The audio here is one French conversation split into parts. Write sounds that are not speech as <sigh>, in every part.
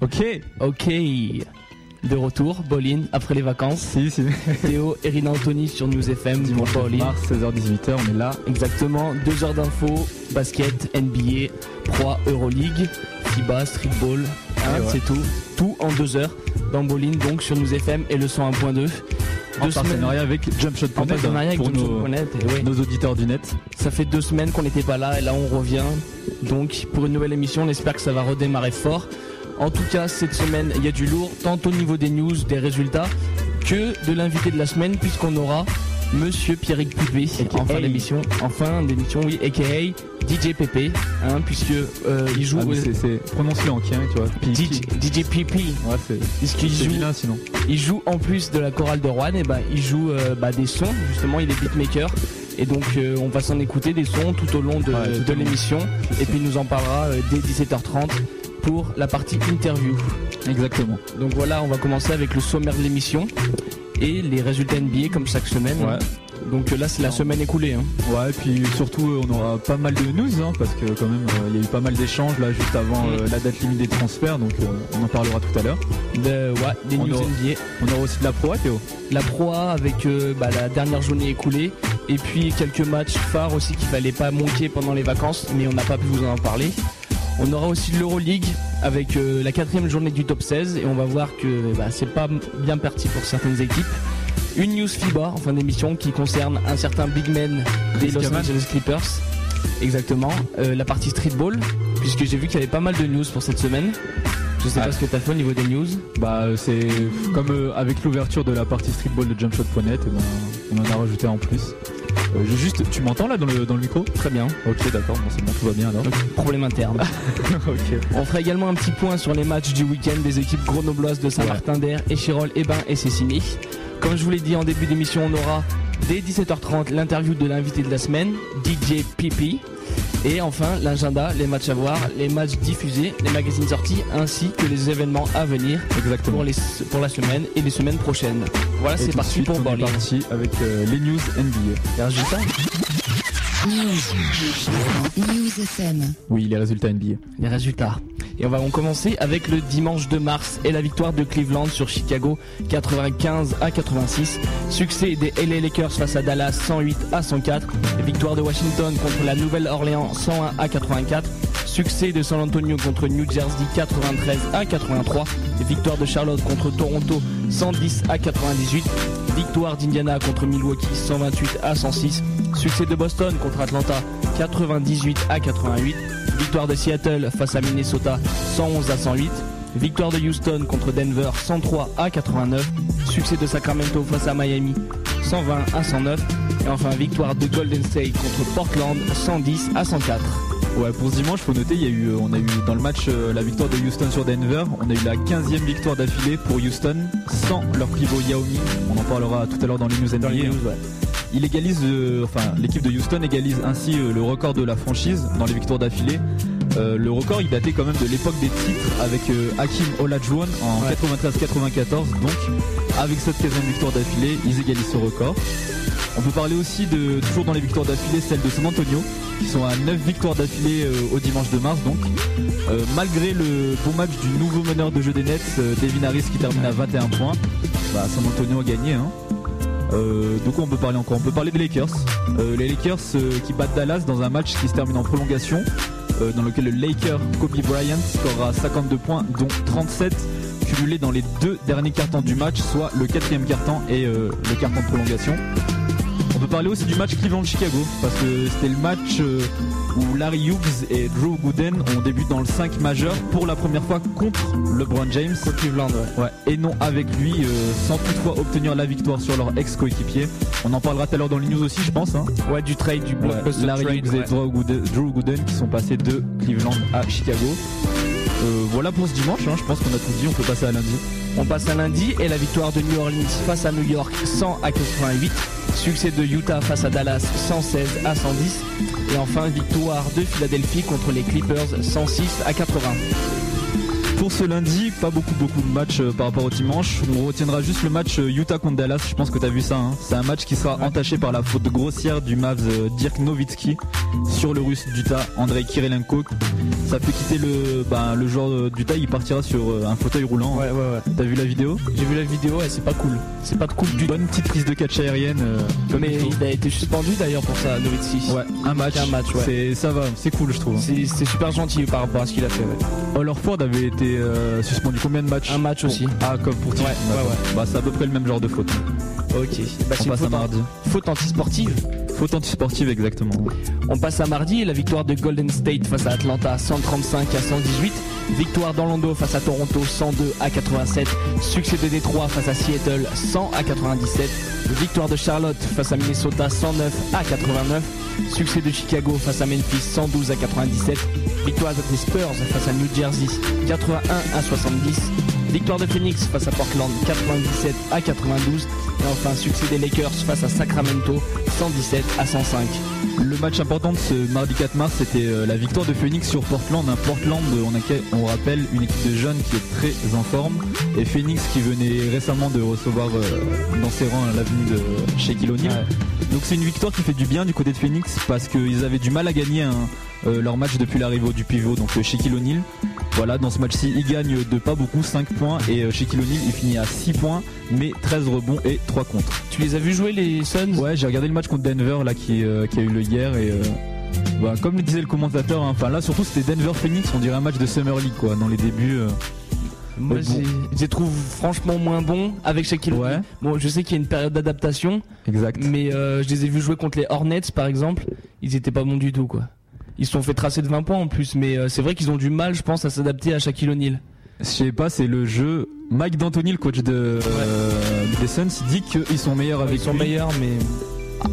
Ok. Ok. De retour, Bolin, après les vacances. Si, si. Théo et Rina Anthony sur News FM. Dimanche Bolin. mars, 16h-18h, on est là. Exactement. Deux heures d'infos, basket, NBA, Pro, Euroleague, FIBA, streetball. Hein, ouais. C'est tout. Tout en deux heures. Dans Bolin, donc sur News FM et le 101.2. En Deux semaines- partenariat avec en jumpshot.net avec pour nos, ouais. nos auditeurs du net. Ça fait deux semaines qu'on n'était pas là et là on revient. Donc pour une nouvelle émission, on espère que ça va redémarrer fort. En tout cas, cette semaine, il y a du lourd, tant au niveau des news, des résultats, que de l'invité de la semaine, puisqu'on aura Monsieur Pierrick Pupé en fin d'émission. En fin d'émission, oui, aka DJ Pépé, hein, puisque euh, il joue Ah, c'est- c'est prononce-le en kien, tu vois. DJ, Pépé, Ouais, c'est puisqu'il c'est joue vilain sinon. il joue en plus de la chorale de Rouen, et ben il joue euh, bah, des sons, justement il est beatmaker. Et donc euh, on va s'en écouter des sons tout au long de, Ouais, l'émission. Et puis il nous en parlera dès 17h30 pour la partie interview. Exactement. Donc voilà, on va commencer avec le sommaire de l'émission et les résultats NBA comme chaque semaine. Ouais. Donc là c'est la semaine écoulée. hein. Ouais, puis surtout, euh, on aura pas mal de news, hein, parce que quand même, euh, il y a eu pas mal d'échanges là juste avant Mm. euh, la date limite des transferts, donc euh, on en parlera tout à l'heure. De, ouais, des On news aura- NBA. On aura aussi de la pro, Théo. La Pro A avec bah, la dernière journée écoulée et puis quelques matchs phares aussi qu'il fallait pas manquer pendant les vacances mais on n'a pas pu vous en parler. On aura aussi l'Euroleague avec euh, la quatrième journée du top 16 et on va voir que bah, c'est pas bien parti pour certaines équipes. Une news FIBA en fin d'émission qui concerne un certain big man des Los. Angeles Clippers. Exactement. Euh, la partie streetball puisque j'ai vu qu'il y avait pas mal de news pour cette semaine. Je sais pas ce que t'as fait au niveau des news. Bah, c'est comme euh, avec l'ouverture de la partie streetball de jumpshot.net, eh ben, on en a rajouté en plus. Euh, juste, tu m'entends là dans le, dans le micro? Très bien. Ok, d'accord, bon, c'est bon, tout va bien alors. Problème interne. <laughs> ok. On fera également un petit point sur les matchs du week-end des équipes grenobloises de Saint-Martin d'Air, Échirol, Ebin et Cessigny. Comme je vous l'ai dit en début d'émission, on aura dès 17h30 l'interview de l'invité de la semaine, DJ Pipi. Et enfin, l'agenda, les matchs à voir, les matchs diffusés, les magazines sortis, ainsi que les événements à venir Exactement. pour, les, pour la semaine et les semaines prochaines. Voilà, Et c'est parti suite, pour Borley. parti avec euh, les news NBA. Les résultats News. News FM. Oui, les résultats NBA. les résultats. Et on va en commencer avec le dimanche 2 mars et la victoire de Cleveland sur Chicago 95 à 86. Succès des LA Lakers face à Dallas 108 à 104. Et victoire de Washington contre la Nouvelle-Orléans 101 à 84. Succès de San Antonio contre New Jersey 93 à 83. Et victoire de Charlotte contre Toronto 110 à 98. Victoire d'Indiana contre Milwaukee 128 à 106. Succès de Boston contre Atlanta 98 à 88. Victoire de Seattle face à Minnesota 111 à 108. Victoire de Houston contre Denver 103 à 89. Succès de Sacramento face à Miami 120 à 109. Et enfin victoire de Golden State contre Portland 110 à 104. Ouais, pour ce dimanche, faut noter, il y a eu, euh, on a eu dans le match euh, la victoire de Houston sur Denver. On a eu la 15e victoire d'affilée pour Houston sans leur pivot Yao Ming. On en parlera tout à l'heure dans les news NBA. Il égalise, euh, enfin, l'équipe de Houston égalise ainsi euh, le record de la franchise dans les victoires d'affilée. Euh, le record, il datait quand même de l'époque des titres avec Hakim Olajuwon en Ouais. 93-94. Donc, avec cette 15e victoire d'affilée, ils égalisent ce record. On peut parler aussi de, toujours dans les victoires d'affilée, celle de San Antonio, qui sont à 9 victoires d'affilée euh, au dimanche de mars. Donc, Euh, malgré le bon match du nouveau meneur de jeu des Nets, euh, Devin Harris, qui termine à 21 points, bah, San Antonio a gagné. Hein. Euh, on peut parler encore? On peut parler des Lakers. Euh, les Lakers euh, qui battent Dallas dans un match qui se termine en prolongation, euh, dans lequel le Laker Kobe Bryant scorera 52 points, dont 37 cumulés dans les deux derniers cartons du match, soit le quatrième carton et le carton de prolongation. On peut parler aussi du match Cleveland-Chicago, parce que c'était le match euh, où Larry Hughes et Drew Gooden ont débuté dans le 5 majeur pour la première fois contre LeBron James. Cleveland, ouais. Ouais, et non avec lui, euh, sans toutefois obtenir la victoire sur leur ex-coéquipier. On en parlera tout à l'heure dans les news aussi, je pense. Hein. Ouais, du trade, du Ouais, blockbuster Larry trade, Hughes et ouais. Drew Gooden, Drew Gooden qui sont passés de Cleveland à Chicago. Euh, voilà pour ce dimanche, hein, je pense qu'on a tout dit, on peut passer à lundi. On passe à lundi et la victoire de New Orleans face à New York 100 à 88. Succès de Utah face à Dallas 116 à 110. Et enfin victoire de Philadelphie contre les Clippers 106 à 80. Pour ce lundi, pas beaucoup beaucoup de matchs euh, par rapport au dimanche. On retiendra juste le match euh, Utah contre Dallas. Je pense que tu as vu ça. hein. C'est un match qui sera entaché par la faute grossière du Mavs euh, Dirk Nowitzki sur le russe d'Utah Andrei Kirilenko. Ça fait quitter le, ben, le joueur d'Utah. Il partira sur un fauteuil roulant. Ouais, ouais, ouais. T'as vu la vidéo? J'ai vu la vidéo et c'est pas cool. C'est pas cool du. Bonne petite prise de catch aérienne. euh, comme Mais il a été suspendu d'ailleurs pour ça, Nowitzki. Ouais, un match. Un match, ouais. C'est, ça va, c'est cool, je trouve. C'est c'est super gentil par rapport à ce qu'il a fait. ouais. Hollerford avait été euh, suspendu combien de matchs Un match aussi. Ah, comme pour Tiff. Ouais, ouais, D'accord. Bah, c'est à peu près le même genre de faute. Ok. Bah, On passe à faute, mardi. faute antisportive. Faute antisportive, exactement. On passe à mardi, la victoire de Golden State face à Atlanta 135 à 118. Victoire d'Orlando face à Toronto 102 à 87. Succès de Détroit face à Seattle 100 à 97. Victoire de Charlotte face à Minnesota 109 à 89. Succès de Chicago face à Memphis 112 à 97. Victoire des Spurs face à New Jersey 81 à 70. Victoire de Phoenix face à Portland 97 à 92. Et enfin succès des Lakers face à Sacramento 117 à 105. Le match important de ce mardi 4 mars, c'était euh, la victoire de Phoenix sur Portland. Un Portland, euh, on, a- on rappelle, une équipe de jeunes qui est très en forme. Et Phoenix qui venait récemment de recevoir euh, dans ses rangs l'avenue de Shaquille O'Neal. Donc c'est une victoire qui fait du bien du côté de Phoenix parce qu'ils avaient du mal à gagner euh, leur match depuis l'arrivée du pivot, donc Shaquille O'Neal. Voilà, dans ce match-ci, il gagne de pas beaucoup, 5 points. Et euh, Shaquille O'Neal, il finit à 6 points, mais 13 rebonds et 3 contre. Tu les as vus jouer les Suns? Ouais, j'ai regardé le match contre Denver là qui, euh, qui a eu le hier et euh, bah, comme le disait le commentateur, hein, enfin là surtout c'était Denver Phoenix, on dirait un match de Summer League quoi. Dans les débuts, euh, Moi, bon. je les trouve franchement moins bons avec Shaquille Ouais. Bon, je sais qu'il y a une période d'adaptation, exact. mais euh, je les ai vus jouer contre les Hornets par exemple. Ils étaient pas bons du tout, quoi. Ils se sont fait tracer de 20 points en plus, mais euh, c'est vrai qu'ils ont du mal, je pense, à s'adapter à Shaquille O'Neal. Je sais pas, c'est le jeu. Mike D'Antoni, le coach de euh, des Suns, dit qu'ils sont meilleurs avec Ils sont lui. meilleurs, mais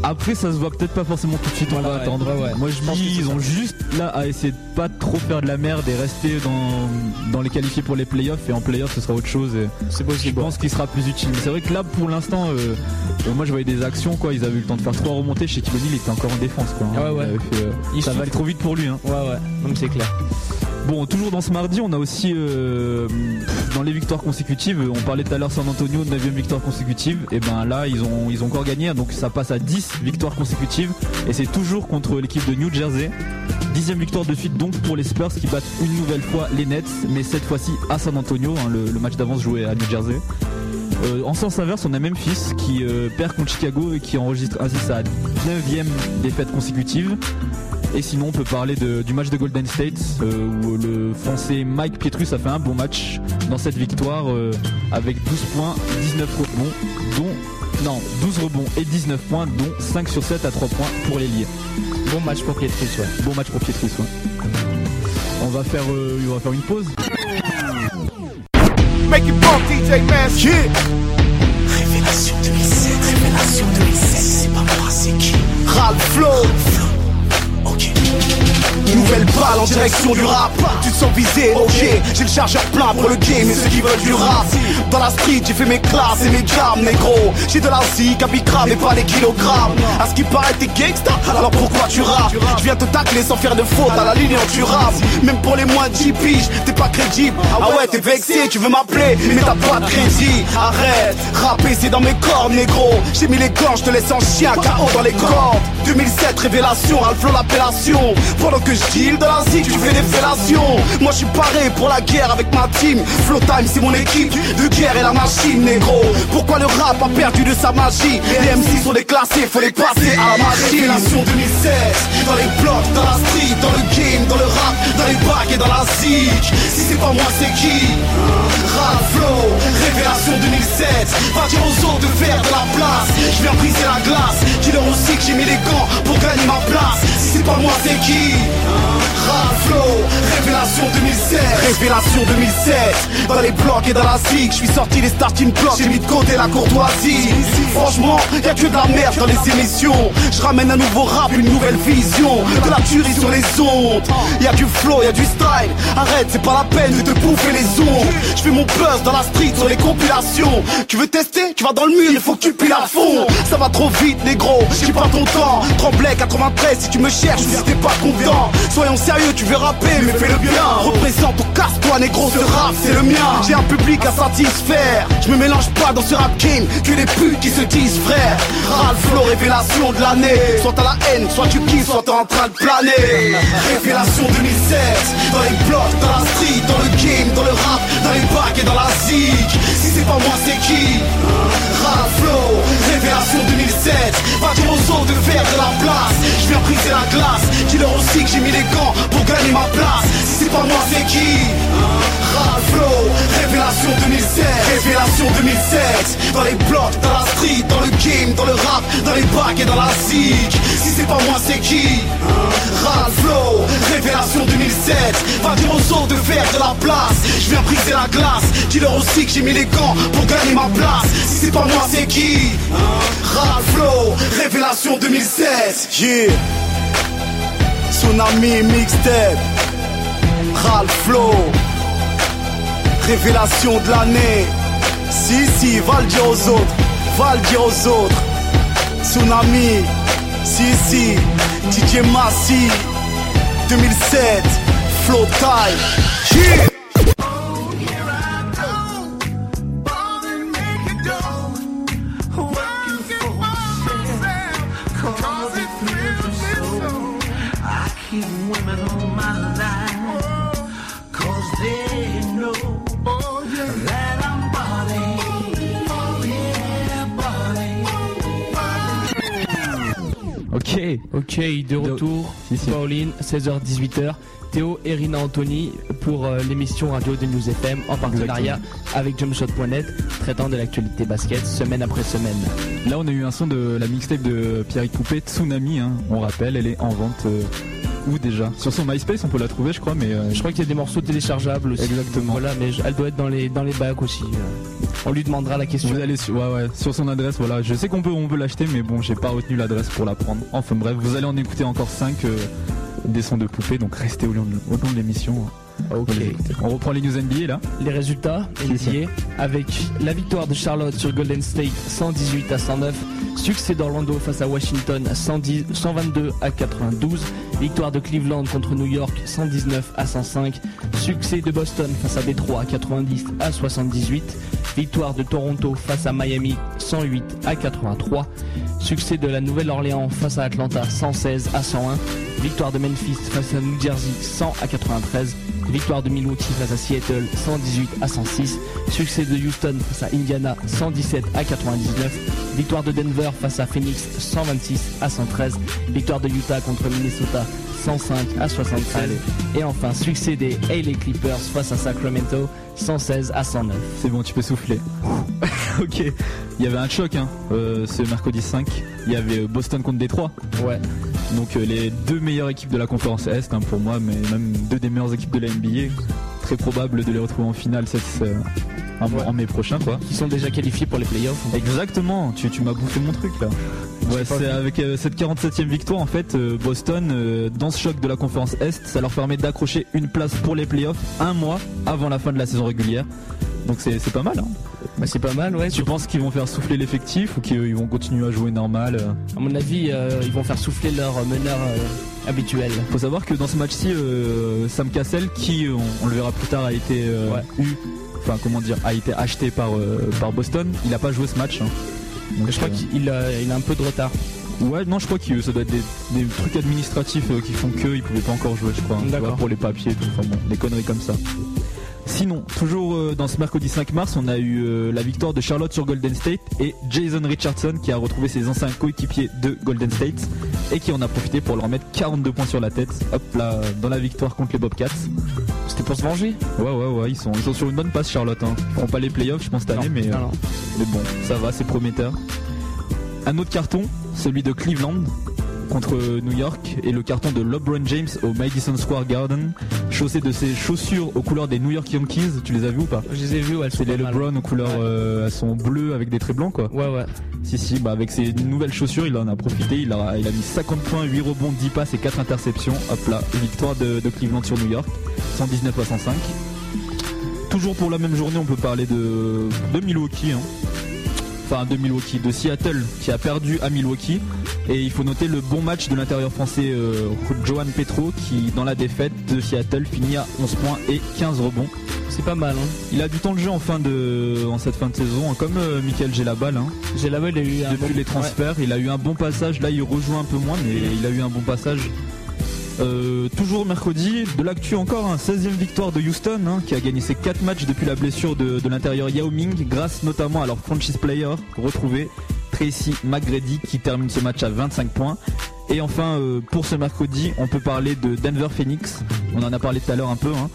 Après, ça se voit peut-être pas forcément tout de suite. On va ouais, attendre. ouais, ouais. Moi, je Je pense ont juste là à essayer de pas trop faire de la merde et rester dans dans les qualifiés pour les playoffs. Et en playoffs, ce sera autre chose. C'est je possible. pense qu'il sera plus utile. C'est vrai que là, pour l'instant, euh, euh, moi, je voyais des actions. Quoi, ils avaient eu le temps de faire trois remontées. Chez Kiloni, il était encore en défense. Quoi. hein. Ah ouais, ouais. Fait, euh, Il ça va aller trop vite pour lui. Hein. Ouais, ouais, c'est clair. Bon, toujours dans ce mardi, on a aussi euh, dans les victoires consécutives. On parlait tout à l'heure San Antonio, 9 victoire consécutive. Et ben là, ils ont encore gagné, donc ça passe à 10 victoires consécutives. Et c'est toujours contre l'équipe de New Jersey. Dixième victoire de suite donc pour les Spurs qui battent une nouvelle fois les Nets, mais cette fois-ci à San Antonio. hein, le, match d'avance joué à New Jersey. Euh, en sens inverse, on a Memphis qui euh, perd contre Chicago et qui enregistre ainsi sa 9 défaite consécutive. Et sinon, on peut parler de- du match de Golden State euh, où le français Mike Pietrus a fait un bon match dans cette victoire euh, avec 12 points, 19 rebonds, dont non 12 rebonds et 19 points, dont 5 sur 7 à 3 points pour les liés. Bon match pour Pietrus, ouais. Bon match pour Pietrus. ouais. On va faire, euh, on va faire une pause. Make it bump, DJ Mask. Yeah. Révélation 2007, révélation 2007, c'est pas moi, c'est qui? Ralph Flow. Nouvelle balle en direction du rap. Tu te sens visé, ok. J'ai le chargeur plein pour le game et ceux qui veulent du rap. Dans la street, j'ai fait mes classes et mes gammes, négro. J'ai de la zik, bicrave et pas les kilogrammes. À ce qui paraît, t'es gangsta, alors pourquoi tu rappes? Je viens te tacler sans faire de faute, à la ligne tu rappes. Même pour les moins de 10 piges, t'es pas crédible. Ah ouais, t'es vexé, tu veux m'appeler, mais t'as pas de crédit. Arrête, rapper c'est dans mes cordes, négro. J'ai mis les gants, je te laisse en chien, KO dans les cordes. 2007, révélation, Alflo l'appellation. Pendant que je deal de la zik, tu fais des fellations. Moi je suis paré pour la guerre avec ma team. Flow Time, c'est mon équipe de guerre et la machine, négro. Pourquoi le rap a perdu de sa magie? Les MC sont déclassés, faut les passer à la machine. Révélation 2016, dans les blocs, dans la street, dans le game, dans le rap, dans les bacs et dans la zik. Si c'est pas moi, c'est qui? Rap Flow, révélation 2007. Va dire aux autres de faire de la place. Je viens briser la glace. Dis-leur aussi que j'ai mis les gants pour gagner ma place. Pas moi, c'est qui? Flow, révélation 2007. Révélation 2007. Dans les blocs et dans la zig, je suis sorti les starting blocks. J'ai mis de côté la courtoisie. Franchement, y a que de la merde dans les émissions. Je ramène un nouveau rap, une nouvelle vision. De la tuerie sur les ondes. Y a du flow, y a du style. Arrête, c'est pas la peine de te bouffer les ondes. Je fais mon buzz dans la street sur les compilations. Tu veux tester? Tu vas dans le mur, il faut que tu piles à fond. Ça va trop vite, négro. J'ai pas ton temps. Tremblay 93, si tu me cherches, si t'es pas content. Soyons sérieux, tu veux rapper, mais fais-le bien. Représente ou casse-toi toi négro ce rap c'est le mien. J'ai un public à satisfaire. Je me mélange pas dans ce rap game Que les putes qui se disent frère Ralph Flow révélation de l'année. Soit t'as la haine, soit tu kiffes, soit t'es en train de planer. Révélation 2016 Dans les blocs, dans la street, dans le game, dans le rap Dans les bacs et dans la zig Si c'est pas moi c'est qui? Ralph 2007 Va dire aux autres de faire de la place. Je viens briser la glace. Dis-leur aussi que j'ai mis les gants pour gagner ma place. Si c'est pas moi c'est qui? Flow Révélation 2007 Révélation 2007 Dans les blocs, dans la street, dans le game, dans le rap Dans les bacs et dans la zig Si c'est pas moi c'est qui? Ralph Flow Révélation 2007 Va dire aux autres de faire de la place. Je viens briser la glace. Dis-leur aussi que j'ai mis les gants pour gagner ma place. Si c'est pas moi c'est qui? Ralph Flow Révélation 2016 Yeah. Tsunami Mixtape. Ralph Flow Révélation de l'année. Si si va le dire aux autres Va le dire aux autres. Tsunami Si si DJ Massi 2007 Flow Time Ok, ok, de retour. Si, si. Pauline, 16h-18h. Théo et Rina Anthony pour euh, l'émission radio de News FM en partenariat avec jumpshot.net traitant de l'actualité basket semaine après semaine. Là, on a eu un son de la mixtape de Pierre Coupé, Tsunami. hein. On rappelle, elle est en vente. euh, où déjà Sur son MySpace, on peut la trouver, je crois, mais euh, Je crois qu'il y a des morceaux téléchargeables aussi. Exactement. Voilà, mais je- elle doit être dans les, dans les bacs aussi. euh. On lui demandera la question. Vous allez sur, ouais, ouais, sur son adresse, voilà. Je sais qu'on peut, on peut l'acheter, mais bon, j'ai pas retenu l'adresse pour la prendre. Enfin bref, vous allez en écouter encore 5 des sons de poupée, donc restez au long de, au long de l'émission. Ok. On reprend les news NBA là. Les résultats. <laughs> NBA avec la victoire de Charlotte sur Golden State 118 à 109, succès d'Orlando face à Washington 110, 122 à 92, victoire de Cleveland contre New York 119 à 105, succès de Boston face à Détroit 90 à 78, victoire de Toronto face à Miami 108 à 83, succès de la Nouvelle-Orléans face à Atlanta 116 à 101, victoire de Memphis face à New Jersey 100 à 93, victoire de Milwaukee face à Seattle 118 à 106, succès de Houston face à Indiana 117 à 99, victoire de Denver face à Phoenix 126 à 113, victoire de Utah contre Minnesota 105 à 73 et enfin succès des LA Clippers face à Sacramento 116 à 109. C'est bon, tu peux souffler. <laughs> ok. Il y avait un choc, hein, euh, ce mercredi 5. Il y avait Boston contre Détroit. Ouais. Donc euh, les deux meilleures équipes de la conférence Est hein, pour moi, mais même deux des meilleures équipes de la NBA. Très probable de les retrouver en finale cette, euh, en, Ouais. en mai prochain quoi. Qui sont déjà qualifiés pour les playoffs. Exactement, tu, tu m'as bouffé mon truc là. Ouais, c'est avec euh, cette 47e victoire en fait, euh, Boston, euh, dans ce choc de la conférence Est, ça leur permet d'accrocher une place pour les playoffs un mois avant la fin de la saison régulière. Donc c'est c'est pas mal. Hein. Bah, c'est pas mal, ouais. Tu penses qu'ils vont faire souffler l'effectif ou qu'ils vont continuer à jouer normal À mon avis, euh, ils vont faire souffler leur meneur euh, habituel. Faut savoir que dans ce match-ci, euh, Sam Cassell, qui on, on le verra plus tard, a été euh, Ouais. eu, enfin comment dire, a été acheté par euh, par Boston. Il a pas joué ce match. hein. Donc, Je crois euh, qu'il a, il a un peu de retard. Ouais, non, je crois que ça doit être des, des trucs administratifs euh, qui font que il pouvait pas encore jouer, je crois. hein, tu D'accord. vois, pour les papiers tout. Enfin bon, des conneries comme ça. Sinon, toujours euh, dans ce mercredi 5 mars, on a eu euh, la victoire de Charlotte sur Golden State et Jason Richardson qui a retrouvé ses anciens coéquipiers de Golden State et qui en a profité pour leur mettre 42 points sur la tête. Hop là, dans la victoire contre les Bobcats. C'était pour se venger? Ouais, ouais, ouais, ils sont, ils sont sur une bonne passe, Charlotte. Hein. Ils feront pas les playoffs, je pense, cette année, Non, mais, non, euh, mais bon, ça va, c'est prometteur. Un autre carton, celui de Cleveland contre New York et le carton de LeBron James au Madison Square Garden, chaussé de ses chaussures aux couleurs des New York Yankees. Tu les as vues ou pas Je les ai ouais, sont C'est les mal. LeBron aux couleurs, Ouais. euh, elles sont bleues avec des traits blancs quoi. Ouais, ouais. Si si, bah avec ses nouvelles chaussures, il en a profité. Il a, il a mis 50 points, 8 rebonds, 10 passes et 4 interceptions. Hop là, victoire de, de Cleveland sur New York, 119 à 105. Toujours pour la même journée, on peut parler de, de Milwaukee. hein. Enfin de Milwaukee, de Seattle qui a perdu à Milwaukee. Et il faut noter le bon match de l'intérieur français euh, Johan Petro qui dans la défaite de Seattle finit à 11 points et 15 rebonds. c'est pas mal. Hein. Il a du temps de jeu en fin de, en cette fin de saison, hein, comme euh, Michael Gelabal. Hein. Gelabal, il a eu un Depuis bon- les transferts, il a eu un bon passage. Là, il rejoint un peu moins, mais il a eu un bon passage. Euh, toujours mercredi, de l'actu encore, un 16e victoire de Houston, hein, qui a gagné ses 4 matchs depuis la blessure de, l'intérieur Yao Ming, grâce notamment à leur franchise player retrouvé, Tracy McGrady, qui termine ce match à 25 points. Et enfin, euh, pour ce mercredi, on peut parler de Denver Phoenix. On en a parlé tout à l'heure un peu. hein.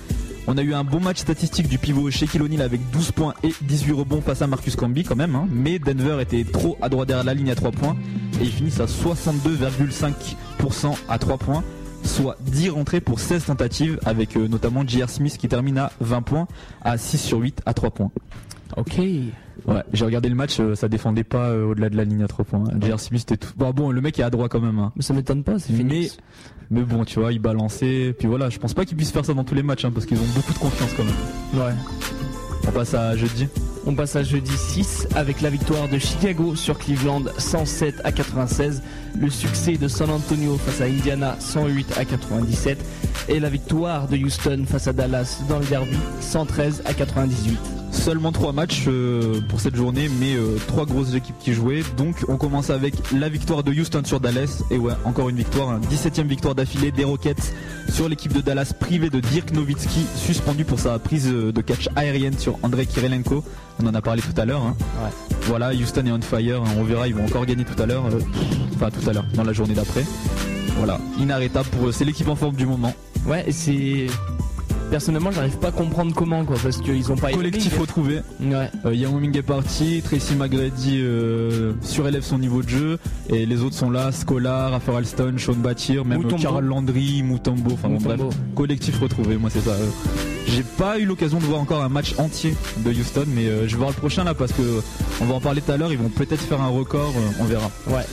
On a eu un bon match statistique du pivot Shaquille O'Neal avec 12 points et 18 rebonds face à Marcus Camby quand même. hein. Mais Denver était trop à droite derrière la ligne à 3 points. Et ils finissent à 62,5% à 3 points. Soit 10 rentrées pour 16 tentatives avec euh, notamment J.R. Smith qui termine à 20 points à 6 sur 8 à 3 points. Ok. Ouais, j'ai regardé le match, euh, ça défendait pas euh, au-delà de la ligne à 3 points. J.R. Smith était tout... Bon, bon, le mec est à droit quand même. hein. Mais ça m'étonne pas, c'est Mais, Phoenix. mais bon, tu vois, il balançait. Puis voilà, je pense pas qu'ils puissent faire ça dans tous les matchs hein, parce qu'ils ont beaucoup de confiance quand même. Ouais. On passe à jeudi. On passe à jeudi 6 avec la victoire de Chicago sur Cleveland 107 à 96, le succès de San Antonio face à Indiana 108 à 97 et la victoire de Houston face à Dallas dans le derby 113 à 98. Seulement trois matchs euh, pour cette journée, mais euh, trois grosses équipes qui jouaient. Donc on commence avec la victoire de Houston sur Dallas. Et ouais, encore une victoire, hein. 17ème victoire d'affilée des Rockets sur l'équipe de Dallas privée de Dirk Nowitzki, suspendu pour sa prise euh, de catch aérienne sur Andrei Kirilenko. On en a parlé tout à l'heure. hein. Ouais. Voilà, Houston est on fire. hein. On verra, ils vont encore gagner tout à l'heure. Enfin tout à l'heure, dans la journée d'après. Voilà, inarrêtable pour eux. C'est l'équipe en forme du moment. Ouais, et c'est personnellement, j'arrive pas à comprendre comment quoi parce qu'ils ont pas Collectif retrouvé. Ouais. Euh, est parti, Tracy McGrady euh, surélève son niveau de jeu et les autres sont là, Scolar, Rafael Alston, Sean Batir, même Mutombo. Carl Landry, Mutombo, enfin bon, bref, collectif retrouvé, moi c'est ça. euh. J'ai pas eu l'occasion de voir encore un match entier de Houston, mais euh, je vais voir le prochain là parce que on va en parler tout à l'heure, ils vont peut-être faire un record, on verra. Ouais.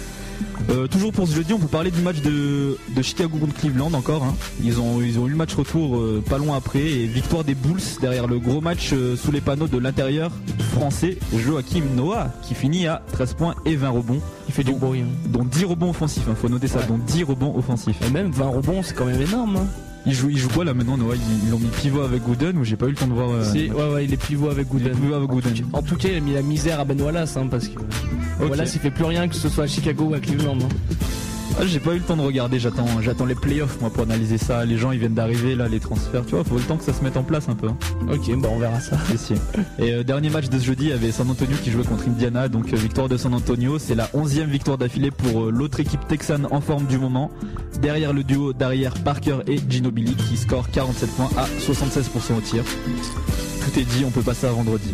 Euh, toujours pour ce jeudi, on peut parler du match de, de Chicago contre Cleveland encore. hein. Ils, ont, ils ont eu le match retour euh, pas loin après et victoire des Bulls derrière le gros match euh, sous les panneaux de l'intérieur français Joachim Noah qui finit à 13 points et 20 rebonds, Il fait du Donc- bruit. hein. dont 10 rebonds offensifs. Il faut noter ça, Ouais. dont 10 rebonds offensifs. Et même 20 rebonds, c'est quand même énorme. Il joue, il joue quoi là maintenant Noah? Ils l'ont mis pivot avec Gooden ou j'ai pas eu le temps de voir. euh, C'est- ouais, ouais, il est pivot avec Gooden. pivot avec Gooden. En tout cas, il a mis la misère à Ben Wallace hein, parce que Ok. Wallace il fait plus rien que ce soit à Chicago ou à Cleveland. hein. Ah, j'ai pas eu le temps de regarder, j'attends, j'attends les playoffs moi pour analyser ça. Les gens ils viennent d'arriver là, les transferts, tu vois, faut le temps que ça se mette en place un peu. hein. Ok, bah on verra ça. <laughs> Si. Et euh, dernier match de ce jeudi, il y avait San Antonio qui jouait contre Indiana, donc euh, victoire de San Antonio. C'est la 11e victoire d'affilée pour euh, l'autre équipe texane en forme du moment. Derrière le duo derrière Parker et Ginobili qui score 47 points à 76% au tir. Tout est dit, on peut passer à vendredi.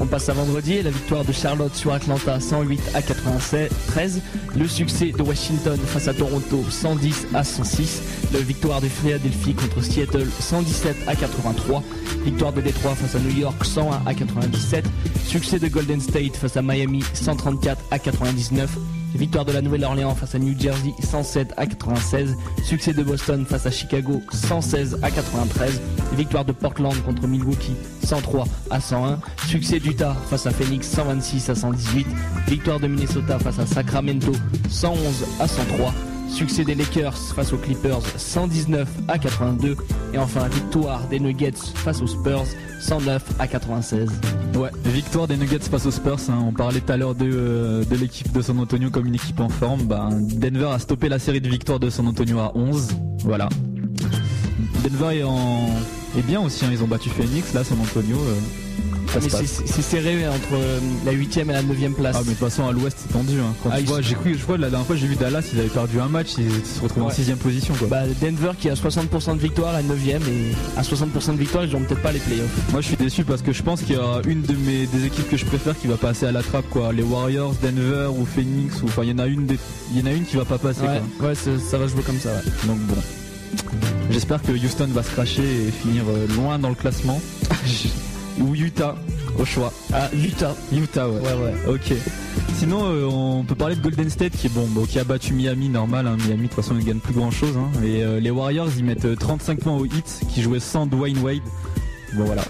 On passe à vendredi et la victoire de Charlotte sur Atlanta 108 à 93. Le succès de Washington face à Toronto 110 à 106. La victoire de Philadelphie contre Seattle 117 à 83. Victoire de Détroit face à New York 101 à 97. Succès de Golden State face à Miami 134 à 99. Victoire de la Nouvelle-Orléans face à New Jersey 107 à 96. Succès de Boston face à Chicago 116 à 93. Victoire de Portland contre Milwaukee 103 à 101. Succès d'Utah face à Phoenix 126 à 118. Victoire de Minnesota face à Sacramento 111 à 103. Succès des Lakers face aux Clippers 119 à 82. Et enfin victoire des Nuggets face aux Spurs 109 à 96. Ouais, victoire des Nuggets face aux Spurs. hein. On parlait tout à l'heure de, euh, de l'équipe de San Antonio comme une équipe en forme. Ben, Denver a stoppé la série de victoires de San Antonio à 11. Voilà. Denver est, en... est bien aussi. hein. Ils ont battu Phoenix. Là, San Antonio. euh, ça se Mais passe. c'est serré entre euh, la 8ème et la 9ème place. Ah mais de toute façon à l'ouest c'est tendu hein. Quand Ah, tu ils vois, sont- j'ai cru, je crois la dernière fois j'ai vu Dallas, ils avaient perdu un match, ils se retrouvent en Ouais. sixième position quoi. Bah, Denver qui a 60% de victoire, la 9ème, et à 60% de victoire, ils n'ont peut-être pas les playoffs. Moi je suis déçu parce que je pense qu'il y a une de mes des équipes que je préfère qui va passer à la trappe quoi. Les Warriors, Denver ou Phoenix ou enfin il y en a une des... il y en a une qui va pas passer Ouais, quoi. ouais ça, ça va jouer comme ça. Ouais. Donc bon. J'espère que Houston va se cracher et finir euh, loin dans le classement. <laughs> ou Utah au choix. Ah, Utah. Utah ouais. Ouais, ouais. Ok. Sinon, euh, on peut parler de Golden State qui est bon, bon, qui a battu Miami normal. hein. Miami de toute façon, ils gagnent plus grand chose. Et euh, les Warriors, ils mettent euh, 35 points au hit, qui jouait sans Dwayne Wade. Bon voilà.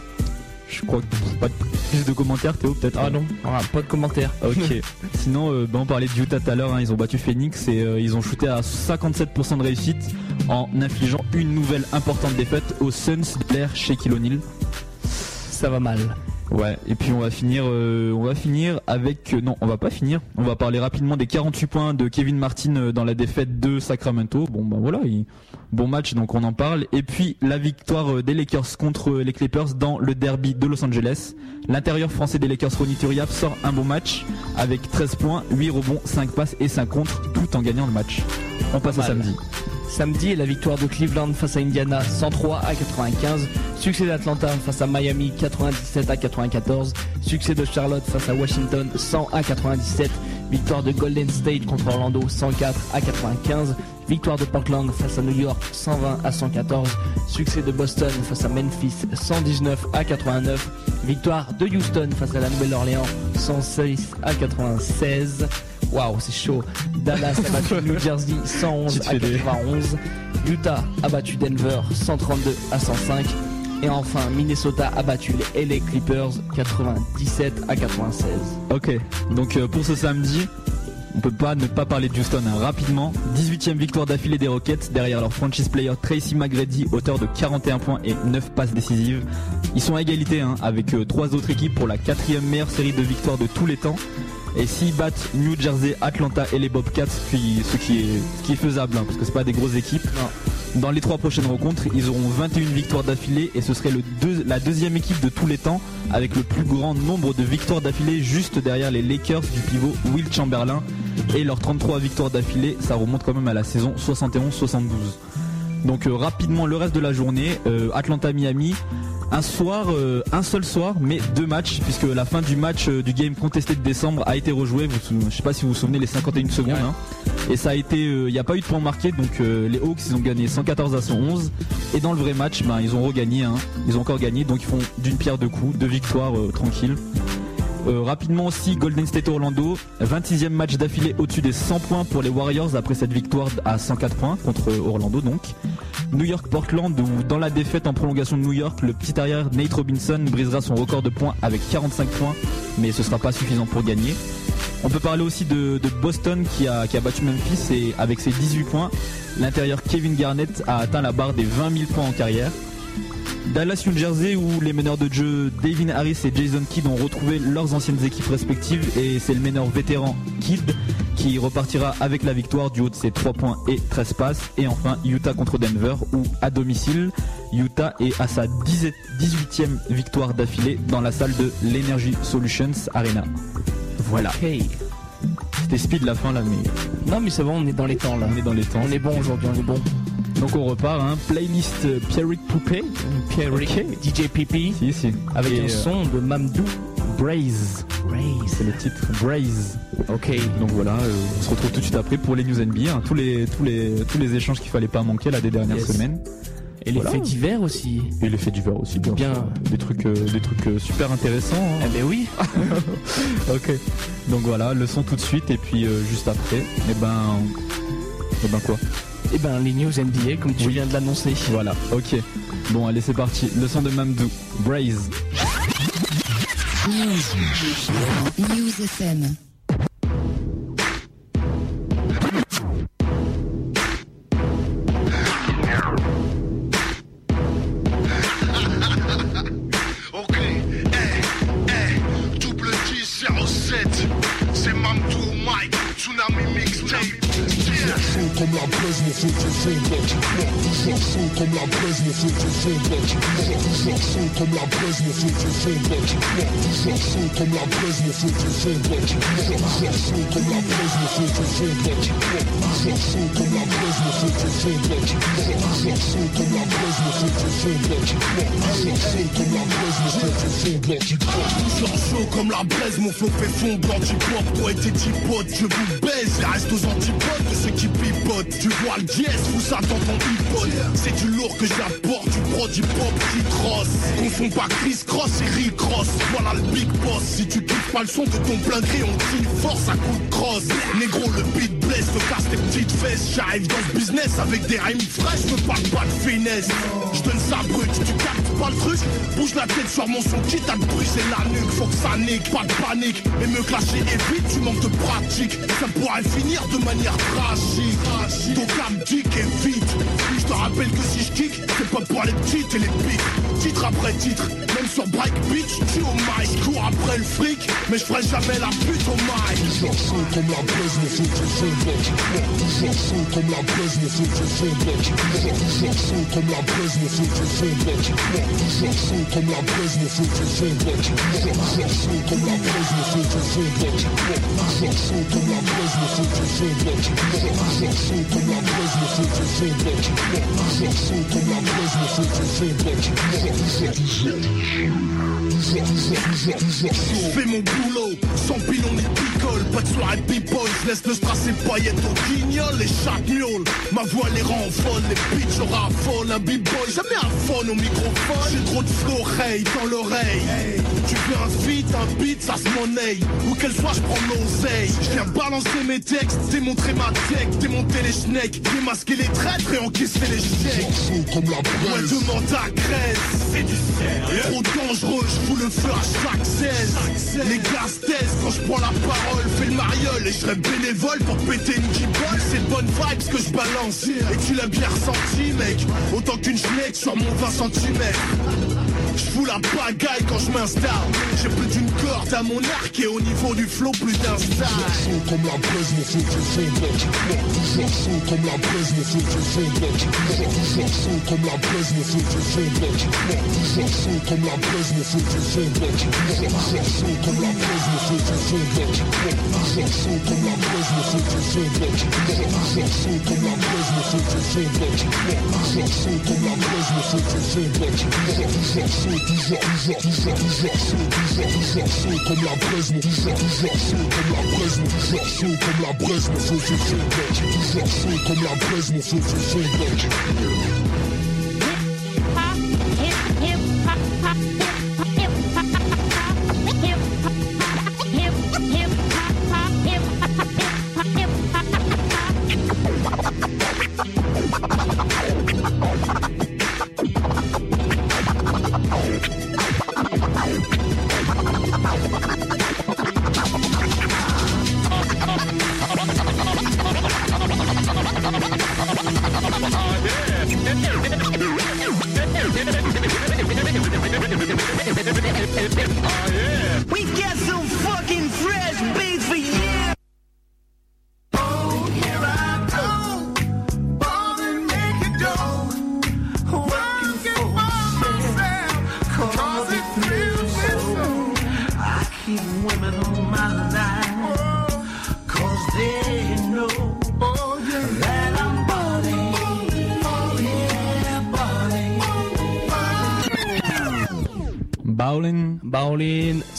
Je crois que pas de plus de commentaires, Théo peut-être? Ah non, ah, pas de commentaire. Ok. <laughs> Sinon, euh, bah, on parlait de Utah tout à l'heure. hein. Ils ont battu Phoenix et euh, ils ont shooté à 57% de réussite en infligeant une nouvelle importante défaite aux Suns de l'air chez O'Neal. Ça va mal. Ouais, et puis on va finir, euh, on va finir avec, euh, non, on va pas finir. On va parler rapidement des 48 points de Kevin Martin euh, dans la défaite de Sacramento. Bon ben voilà, il- bon match, donc on en parle. Et puis la victoire des Lakers contre les Clippers dans le derby de Los Angeles. L'intérieur français des Lakers, Ronny Turiaf, sort un bon match avec 13 points, 8 rebonds, 5 passes et 5 contre, tout en gagnant le match. On passe au samedi. Samedi, la victoire de Cleveland face à Indiana 103 à 95. Succès d'Atlanta face à Miami 97 à 94. Succès de Charlotte face à Washington 100 à 97. Victoire de Golden State contre Orlando 104 à 95. Victoire de Portland face à New York 120 à 114. Succès de Boston face à Memphis 119 à 89. Victoire de Houston face à la Nouvelle-Orléans 106 à 96. Waouh, c'est chaud. Dallas a battu New Jersey 111 Tu te à fais des- 91. Utah a battu Denver 132 à 105. Et enfin, Minnesota a battu les LA Clippers 97 à 96. Ok, donc euh, pour ce samedi, on peut pas ne pas parler de Houston hein. rapidement. 18e victoire d'affilée des Rockets derrière leur franchise player Tracy McGrady, auteur de 41 points et 9 passes décisives. Ils sont à égalité hein, avec euh, trois autres équipes pour la quatrième meilleure série de victoires de tous les temps. Et s'ils battent New Jersey, Atlanta et les Bobcats, ce qui, ce qui est, ce qui est faisable, hein, parce que c'est pas des grosses équipes. Dans les trois prochaines rencontres, ils auront 21 victoires d'affilée et ce serait le deux- la deuxième équipe de tous les temps avec le plus grand nombre de victoires d'affilée juste derrière les Lakers du pivot Will Chamberlain et leurs 33 victoires d'affilée, ça remonte quand même à la saison 71-72. Donc euh, rapidement le reste de la journée, euh, Atlanta-Miami, un soir, euh, un seul soir, mais deux matchs, puisque la fin du match du game contesté de décembre a été rejouée. Vous, je sais pas si vous vous souvenez les 51 secondes. Ouais. hein. Et ça a été, il n'y a pas eu de points marqués, donc les Hawks ils ont gagné 114 à 111. Et dans le vrai match, ben, ils ont regagné, hein. ils ont encore gagné, donc ils font d'une pierre deux coups, deux victoires tranquilles. Euh, rapidement aussi, Golden State Orlando, 26e match d'affilée au-dessus des 100 points pour les Warriors après cette victoire à 104 points contre Orlando donc. New York Portland où dans la défaite en prolongation de New York, le petit arrière Nate Robinson brisera son record de points avec 45 points, mais ce sera pas suffisant pour gagner. On peut parler aussi de, de Boston qui a, qui a battu Memphis et avec ses 18 points, l'intérieur Kevin Garnett a atteint la barre des 20 000 points en carrière. Dallas New Jersey où les meneurs de jeu Devin Harris et Jason Kidd ont retrouvé leurs anciennes équipes respectives et c'est le meneur vétéran Kidd qui repartira avec la victoire du haut de ses 3 points et 13 passes et enfin Utah contre Denver où à domicile Utah est à sa 10 18e victoire d'affilée dans la salle de l'Energy Solutions Arena. Voilà, c'était speed la fin là mais Non mais c'est bon, on est dans les temps là. on est dans les temps. On est bon aujourd'hui, on est bon. Donc on repart, hein. playlist Pierrick Poupée. Pierrick, Ok. DJ Pipi, Si, si. avec Et, un euh, son de Mamdou. Braze. C'est le titre Braze. Ok. Donc voilà, euh, on se retrouve tout de suite après pour les news NBA, hein, tous les tous les tous les échanges qu'il fallait pas manquer là des dernières Yes. semaines. Et les Voilà. faits divers aussi. Et les faits divers aussi bien. Des trucs euh, des trucs euh, super intéressants. Eh hein. ben oui. <laughs> ok. Donc voilà, le son tout de suite et puis juste après, et ben et ben quoi? Et ben les news NBA comme tu Oui. viens de l'annoncer. Voilà, ok. Bon allez c'est parti. Le son de Mamdou, Braze. News. News FM. Toujours chaud comme la braise, mon crois Toujours chaud comme la braise, mon Toujours chaud comme la braise, mon Toujours chaud comme la braise, mon Toujours chaud comme la braise, mon Toujours chaud comme la braise, mon Toujours chaud comme la braise, mon Toujours chaud comme la braise, mon fait fondre l'antipode Toi et tes dix potes, je vous baise, reste aux antipodes de ceux qui pipotent. Tu vois le dièse, tout ça dans ton iPod C'est du lourd que j'apporte, du produit pop qui cross Confond pas Chris Cross et Rick Cross. Voilà le big boss, si tu kiffes pas le son de ton plein gré On tire force à coup de cross Négro le beat blesse, te casse tes petites fesses. J'arrive dans ce business avec des rimes fraîches Me parle pas de finesse. Je donne ça brut, tu captes pas le truc? Bouge la tête sur mon son Quitte à te briser la nuque, faut que ça nique, pas de panique. Et me clasher évite, tu manques de pratique. Ça pourrait finir de manière tragique. Donc kick et vite. Je te rappelle que si je kick, c'est pas pour les petites et les pics. Titre après titre, même sur Break Beach, tu au mic. Je cours après le fric, mais je ferai jamais la pute au mic. Toujours chaud comme la braise, mon feu te fondre Toujours chaud comme la braise, mon feu te fondre Toujours chaud comme la braise, mon feu te fondre Toujours chaud comme la braise, mon feu te fondre Toujours chaud comme la braise, mon feu te fondre Toujours chaud comme la braise, mon feu te fondre Toujours chaud comme la braise, fondre tu crois Toujours chaud comme braise, Toujours, toujours, toujours, toujours, toujours, fais mon boulot, sans pilon ni picole, pas de soirée people, je laisse le strass et paillettes au guignol et chaque miaule. Ma voix les rend folles, les bitches je raffole, un b-boy, jamais un phone au microphone. J'ai trop de hey, dans l'oreille. Tu fais un feat, un beat, ça se monnaie. Où qu'elle soit, je prends l'oseille. Je viens balancer mes textes, démontrer ma tech, démonter les schnecks, démasquer les traîtres et encaisser les chèques. comme la braise demande à Grèce, c'est du sérieux. Trop dangereux, je fous le feu à chaque 16 Les gars quand je prends la parole. Fais le mariole et je serai bénévole pour péter une guibole C'est de bonnes vibes que je balance. Et tu l'as bien ressenti mec. Autant qu'une schneck sur mon 20 cm je fous la bagaille quand je m'installe J'ai plus d'une corde à mon arc Et au niveau du flow plus d'un style chaud comme la braise, mon feu te fondre Toujours chaud comme la braise, mon feu te fondre Toujours chaud comme la braise, mon feu te fondre Toujours chaud comme la braise, mon feu te fondre Toujours chaud comme la braise, mon feu te fondre Toujours chaud comme la braise, mon feu te fondre Toujours chaud comme la braise, mon tu crois Toujours chaud comme la braise, mon tu crois Toujours chaud, toujours, toujours, toujours, toujours chaud Toujours, toujours chaud comme la braise, mon toujours, toujours chaud comme la braise, mon toujours chaud comme la braise, mon feu te fondre Toujours chaud comme la braise, mon feu te fondre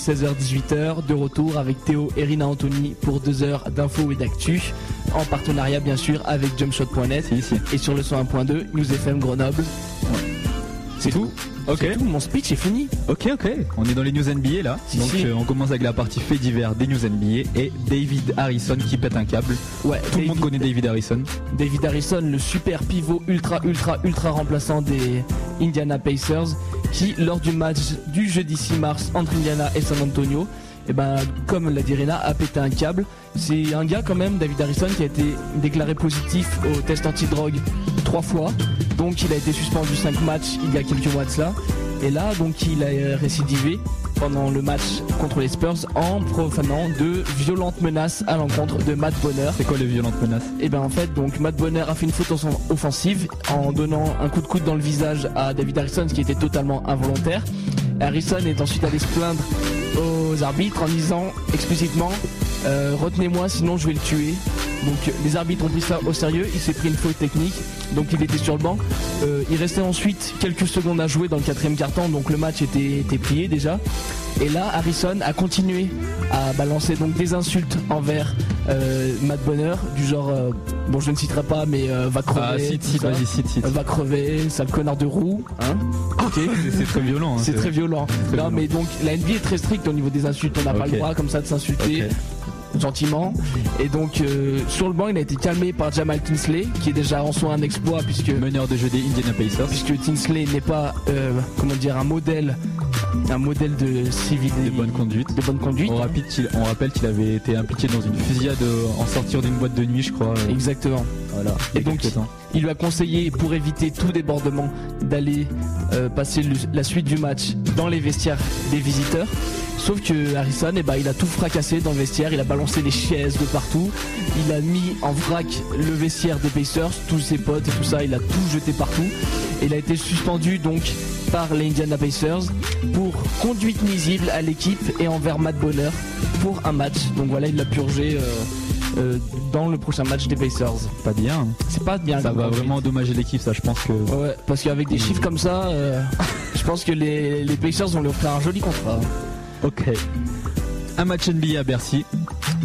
16h-18h, de retour avec Théo et Rina Anthony pour 2 heures d'infos et d'actu, en partenariat bien sûr avec jumpshot.net et sur le 101.2 News FM Grenoble. C'est tout. Ok. Tout, mon speech est fini. Ok, ok. On est dans les news NBA là. Si, Donc si. euh, on commence avec la partie fait divers des news NBA et David Harrison qui pète un câble. Ouais, Tout le monde connaît David Harrison. David Harrison, le super pivot ultra ultra ultra remplaçant des Indiana Pacers, qui lors du match du jeudi 6 mars entre Indiana et San Antonio, et ben comme l'a dit Rena, a pété un câble. C'est un gars quand même, David Harrison, qui a été déclaré positif au test antidrogue trois fois, donc il a été suspendu 5 matchs il y a quelques mois de cela. Et là, donc, il a récidivé pendant le match contre les Spurs en profanant de violentes menaces à l'encontre de Matt Bonner. C'est quoi les violentes menaces? Et ben en fait donc Matt Bonner a fait une faute offen- offensive en donnant un coup de coude dans le visage à David Harrison ce qui était totalement involontaire. Harrison est ensuite allé se plaindre aux arbitres en disant explicitement euh, retenez-moi sinon je vais le tuer. Donc les arbitres ont pris ça au sérieux, il s'est pris une faute technique, donc il était sur le banc. Euh, il restait ensuite quelques secondes à jouer dans le quatrième quart-temps, donc le match était, était plié déjà. Et là, Harrison a continué à balancer donc des insultes envers euh, Matt Bonner, du genre, euh, bon je ne citerai pas, mais euh, va crever, Ah, cite, vas-y, cite, cite. Va crever, sale connard de roue, hein Ok. C'est- très violent. hein, C'est très violent. très non violent. mais donc la NBA est très stricte au niveau des insultes. On n'a pas le droit comme ça de s'insulter. Gentiment. Et donc euh, sur le banc il a été calmé par Jamal Tinsley, qui est déjà en soi un exploit puisque Meneur de jeu des Indiana Pacers. puisque Tinsley n'est pas euh, comment dire un modèle un modèle de civilité, De bonne conduite. de bonne conduite. On, rapide qu'il- on rappelle qu'il avait été impliqué dans une fusillade euh, en sortir d'une boîte de nuit, je crois. Exactement. Voilà. Et donc, temps. Il lui a conseillé, pour éviter tout débordement, d'aller euh, passer le- la suite du match dans les vestiaires des visiteurs. Sauf que Harrison, eh ben, il a tout fracassé dans le vestiaire, il a balancé les chaises de partout, il a mis en vrac le vestiaire des Pacers, tous ses potes et tout ça, il a tout jeté partout. Et il a été suspendu donc par les Indiana Pacers pour conduite nuisible à l'équipe et envers Matt Bonner pour un match. Donc voilà, il l'a purgé euh, euh, dans le prochain match des Pacers. Pas bien. C'est pas bien. Ça va vraiment endommager l'équipe, ça, je pense que. Ouais, parce qu'avec des chiffres comme ça, euh, <laughs> je pense que les, les Pacers vont leur faire un joli contrat. Ok. Un match NBA à Bercy.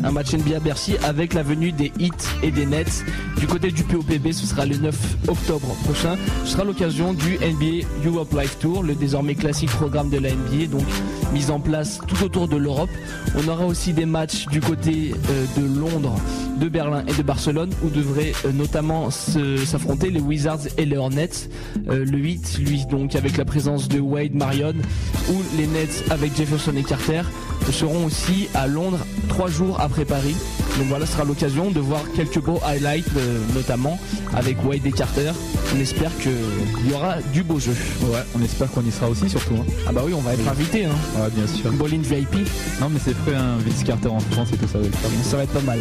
Un match NBA Bercy avec la venue des Heat et des Nets. Du côté du POPB, ce sera le 9 octobre prochain. Ce sera l'occasion du NBA Europe Live Tour, le désormais classique programme de la NBA, donc mis en place tout autour de l'Europe. On aura aussi des matchs du côté euh, de Londres, de Berlin et de Barcelone, où devraient euh, notamment s'affronter les Wizards et les Hornets. Euh, le 8, lui, donc avec la présence de Wade Marion, ou les Nets avec Jefferson et Carter seront aussi à Londres trois jours après Paris. Donc voilà, ce sera l'occasion de voir quelques beaux highlights, euh, notamment avec Wade et Carter. On espère qu'il y aura du beau jeu. Ouais, on espère qu'on y sera aussi, surtout. hein. Ah bah oui, on va être invité. Hein. Ouais, bien sûr. Bowling VIP, Non, mais c'est frais, un Vince Carter en France et tout ça. ça va être pas mal.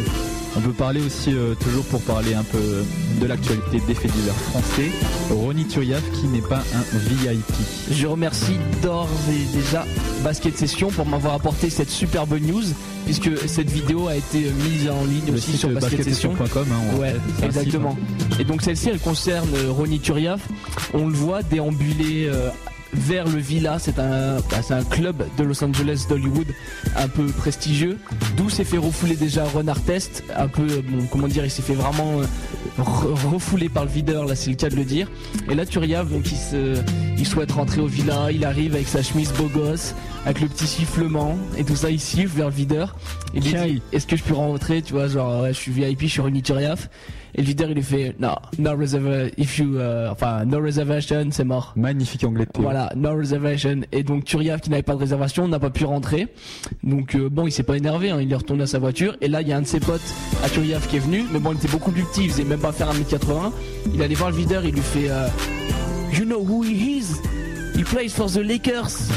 On peut parler aussi, euh, toujours pour parler un peu de l'actualité des faits divers français, Ronny Turiaf qui n'est pas un VIP. Je remercie d'ores et déjà Basket Session pour m'avoir apporté cette superbe news, puisque cette vidéo a été mise en ligne Le aussi sur Basket Session. basketsession.com. hein, Ouais, site, exactement. hein. Et donc celle-ci, elle concerne euh, Ronny Turiaf. On le voit déambuler euh, vers le Villa. C'est un, bah, c'est un club de Los Angeles, d'Hollywood, un peu prestigieux. D'où s'est fait refouler déjà Ron Artest. Un peu, euh, bon, comment dire, il s'est fait vraiment re- refouler par le videur. Là, c'est le cas de le dire. Et là, Turiaf, donc, il, se, il souhaite rentrer au Villa. Il arrive avec sa chemise beau gosse, avec le petit sifflement et tout ça. Il siffle vers le videur. Il lui dit, est-ce que je peux rentrer Tu vois, genre, ouais, je suis VIP, je suis Ronny Turiaf. Et le videur, il lui fait, non, no reservation, if you, euh, enfin, no reservation, c'est mort. Magnifique anglais de. Voilà, no reservation. Et donc Turiaf qui n'avait pas de réservation n'a pas pu rentrer. Donc euh, bon, il s'est pas énervé, hein, il est retourné à sa voiture. Et là, il y a un de ses potes à Turiaf qui est venu, mais bon, il était beaucoup plus petit, il faisait même pas faire 1m80. Il allait voir le videur, il lui fait, euh, you know who he is? He plays for the Lakers.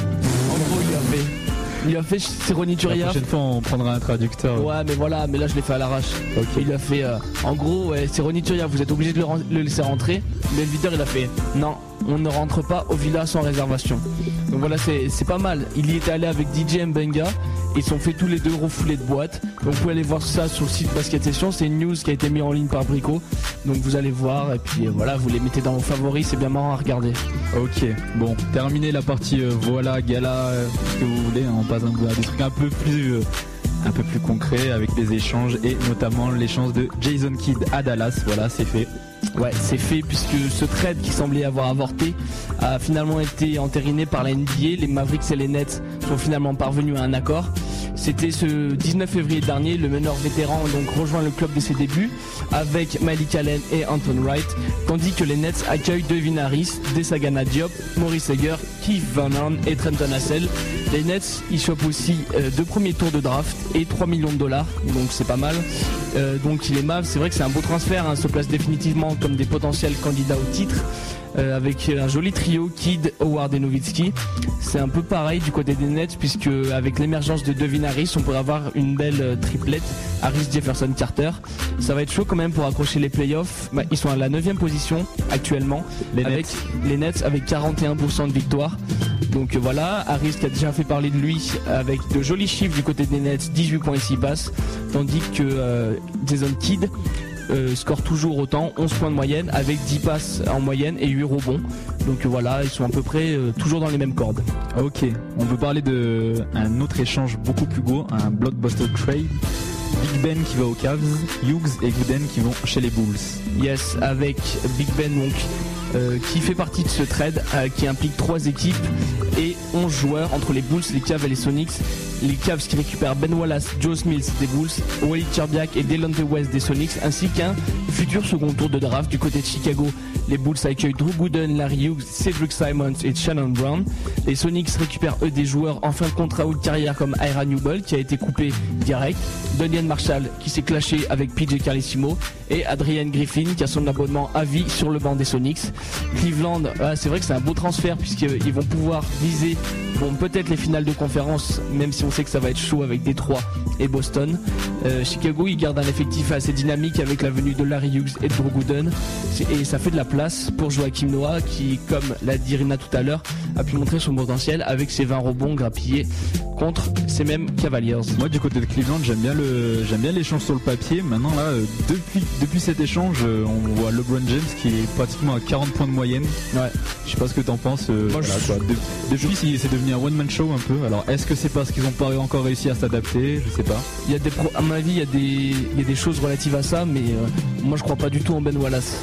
Gros, il lui a fait, il a fait, La prochaine fois, on prendra un traducteur. Ouais, mais voilà, mais là je l'ai fait à l'arrache. Il a fait, euh, en gros, ouais, Ronny Turiaf, vous êtes obligé de le, laisser rentrer. Mais le videur, il a fait, non, on ne rentre pas au villa sans réservation. Donc voilà, c'est pas mal. Il y était allé avec DJ Mbenga. Ils sont fait tous les deux refoulés de boîte. Donc vous pouvez aller voir ça sur le site Basket Session. C'est une news qui a été mise en ligne par Brico. Donc vous allez voir et puis euh, voilà, vous les mettez dans vos favoris. C'est bien marrant à regarder. Ok, bon, terminé la partie euh, voilà, gala, euh, ce que vous voulez, hein, on passe à des trucs un peu plus, un peu plus concrets avec des échanges et notamment l'échange de Jason Kidd à Dallas. Voilà, c'est fait. Ouais, c'est fait puisque ce trade qui semblait avoir avorté a finalement été entériné par la NBA. Les Mavericks et les Nets sont finalement parvenus à un accord. C'était ce 19 février dernier, le meneur vétéran donc rejoint le club de ses débuts avec Malik Allen et Anton Wright, tandis que les Nets accueillent Devin Harris, Desagana Diop, Maurice Seger, Keith Van Horn et Trenton Hassel. Les Nets, ils chopent aussi euh, deux premiers tours de draft et 3 millions de dollars, donc c'est pas mal. Euh, donc les Mavs, c'est vrai que c'est un beau transfert, hein, se place définitivement comme des potentiels candidats au titre. euh, avec un joli trio Kidd, Howard et Nowitzki. C'est un peu pareil du côté des Nets puisque avec l'émergence de Devin Harris, on pourrait avoir une belle euh, triplette Harris, Jefferson, Carter. Ça va être chaud quand même pour accrocher les playoffs. Bah, ils sont à la 9 position actuellement Les avec Nets. les Nets avec 41% de victoire. Donc euh, voilà, Harris qui a déjà fait parler de lui avec de jolis chiffres du côté des Nets, 18 points et 6 passes, tandis que euh, Jason Kidd euh, score toujours autant, 11 points de moyenne avec 10 passes en moyenne et 8 rebonds. Donc euh, voilà, ils sont à peu près euh, toujours dans les mêmes cordes. Ok, on peut parler de un autre échange beaucoup plus gros, un blockbuster trade. Big Ben qui va aux Cavs, Hughes et Gooden qui vont chez les Bulls. Yes, avec Big Ben donc euh, qui fait partie de ce trade euh, qui implique trois équipes et 11 joueurs entre les Bulls, les Cavs et les Sonics. Les Cavs qui récupèrent Ben Wallace, Joe Smith des Bulls, Wally Cherbiak et Delonte West des Sonics, ainsi qu'un futur second tour de draft du côté de Chicago. Les Bulls accueillent Drew Gooden, Larry Hughes, Cedric Simons et Shannon Brown. Les Sonics récupèrent eux des joueurs en fin de contrat ou carrière comme Ira Newell qui a été coupé direct, Donian Marshall qui s'est clashé avec PJ Carlissimo et Adrian Griffin qui a son abonnement à vie sur le banc des Sonics. Cleveland, ah, c'est vrai que c'est un beau transfert puisqu'ils vont pouvoir viser bon, peut-être les finales de conférence, même si on sait que ça va être chaud avec Détroit et Boston. Euh, Chicago, ils gardent un effectif assez dynamique avec la venue de Larry Hughes et de. C'est- Et ça fait de la place pour Joachim Noah qui, comme l'a dit Rina tout à l'heure, a pu montrer son potentiel avec ses 20 rebonds grappillés contre ces mêmes Cavaliers. Moi du côté de Cleveland j'aime bien le j'aime bien l'échange sur le papier. Maintenant là euh, depuis depuis cet échange euh, on voit LeBron James qui est pratiquement à 40 points de moyenne. Ouais. Je sais pas ce que t'en penses. Moi, voilà, je- quoi. De- depuis c'est devenu un one man show un peu. Alors est-ce que c'est parce qu'ils ont pas encore réussi à s'adapter Je sais pas. Il y a des pro- à mon avis, il y, a des, il y a des choses relatives à ça, mais euh, moi je crois pas du tout en Ben Wallace.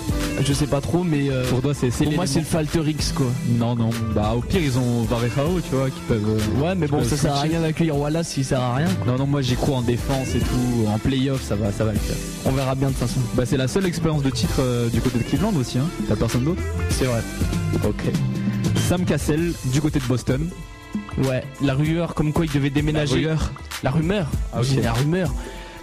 Je sais pas trop, mais euh, Pour toi c'est pour moi c'est le Falter X quoi. Non non. Bah au pire ils ont Varejao tu vois qui peuvent. euh, Ouais, mais bon, ça sert à rien d'accueillir Wallace s'il sert à rien. quoi. Non non moi j'y crois en défense et tout. En playoff ça va ça va le faire. On verra bien de toute façon. Bah c'est la seule expérience de titre euh, du côté de Cleveland aussi hein. T'as personne d'autre? C'est vrai. Ok. Sam Cassell du côté de Boston. Ouais, la rumeur comme quoi il devait déménager. La rumeur. Ah, la rumeur.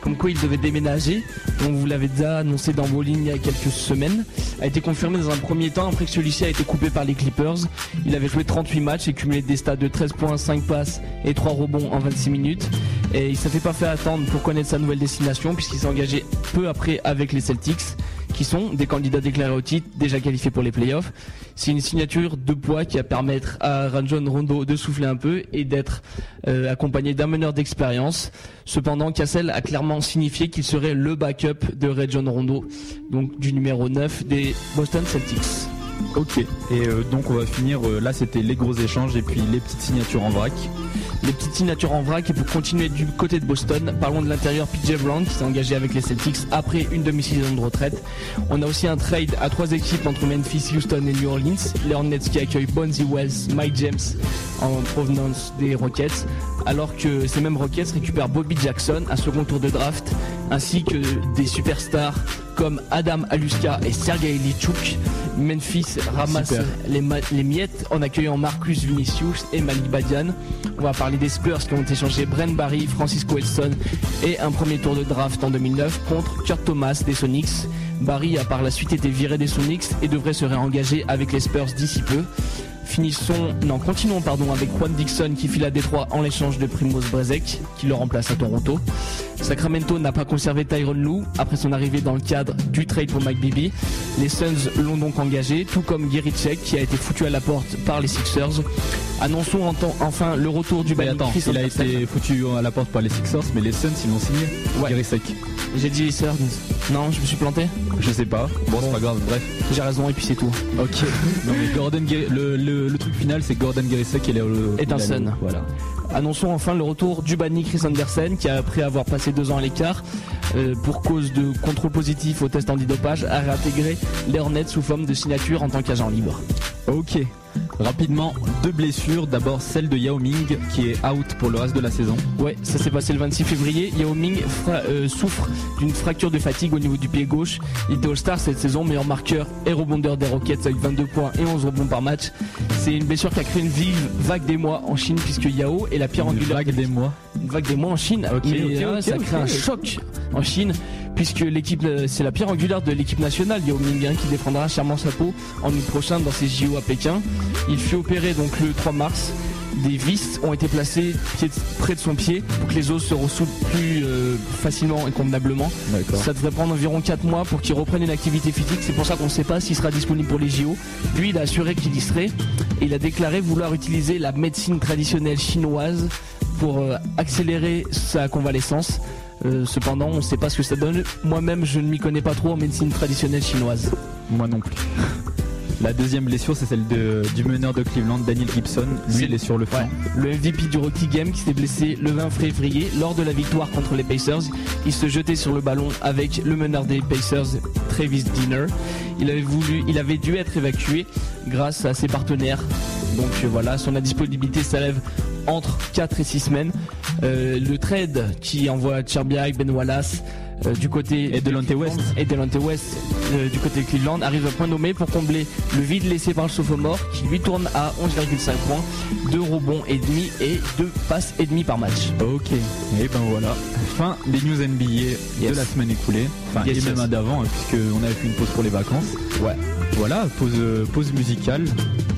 Comme quoi il devait déménager. On vous l'avait déjà annoncé dans vos lignes il y a quelques semaines. A été confirmé dans un premier temps après que celui-ci a été coupé par les Clippers. Il avait joué 38 matchs et cumulé des stats de 13 points, 5 passes et 3 rebonds en 26 minutes. Et il s'est fait pas fait attendre pour connaître sa nouvelle destination puisqu'il s'est engagé peu après avec les Celtics qui sont des candidats déclarés au titre, déjà qualifiés pour les playoffs. C'est une signature de poids qui va permettre à Rajon Rondo de souffler un peu et d'être euh, accompagné d'un meneur d'expérience. Cependant, Cassel a clairement signifié qu'il serait le backup de Rajon Rondo, donc du numéro 9 des Boston Celtics. Ok. Et euh, donc on va finir. euh, là c'était les gros échanges et puis les petites signatures en vrac. Les petites signatures en vrac et pour continuer du côté de Boston, parlons de l'intérieur PJ Brown qui s'est engagé avec les Celtics après une demi-saison de retraite. On a aussi un trade à trois équipes entre Memphis, Houston et New Orleans. Les Hornets qui accueillent Bonzi Wells, Mike James en provenance des Rockets, alors que ces mêmes Rockets récupèrent Bobby Jackson, un second tour de draft, ainsi que des superstars comme Adam Aluska et Sergei Lichuk. Memphis ramasse les, miettes en accueillant Marcus Vinicius et Malik Badian. On va parler des Spurs qui ont échangé Brent Barry, Francisco Wilson et un premier tour de draft en 2009 contre Kurt Thomas des Sonics. Barry a par la suite été viré des Sonics et devrait se réengager avec les Spurs d'ici peu. Finissons, non, continuons pardon avec Juan Dixon qui file à Détroit en l'échange de Primoz Brezek qui le remplace à Toronto. Sacramento n'a pas conservé Tyron Lou après son arrivée dans le cadre du trade pour Mike Bibby. Les Suns l'ont donc engagé, tout comme Gary Check qui a été foutu à la porte par les Sixers. Annonçons en temps- enfin le retour du Mais attends, il a été foutu à la porte par les Sixers, mais les Suns ils l'ont signé. Ouais. J'ai dit les Suns. Non, je me suis planté. Je sais pas. Bon, c'est pas grave. Bref. J'ai raison et puis c'est tout. Ok. <laughs> non mais Gordon, le, le, le truc final c'est Gordon Gary Sec et le. Est un. Voilà. Annonçons enfin le retour du Bani Chris Andersen qui après avoir passé deux ans à l'écart euh, pour cause de contrôle positif au test antidopage a réintégré les Hornets sous forme de signature en tant qu'agent libre. Ok. Rapidement, deux blessures. D'abord celle de Yao Ming qui est out pour le reste de la saison. Ouais, ça s'est passé le 26 février. Yao Ming euh, souffre d'une fracture de fatigue au niveau du pied gauche. Il était All-Star cette saison, meilleur marqueur et rebondeur des Rockets avec 22 points et 11 rebonds par match. C'est une blessure qui a créé une vive vague des mois en Chine puisque Yao est la pierre Une angulaire vague des mois. une vague des mois en Chine. Ok, Mais, ok, ouais, ok, ça crée un choc en Chine puisque l'équipe euh, c'est la pierre angulaire de l'équipe nationale Yao Ming hein, qui défendra chèrement sa peau en août prochain dans ses JO à Pékin. Il fut opéré donc le 3 mars. Des vis ont été placées près de son pied pour que les os se ressoudent plus euh, facilement et convenablement. Ça devrait prendre environ 4 mois pour qu'il reprenne une activité physique. C'est pour ça qu'on ne sait pas s'il sera disponible pour les JO. Lui, il a assuré qu'il y serait. Et il a déclaré vouloir utiliser la médecine traditionnelle chinoise pour euh, accélérer sa convalescence. Euh, cependant, on ne sait pas ce que ça donne. Moi-même, je ne m'y connais pas trop en médecine traditionnelle chinoise. Moi non plus. <laughs> La deuxième blessure, c'est celle de, du meneur de Cleveland, Daniel Gibson. Lui, C'est- il est sur le flanc. Le MVP du Rocky Game qui s'est blessé le 20 février lors de la victoire contre les Pacers. Il se jetait sur le ballon avec le meneur des Pacers, Travis Dinner. Il avait voulu, il avait dû être évacué grâce à ses partenaires. Donc euh, voilà, son indisponibilité s'élève entre 4 et 6 semaines. Euh, le trade qui envoie Cherbiak, Ben Wallace euh, du côté Et Delonte West. et Delonte West euh, du côté de Cleveland arrive à point nommé pour combler le vide laissé par le sophomore qui lui tourne à 11,5 points, 2 rebonds et demi et 2 passes et demi par match. Ok, et ben voilà, fin des news NBA Yes. de la semaine écoulée, enfin Yes, et même yes. d'avant, hein, puisque on avait fait une pause pour les vacances. Ouais. Voilà, pause, euh, pause musicale,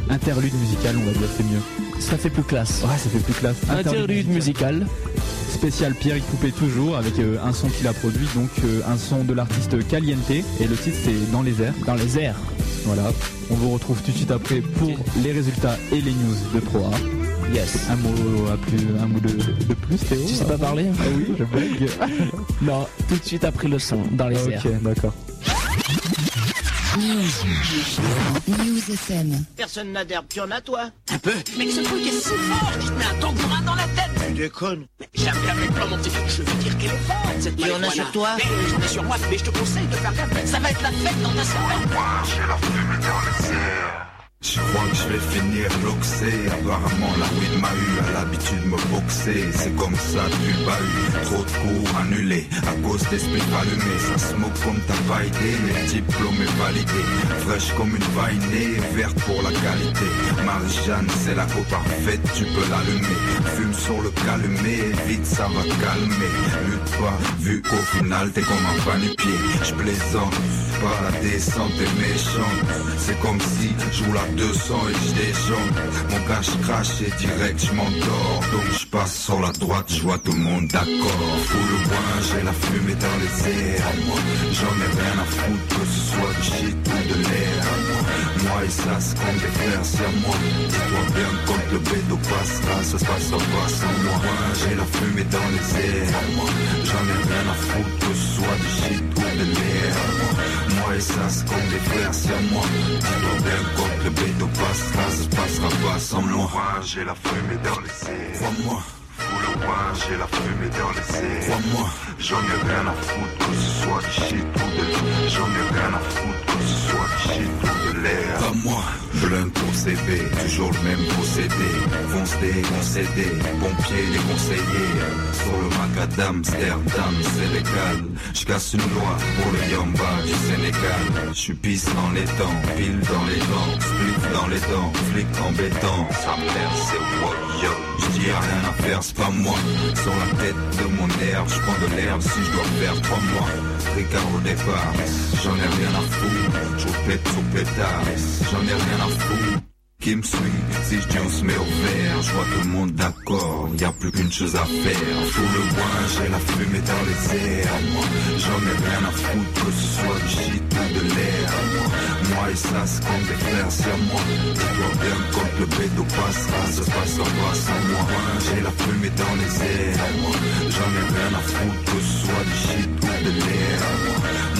interlude musicale, on va dire, c'est mieux. Ça fait plus classe. Ouais, ça fait plus classe. Interlude musical. Spécial Pierre Coupé toujours avec euh, un son qu'il a produit, donc euh, un son de l'artiste Caliente, et le titre c'est Dans les airs. Dans les airs. Voilà, on vous retrouve tout de suite après pour les résultats et les news de Pro A. Yes. Un mot, à plus, un mot de, de plus, Théo Tu sais pas parler Ah oui, je blague. <laughs> Non, tout de suite après le son, dans les airs. ok, d'accord. News. News FM. Personne n'a d'herbe, tu en as toi Un peu. Mais ce truc est si fort qu'il te met un tambour dans la tête. Tu déconnes. Mais jamais avec pas mon petit. Je veux dire qu'elle est forte cette Et on a marijuana. sur toi Mais j'en ai sur moi, mais je te conseille de faire gaffe. Ça va être la fête dans ta salle. Je crois que je vais finir loxé Apparemment la weed m'a eu à l'habitude de me boxer. C'est comme ça depuis le bahut. Trop de cours annulés À cause d'esprit allumés. Ça smoke comme t'as pas idée Mais le diplôme est validé. Fraîche comme une vainée Verte pour la qualité. Marie-Jeanne c'est la go parfaite Tu peux l'allumer. Fume sur le calmer Vite ça va calmer. Lutte pas vu qu'au final t'es comme un panier Je plaisante pas la descente est méchante C'est comme si je à 200 et je Mon cache crache et direct je m'endors. Donc je passe sur la droite, je vois tout le monde d'accord. Fous le boin, j'ai la fumée dans les airs. J'en ai rien à foutre que ce soit du shit ou de l'air. Moi et ça comme des frères, c'est à moi. Dis-toi bien quand le bédo passera, ça se passera pas sans moi. J'ai la fumée dans les airs. J'en ai rien à foutre que ce soit du shit ou de l'air et ça c'est comme des frères, c'est moi. Dis-toi bien quand le bédo passera, ça se passera pas sans moi. J'ai la fumée dans les airs Crois-moi Fous le bois, j'ai la fumée dans les airs Crois-moi. J'en ai rien à foutre que ce soit du shit ou de l'air. J'en ai rien à foutre que ce soit du shit ou de l'air. Comme moi. Blunt pour CV, toujours le même procédé. Fonce déconcédé, pompier déconseillé Sur le macadam, Amsterdam, c'est légal J'casse une loi pour le yamba du Sénégal. J'suis pisse dans les temps, pile dans les dents Split dans les dents, flic embêtant. Sa mère c'est yo. J'dis rien à faire, c'est pas moi. Sur la tête de mon herbe, j'prends de l'herbe si je dois faire trois mois Ricard au départ, j'en ai rien à foutre. Je sur pétard, j'en ai rien à foutre qui me suit? Si je dis on se met au vert, je vois tout le monde d'accord, y a plus qu'une chose à faire. Fous le bois, j'ai la fumée dans les airs. Moi, j'en ai rien à foutre que ce soit du shit ou de l'air. Moi, moi et ça c'est comme des frères, c'est moi. Dis-toi bien quand le bédo passera, ça se passera pas sans moi. J'ai la fumée dans les airs. Moi, j'en ai rien à foutre que ce soit du shit ou de l'air. Moi,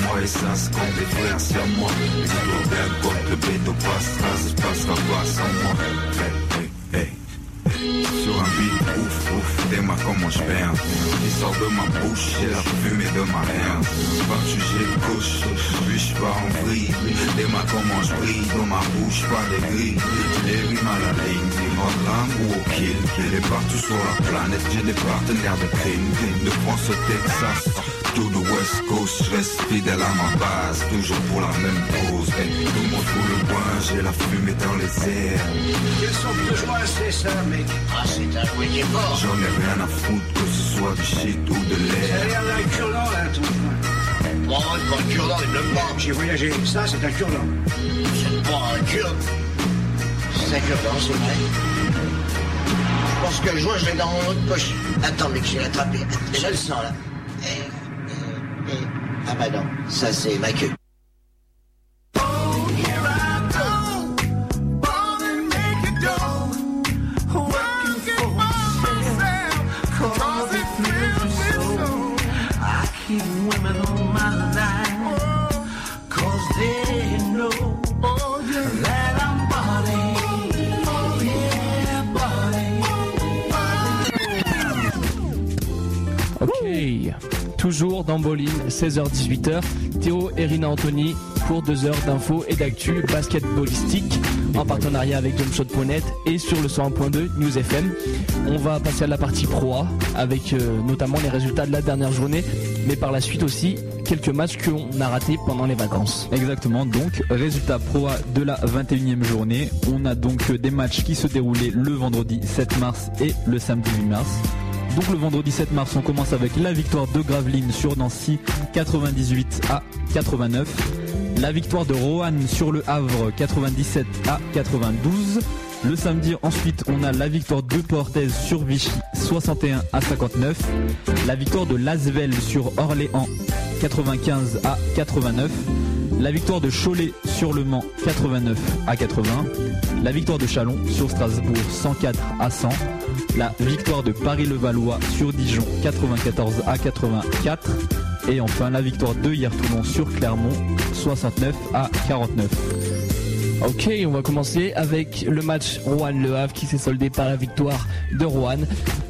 moi et ça c'est comme des frères, c'est moi. Dis-toi bien quand le bédo passera, ça se passera pas sans moi. Hey, hey, hey. Sur un beat, ouf, ouf, des mains comment je perds. Qui sort de ma bouche, j'ai la fumée de ma haine de sujet de couche, puis je pars en vrille. Des mains comment je brille, dans ma bouche, pas des grilles. Les rime à la ligne, dis-moi drame ou au kill. Il est partout sur la planète, j'ai des partenaires de crime. De France au Texas, tout le West Coast Je reste fidèle à ma base, toujours pour la même cause hey, Tout le monde fout le bois, j'ai la fumée dans les airs Quelle sorte de joie c'est ça, mec Ah, c'est un est fort. J'en ai rien à foutre que ce soit du shit ou de Ça a l'air l'air d'un cure-dent, là, tout. Bon, c'est pas un cure-dent, il ne pas. J'ai voyagé. Ça, c'est un cure-dent. C'est pas un cure. C'est un cure-dent, c'est vrai. Je pense que le joint, je l'ai dans mon autre poche. Attends, mec, je l'ai attrapé. Je le sens, là. Eh, eh. Ah bah non, ça c'est ma queue. Toujours dans Bolin, 16h-18h. Théo et Rina Anthony pour deux heures d'infos et d'actu basketballistique. en partenariat avec jumpshot.net et sur le 101.2 News FM. On va passer à la partie Pro A avec euh, notamment les résultats de la dernière journée, mais par la suite aussi quelques matchs qu'on a ratés pendant les vacances. Exactement, donc résultat Pro A de la 21e journée. On a donc des matchs qui se déroulaient le vendredi 7 mars et le samedi 8 mars. Donc le vendredi 7 mars, on commence avec la victoire de Gravelines sur Nancy 98 à 89. La victoire de Roanne sur le Havre 97 à 92. Le samedi ensuite on a la victoire de Portez sur Vichy 61 à 59. La victoire de Lasvel sur Orléans 95 à 89. La victoire de Cholet sur Le Mans 89 à 80. La victoire de Chalon sur Strasbourg 104 à 100. La victoire de Paris-Levallois sur Dijon 94 à 84. Et enfin la victoire de Hier-Toulon sur Clermont 69 à 49. Ok, on va commencer avec le match Rouen-Le Havre qui s'est soldé par la victoire de Rouen,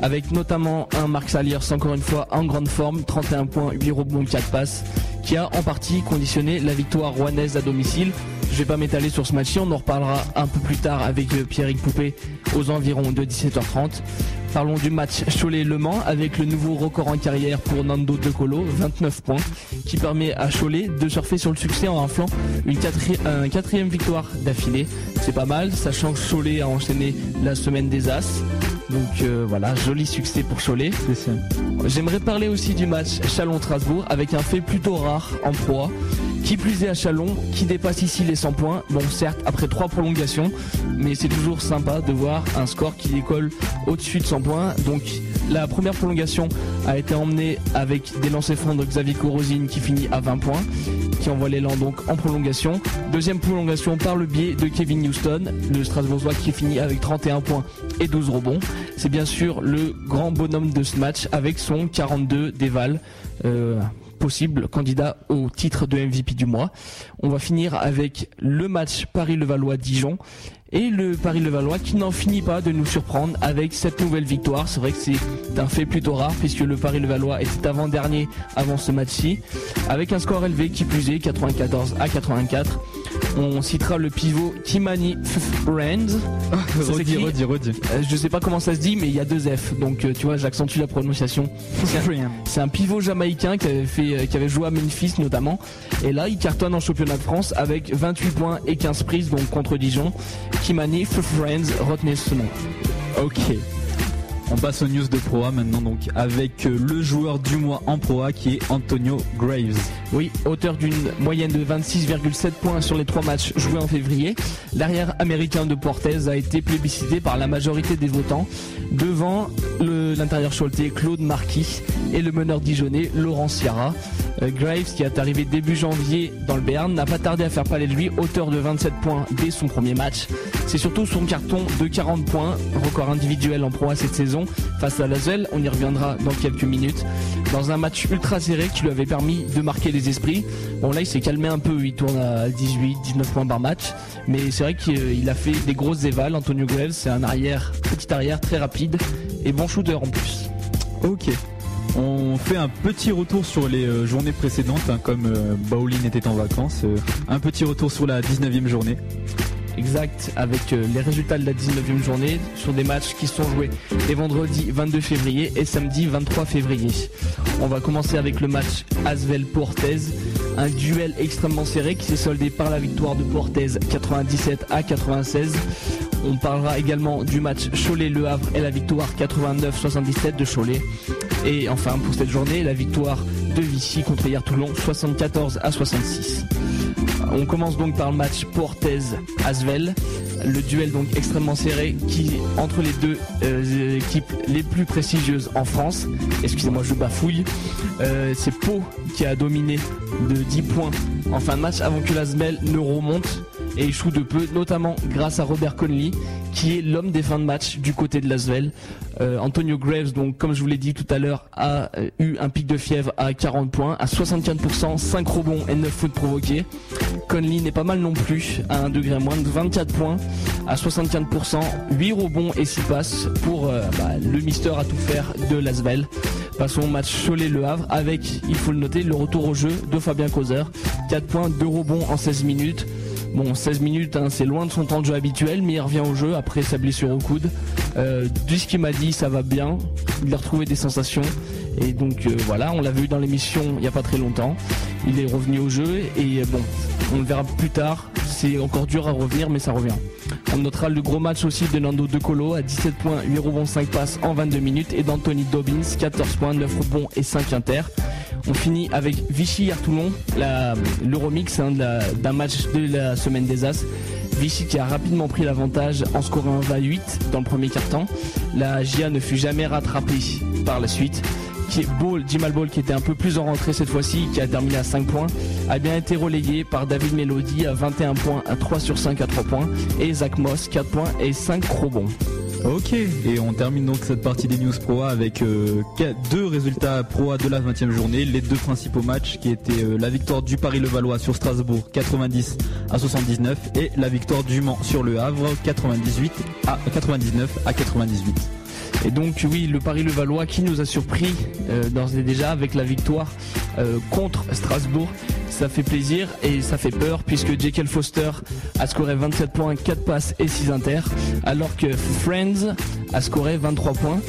avec notamment un Marc Saliers encore une fois en grande forme, 31 points, 8 rebonds, 4 passes, qui a en partie conditionné la victoire rouennaise à domicile. Je vais pas m'étaler sur ce match-ci, on en reparlera un peu plus tard avec euh, Pierrick Poupé aux environs de 17h30. Parlons du match Cholet-Le Mans avec le nouveau record en carrière pour Nando De Colo, 29 points, qui permet à Cholet de surfer sur le succès en raflant une quatri- un quatrième victoire d'affilée. C'est pas mal, sachant que Cholet a enchaîné la semaine des As. Donc euh, voilà, joli succès pour Cholet. J'aimerais parler aussi du match Chalon-Strasbourg avec un fait plutôt rare en proie. Qui plus est à Chalon, qui dépasse ici les 100 points. Bon, certes, après trois prolongations, mais c'est toujours sympa de voir un score qui décolle au-dessus de 100 points. Donc, la première prolongation a été emmenée avec des lancers francs de Xavier Corosine qui finit à 20 points, qui envoie l'élan donc en prolongation. Deuxième prolongation par le biais de Kevin Houston, le Strasbourgeois qui finit avec 31 points et 12 rebonds. C'est bien sûr le grand bonhomme de ce match avec son 42 déval. Possible candidat au titre de MVP du mois. On va finir avec le match Paris-Levallois-Dijon et le Paris-Levallois qui n'en finit pas de nous surprendre avec cette nouvelle victoire. C'est vrai que c'est un fait plutôt rare puisque le Paris-Levallois était avant-dernier avant ce match-ci avec un score élevé qui plus est 94 à 84. On citera le pivot Kimani Friends. <laughs> Redis, redis, redis. euh, je sais pas comment ça se dit, mais il y a deux F. Donc euh, tu vois, j'accentue la prononciation. <laughs> C'est un, pivot jamaïcain qui avait fait, euh, qui avait joué à Memphis notamment. Et là, il cartonne en championnat de France avec 28 points et 15 prises donc contre Dijon. Kimani Friends, retenez ce nom. Ok. On passe aux news de Pro A maintenant donc avec euh, le joueur du mois en Pro A qui est Antonio Graves. Oui, auteur d'une moyenne de 26,7 points sur les trois matchs joués en février, l'arrière américain de Portez a été plébiscité par la majorité des votants, devant l'intérieur Choletais Claude Marquis et le meneur dijonnais Laurent Sierra. Euh, Graves, qui est arrivé début janvier dans le Béarn, n'a pas tardé à faire parler de lui, auteur de 27 points dès son premier match. C'est surtout son carton de 40 points, record individuel en proie cette saison, face à Lasvel, on y reviendra dans quelques minutes, dans un match ultra serré qui lui avait permis de marquer les esprits. Bon là il s'est calmé un peu, il tourne à 18, 19 points par match, mais c'est vrai qu'il a fait des grosses évals, Antonio Graves, c'est un arrière, petit arrière très rapide et bon shooter en plus. Ok. On fait un petit retour sur les euh, journées précédentes, hein, comme euh, était en vacances. euh, un petit retour sur la 19e journée. Exact, avec euh, les résultats de la 19e journée sur des matchs qui sont joués les vendredis 22 février et samedi 23 février. On va commencer avec le match Asvel-Portez, un duel extrêmement serré qui s'est soldé par la victoire de Portez 97 à 96. On parlera également du match Cholet-Le Havre et la victoire 89-77 de Cholet. Et enfin pour cette journée, la victoire de Vichy contre hier Toulon 74 à 66. On commence donc par le match Portez-Asvel. Le duel donc extrêmement serré qui entre les deux euh, équipes les plus prestigieuses en France. Excusez-moi, je bafouille. Euh, C'est Pau qui a dominé de 10 points en fin de match avant que l'Asvel ne remonte et échoue de peu, notamment grâce à Robert Conley qui est l'homme des fins de match du côté de l'Asvel. Euh, Antonio Graves, donc comme je vous l'ai dit tout à l'heure, a euh, eu un pic de fièvre à 40 points, à 64%, 5 rebonds et 9 fautes provoquées. Conley n'est pas mal non plus, à 1 degré moins de 24 points, à 75%, 8 rebonds et 6 passes pour euh, bah, le mister à tout faire de Lasvel. Passons au match Cholet-Le Havre avec, il faut le noter, le retour au jeu de Fabien Causer. 4 points, 2 rebonds en 16 minutes. Bon, 16 minutes, hein, c'est loin de son temps de jeu habituel, mais il revient au jeu après sa blessure au coude. Euh, de ce qu'il m'a dit, ça va bien. Il a retrouvé des sensations. Et donc euh, voilà, on l'a vu dans l'émission il n'y a pas très longtemps. Il est revenu au jeu et euh, bon, on le verra plus tard. C'est encore dur à revenir, mais ça revient. On notera le gros match aussi de Nando De Colo à 17 points, 8 rebonds, 5 passes en 22 minutes et d'Anthony Dobbins, 14 points, 9 rebonds et 5 inter. On finit avec Vichy à Toulon, la- le remix hein, d'un match de la semaine des As. Vichy qui a rapidement pris l'avantage en scorant 28 dans le premier quart-temps. La GIA ne fut jamais rattrapée par la suite. Qui est Ball, Ball qui était un peu plus en rentrée cette fois-ci, qui a terminé à 5 points, a bien été relayé par David Melody à 21 points, à 3 sur 5 à 3 points, et Zach Moss 4 points et 5 rebonds. Ok, et on termine donc cette partie des News Pro avec euh, deux résultats Pro de la 20e journée, les deux principaux matchs qui étaient euh, la victoire du Paris-Levallois sur Strasbourg 90 à 79 et la victoire du Mans sur Le Havre 98 à 99 à 98. Et donc oui, le Paris-Levallois qui nous a surpris euh, d'ores et déjà avec la victoire contre Strasbourg. Ça fait plaisir et ça fait peur puisque Jekyll Foster a scoré 27 points, 4 passes et 6 inter, alors que Friends a scoré 23 points.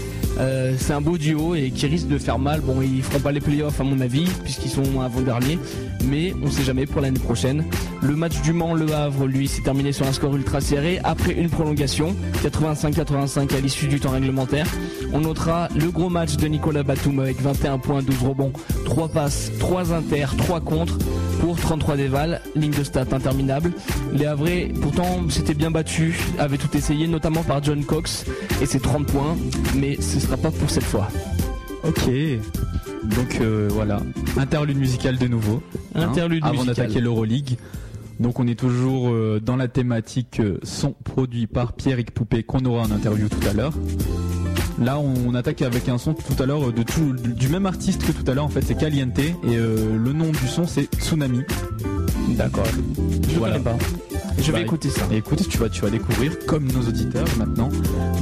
Euh, c'est un beau duo et qui risque de faire mal. Bon, ils feront pas les playoffs à mon avis puisqu'ils sont avant-derniers, mais on sait jamais pour l'année prochaine. Le match du Mans Le Havre, lui, s'est terminé sur un score ultra serré après une prolongation, 85-85 à l'issue du temps réglementaire. On notera le gros match de Nicolas Batum avec 21 points, 12 rebonds, 3 passes, 3 inter, 3 contre pour 33 dévals, ligne de stats interminable. Les Havrais, pourtant, s'étaient bien battus, avaient tout essayé, notamment par John Cox et ses 30 points, mais ce sera pas pour cette fois. Ok, donc euh, voilà, interlude musical de nouveau. hein, Interlude avant musical. d'attaquer l'Euroleague. Donc on est toujours euh, dans la thématique euh, son produit par Pierrick Poupé qu'on aura en interview tout à l'heure. Là on attaque avec un son tout à l'heure de tout, du même artiste que tout à l'heure en fait c'est Caliente et euh, le nom du son c'est Tsunami. D'accord. Je Voilà. connais pas. Je Bah, vais écouter ça. Et écoute, tu vas, tu vas découvrir comme nos auditeurs maintenant.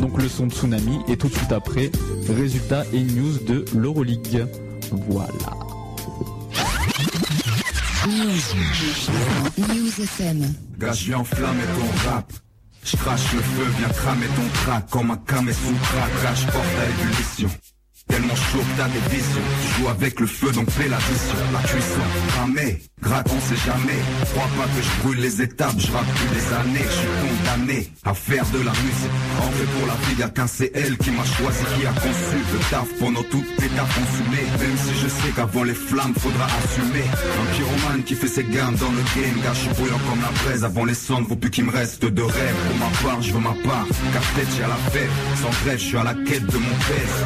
Donc le son Tsunami et tout de suite après, résultats et news de l'Euroleague. Voilà. News. News FM. Enflammer ton rap. Je crache le feu, viens cramer ton crack comme un camé sous crack. Crash porte à ébullition. Tellement chaud que t'as des visions. Tu joues avec le feu, donc fais l'addition. La cuisson, cramé, gratte, on sait jamais. Crois pas que je brûle les étapes, je rappe depuis des années. Je suis condamné à faire de la musique. En fait, pour la vie, y'a qu'un c'est elle qui m'a choisi, qui a conçu le taf pendant toutes tes tafs consumées. Même si je sais qu'avant les flammes, faudra assumer. Un pyromane qui fait ses gammes dans le game. Gars, je suis brûlant comme la braise. Avant les cendres, faut plus qu'il me reste de rêve. Pour ma part, je veux ma part. Car peut-être j'ai à la fête. Sans grève, je suis à la quête de mon pèse.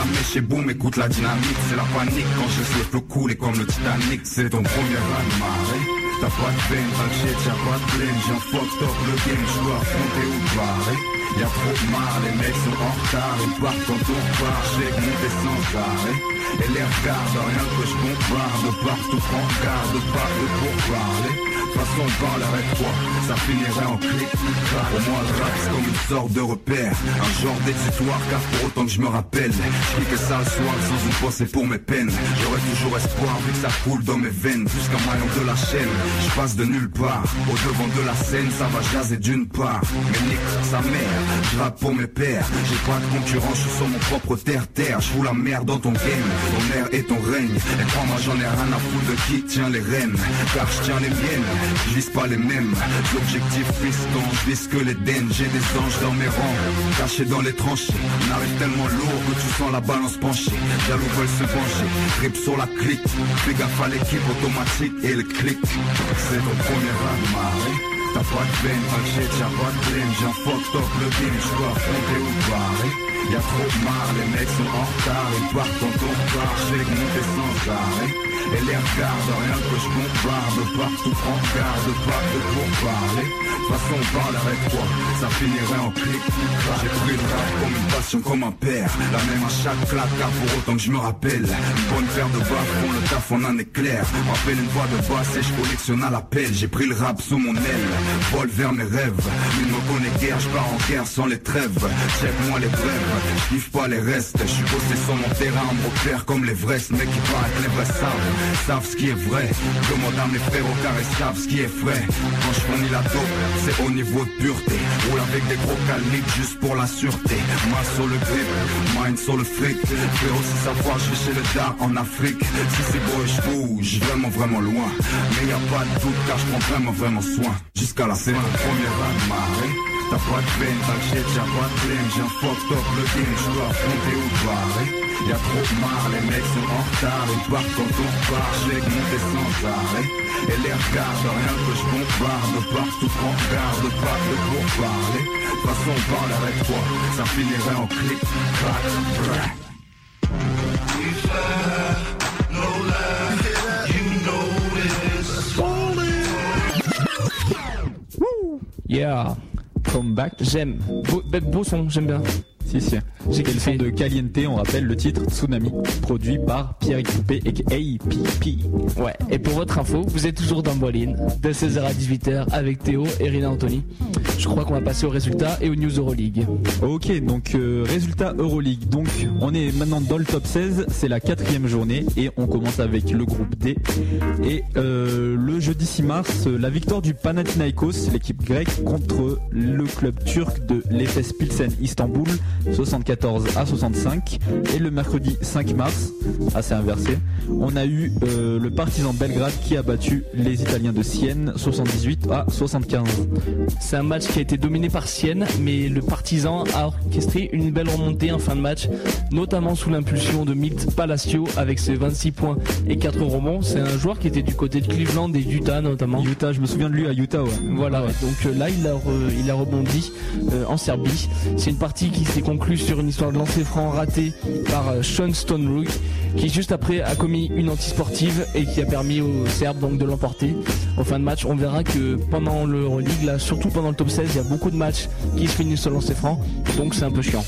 La mèche et boum, écoute la dynamique. C'est la panique quand je laisse le flot couler comme le Titanic. C'est ton premier raz-de-marée. T'as pas de peine, de shit, y'a pas de blême. J'ai un fucked up le game, je dois affronter ou barrer. Y'a trop de mal, les mecs sont en retard. Ils partent quand on part, chèque monter sans arrêt. Et les regardent, rien que je bombarde. Partout prends garde, pas eux pour parler. Façon, on parle avec toi, ça finirait en clic. Pour moi, le rap, c'est comme une sorte de repère. Un genre d'exutoire, car pour autant que je me rappelle, je que ça le soir sans une pensée pour mes peines. J'aurais toujours espoir, vu que ça coule dans mes veines, jusqu'à maillon de la chaîne. Je passe de nulle part, au devant de la scène, ça va jaser d'une part. Mais nique sa mère, je rappe pour mes pères. J'ai pas de concurrence, je suis sur mon propre terre-terre. Je fous la merde dans ton game, ton air et ton règne. Et crois-moi, j'en ai rien à foutre de qui tient les rênes. Car je tiens les miennes, je pas les mêmes. L'objectif piston, je que les dennes. J'ai des anges dans mes rangs, cachés dans les tranchées. On arrive tellement lourd que tu sens la balance penchée. Jaloux veulent se venger, rip sur la clique. Fais gaffe à l'équipe automatique et le clic. C'est ton premier raz-de-marée. De peine, pas de shit, y'a pas de blême J'ai un fucked up le game, j'dois affronter ou barrer Y'a trop de marre, les mecs sont en retard Ils partent on part, chèque monter sans arrêt. Et les regardent, rien que je bombarde Partout prends garde, pas de pour parler. De façon on parle avec toi, ça finirait en clic J'ai pris le rap comme une passion, comme un père. La même à chaque claque, car pour autant que je me rappelle. Une bonne paire de bas font le taf en un éclair Rappelle une voix de basse et je collectionne à l'appel. J'ai pris le rap sous mon aile Vol vers mes rêves. Il me connaît guère, je pars en guerre sans les trêves. Check-moi les brèves, je pas les restes. Je suis bossé sur mon terrain, me repère comme l'Everest Mais qui que les vrais savent, savent ce qui est vrai. Demande à mes frères au carré, savent ce qui est frais. Quand je fournis la dope, c'est au niveau de pureté. Roule avec des gros calibres juste pour la sûreté. Main sur le grip, mind sur le fric. Faut aussi savoir, je chez le dar en Afrique. Si c'est beau, je bouge, vraiment vraiment loin. Mais y a pas de doute car je prends vraiment vraiment soin Jusqu'à la fin, premier raz de marée T'as pas de peine, t'inquiète, j'ai pas de blême J'ai un fucked up le game, je dois affronter ou barrer. Y'a trop de marre, les mecs sont en retard Ils partent quand on repart, je les monter sans arrêt. Et les regards, rien que je bombarde Partout qu'on regarde, pas de pour parler. De on parle avec toi Ça finirait en clic, clac, clac Yeah. Come back. J'aime. Beau, be- beau son, j'aime bien. Si, si. J'ai J'ai le son kiffé. de Caliente, on rappelle le titre Tsunami, produit par Pierre Coupé et APP. Ouais. Et pour votre info, vous êtes toujours dans Bolin, de 16h à 18h avec Théo et Rina Anthony. Je crois qu'on va passer aux résultats et aux news Euroleague. Ok, donc euh, résultat Euroleague. Donc on est maintenant dans le top 16, c'est la quatrième journée et on commence avec le groupe D. Et euh, le jeudi 6 mars, la victoire du Panathinaikos, l'équipe grecque, contre le club turc de l'Efes Pilsen Istanbul, 74 à 65. Et le mercredi 5 mars, ah c'est inversé, on a eu euh, le Partizan Belgrade qui a battu les Italiens de Sienne, 78 à 75. C'est un match qui a été dominé par Sienne, mais le partisan a orchestré une belle remontée en fin de match, notamment sous l'impulsion de Milt Palacio avec ses 26 points et 4 rebonds. C'est un joueur qui était du côté de Cleveland et Utah notamment. Utah, je me souvian de lui à Utah, ouais. Voilà, ouais. donc euh, là il a, re- il a rebondi euh, en Serbie. C'est une partie qui s'est conclue sur une histoire de lancer franc raté par euh, Sean Stonerook, qui juste après a commis une antisportive et qui a permis aux Serbes donc de l'emporter. En fin de match, on verra que pendant l'Euroleague, là, surtout pendant le top 16, il y a beaucoup de matchs qui se finissent sur lancer franc, donc c'est un peu chiant.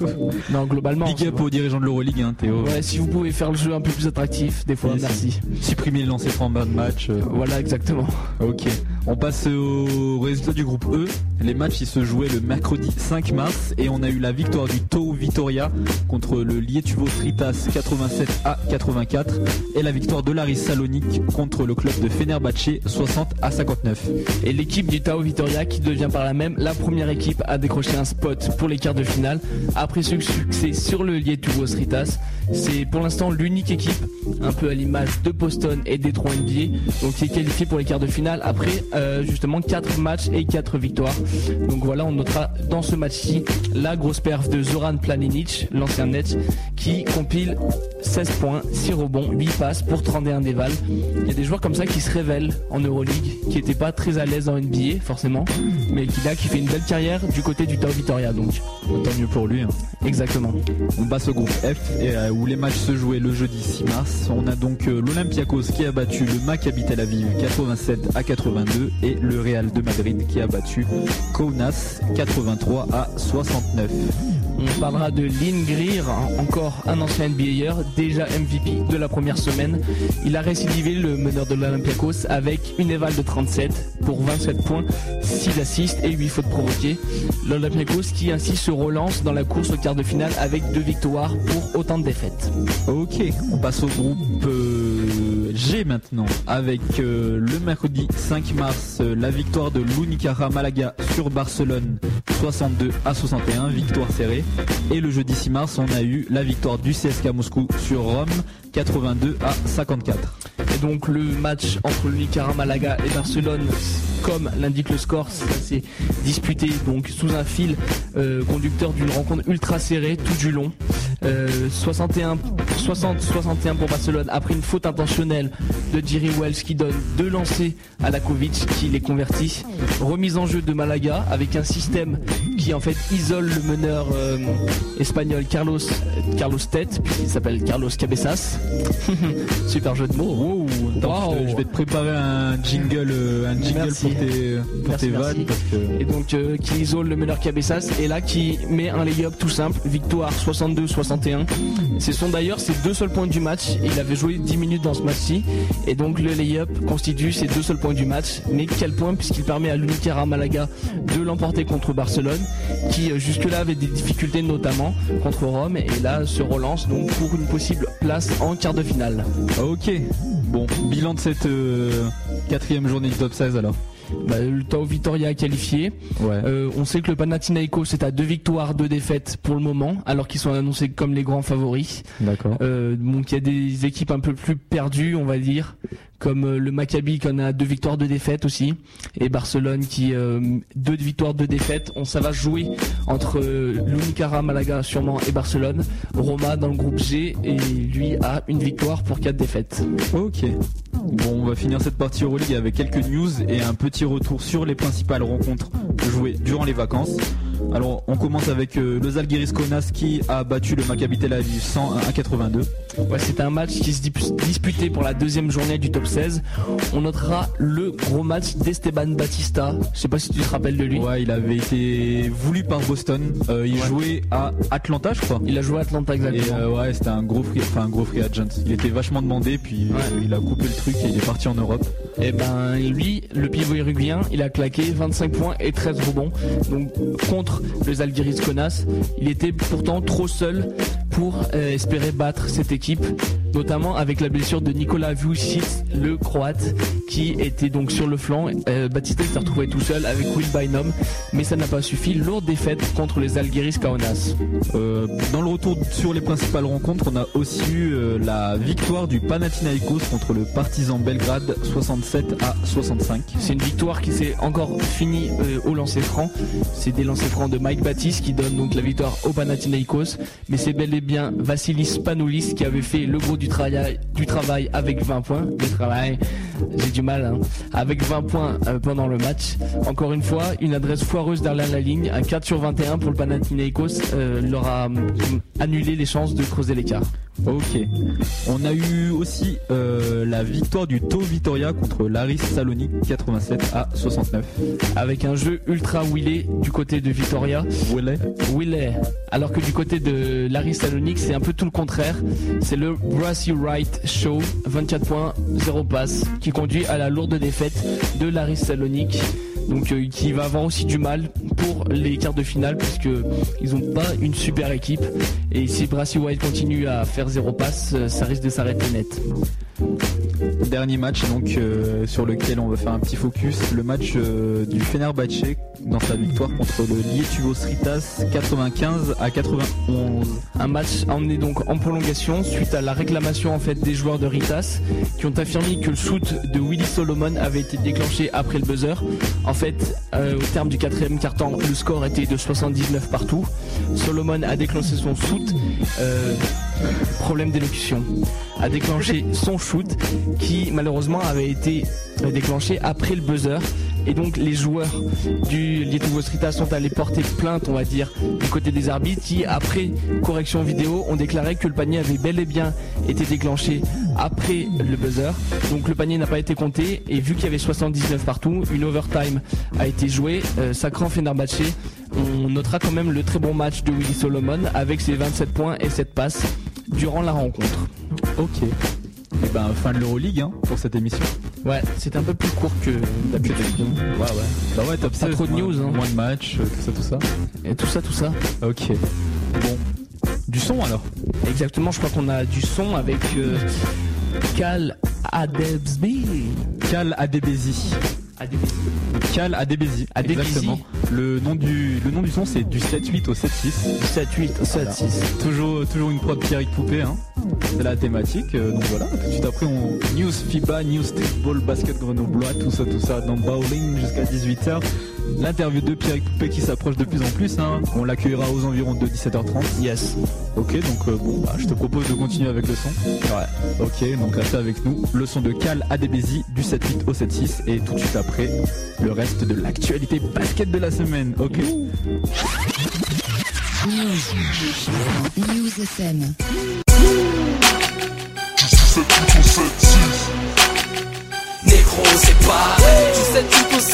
<laughs> non, globalement. Big up aux dirigeants de l'Euroleague, hein, Théo. Ouais, si vous pouvez faire le jeu un peu plus attractif, des fois, merci. Supprimer les lancers francs en bas de match. euh, Voilà, exactement. Ok. On passe au résultat du groupe E. Les matchs se jouaient le mercredi 5 mars et on a eu la victoire du Tau Vitoria contre le Lietuvo Tritas 87 à 84 et la victoire de l'Aris Salonique contre le club de Fenerbahce 60 à 59. Et l'équipe du Tao Vitoria qui devient par là même la première équipe à décrocher un spot pour les quarts de finale après ce succès sur le Lietuvo Ritas. C'est pour l'instant l'unique équipe, un peu à l'image de Boston et des 3 NBA, donc qui est qualifiée pour les quarts de finale après euh, justement 4 matchs et 4 victoires. Donc voilà, on notera dans ce match-ci la grosse perf de Zoran Planinic, l'ancien net, qui compile 16 points, 6 rebonds, 8 passes pour 31 dévals. Il y a des joueurs comme ça qui se révèlent en Euroleague, qui n'étaient pas très à l'aise en NBA forcément, mais qui là qui fait une belle carrière du côté du Tau Vitoria donc. Tant mieux pour lui. hein. Exactement. On passe au groupe F et, euh, où les matchs se jouaient le jeudi 6 mars. On a donc euh, l'Olympiakos qui a battu le Maccabi Tel Aviv 87 à 82 et le Real de Madrid qui a battu Kaunas 83 à 69. On parlera de Lynn Greer, encore un ancien NBAer, déjà MVP de la première semaine. Il a récidivé le meneur de l'Olympiakos avec une éval de 37 pour 27 points, 6 assists et 8 fautes provoquées. L'Olympiakos qui ainsi se relance dans la course au quart de finale avec deux victoires pour autant de défaites. Ok, on passe au groupe euh, G maintenant avec euh, le mercredi 5 mars euh, la victoire de l'Unicara Malaga sur Barcelone 62 à 61, victoire serrée. Et le jeudi 6 mars, on a eu la victoire du CSK Moscou sur Rome 82 à 54. Et donc le match entre l'Unicara Malaga et Barcelone, comme l'indique le score, s'est disputé donc sous un fil euh, conducteur d'une rencontre ultra serrée tout du long. Euh, 61 60-61 pour Barcelone après une faute intentionnelle de Jerry Wells qui donne deux lancers à Lakovic qui les convertit. Remise en jeu de Malaga avec un système qui en fait isole le meneur euh, espagnol Carlos Carlos Tête, puisqu'il s'appelle Carlos Cabezas. <laughs> Super jeu de mots. Wow, attends, Wow. je, je vais te préparer un jingle, euh, un jingle Merci. pour tes, pour Merci, tes merci. vannes parce que Et donc euh, qui isole le meneur Cabezas et là qui met un lay-up tout simple, victoire 62-61. Ce sont d'ailleurs ses deux seuls points du match. Il avait joué 10 minutes dans ce match-ci et donc le lay-up constitue ses deux seuls points du match. Mais quel point puisqu'il permet à l'Unicara Malaga de l'emporter contre Barcelone qui euh, jusque-là avait des difficultés notamment contre Rome et là se relance donc pour une possible place en quart de finale. Ok. Bon, bilan de cette euh, quatrième journée du top 16 alors. Bah, le Tao Vitoria a qualifié. Ouais. Euh, on sait que le Panathinaikos est à deux victoires, deux défaites pour le moment, alors qu'ils sont annoncés comme les grands favoris. D'accord. Euh, donc il y a des équipes un peu plus perdues, on va dire, comme euh, le Maccabi qui en a deux victoires, deux défaites aussi, et Barcelone qui euh, deux victoires, deux défaites. On ça va jouer entre l'Unicara Malaga sûrement et Barcelone. Roma dans le groupe G et lui a une victoire pour quatre défaites. Ok. Bon, on va finir cette partie Euroleague avec quelques news et un petit retour sur les principales rencontres jouées durant les vacances. Alors, on commence avec euh, le Zalgiris Kaunas qui a battu le Maccabi Tel Aviv 101 à 82. Ouais, c'était un match qui se disputait pour la deuxième journée du top 16. On notera le gros match d'Esteban Batista. Je sais pas si tu te rappelles de lui. Ouais, il avait été voulu par Boston. Euh, il Ouais. jouait à Atlanta, je crois. Il a joué à Atlanta Et exactement. euh, ouais, c'était un gros free, enfin un gros free agent. Il était vachement demandé, puis euh, Ouais. il a coupé le truc et il est parti en Europe. Et ben lui, le pivot uruguayen, il a claqué 25 points et 13 rebonds. Donc contre le Zalgiris Kaunas, il était pourtant trop seul pour euh, espérer battre cette équipe, notamment avec la blessure de Nikola Vucic, le croate, qui était donc sur le flanc. Euh, Batista s'est retrouvé tout seul avec Will Bynum, mais ça n'a pas suffi. Lourde défaite contre les Zalgiris Kaunas. Euh, dans le retour sur les principales rencontres, on a aussi eu euh, la victoire du Panathinaikos contre le Partizan Belgrade 67 à 65. C'est une victoire qui s'est encore finie au lancer franc. C'est des lancers francs de Mike Baptiste qui donne donc la victoire au Panathinaikos. Mais c'est bel et bien Vassilis Panoulis qui avait fait le gros du travail, du travail avec 20 points. Le travail, j'ai du mal, hein. Avec 20 points euh, pendant le match. Encore une fois, une adresse foireuse derrière la ligne. Un 4 sur 21 pour le Panathinaikos euh, leur a hum, annulé les chances de creuser l'écart. Ok. On a eu aussi euh, la victoire du Tau Vitoria contre l'Aris Salonique 87 à 69. Avec un jeu ultra wheelé du côté de Vitoria. Willet Willet. Alors que du côté de Larry Salonique, c'est un peu tout le contraire. C'est le Brassy Wright Show, 24 points, 0 passe, qui conduit à la lourde défaite de Larry Salonique. Donc euh, qui va avoir aussi du mal pour les quarts de finale puisque ils ont pas une super équipe et si Brassy White continue à faire zéro passe, euh, ça risque de s'arrêter net. Dernier match donc euh, sur lequel on va faire un petit focus, le match euh, du Fenerbahçe dans sa victoire contre le Lietuvos Ritas 95 à 91. Un match emmené donc en prolongation suite à la réclamation en fait des joueurs de Ritas qui ont affirmé que le shoot de Willy Solomon avait été déclenché après le buzzer. En fait, euh, au terme du quatrième quart-temps, le score était de 79 partout. Solomon a déclenché son shoot. problème d'élocution. A déclenché son shoot qui malheureusement avait été déclenché après le buzzer. Et donc les joueurs du Lietuvos Ritas sont allés porter plainte, on va dire, du côté des arbitres qui, après correction vidéo, ont déclaré que le panier avait bel et bien été déclenché après le buzzer. Donc le panier n'a pas été compté et vu qu'il y avait 79 partout, une overtime a été jouée. Euh, sacrant Fenerbahçe, on notera quand même le très bon match de Willy Solomon avec ses 27 points et 7 passes durant la rencontre. Ok. Et ben fin de l'Euroleague hein, pour cette émission. Ouais, c'est un peu plus court que d'habitude. Ouais ouais. Bah ouais top Pas 16, trop de news, hein. Moins de matchs, euh, tout ça tout ça. Et tout ça, tout ça. Ok. Bon. Du son alors Exactement, je crois qu'on a du son avec euh, Cal Adebsby. Cal Adebezi. Cal. Adebezi. Exactement. Le nom du le nom du son c'est du 7-8 au 7-6. 7, 8, 7, Voilà. 6. Toujours toujours une prod Pierrick Poupée hein. C'est la thématique. euh, donc voilà, tout de suite après, on news FIBA, news streetball, basket grenoblois, tout ça, tout ça, dans bowling jusqu'à 18h. L'interview de Pierre Poupé qui s'approche de plus en plus. hein. On l'accueillera aux environs de 17h30. Yes. Ok, donc euh, bon, bah, je te propose de continuer avec le son. Ouais. Ok, donc restez avec nous. Le son de Cal ADBZ du 7-8 au 7-6 et tout de suite après, le reste de l'actualité basket de la semaine. Ok. News. News FM. Négro c'est pareil Tu sais tout au 7-6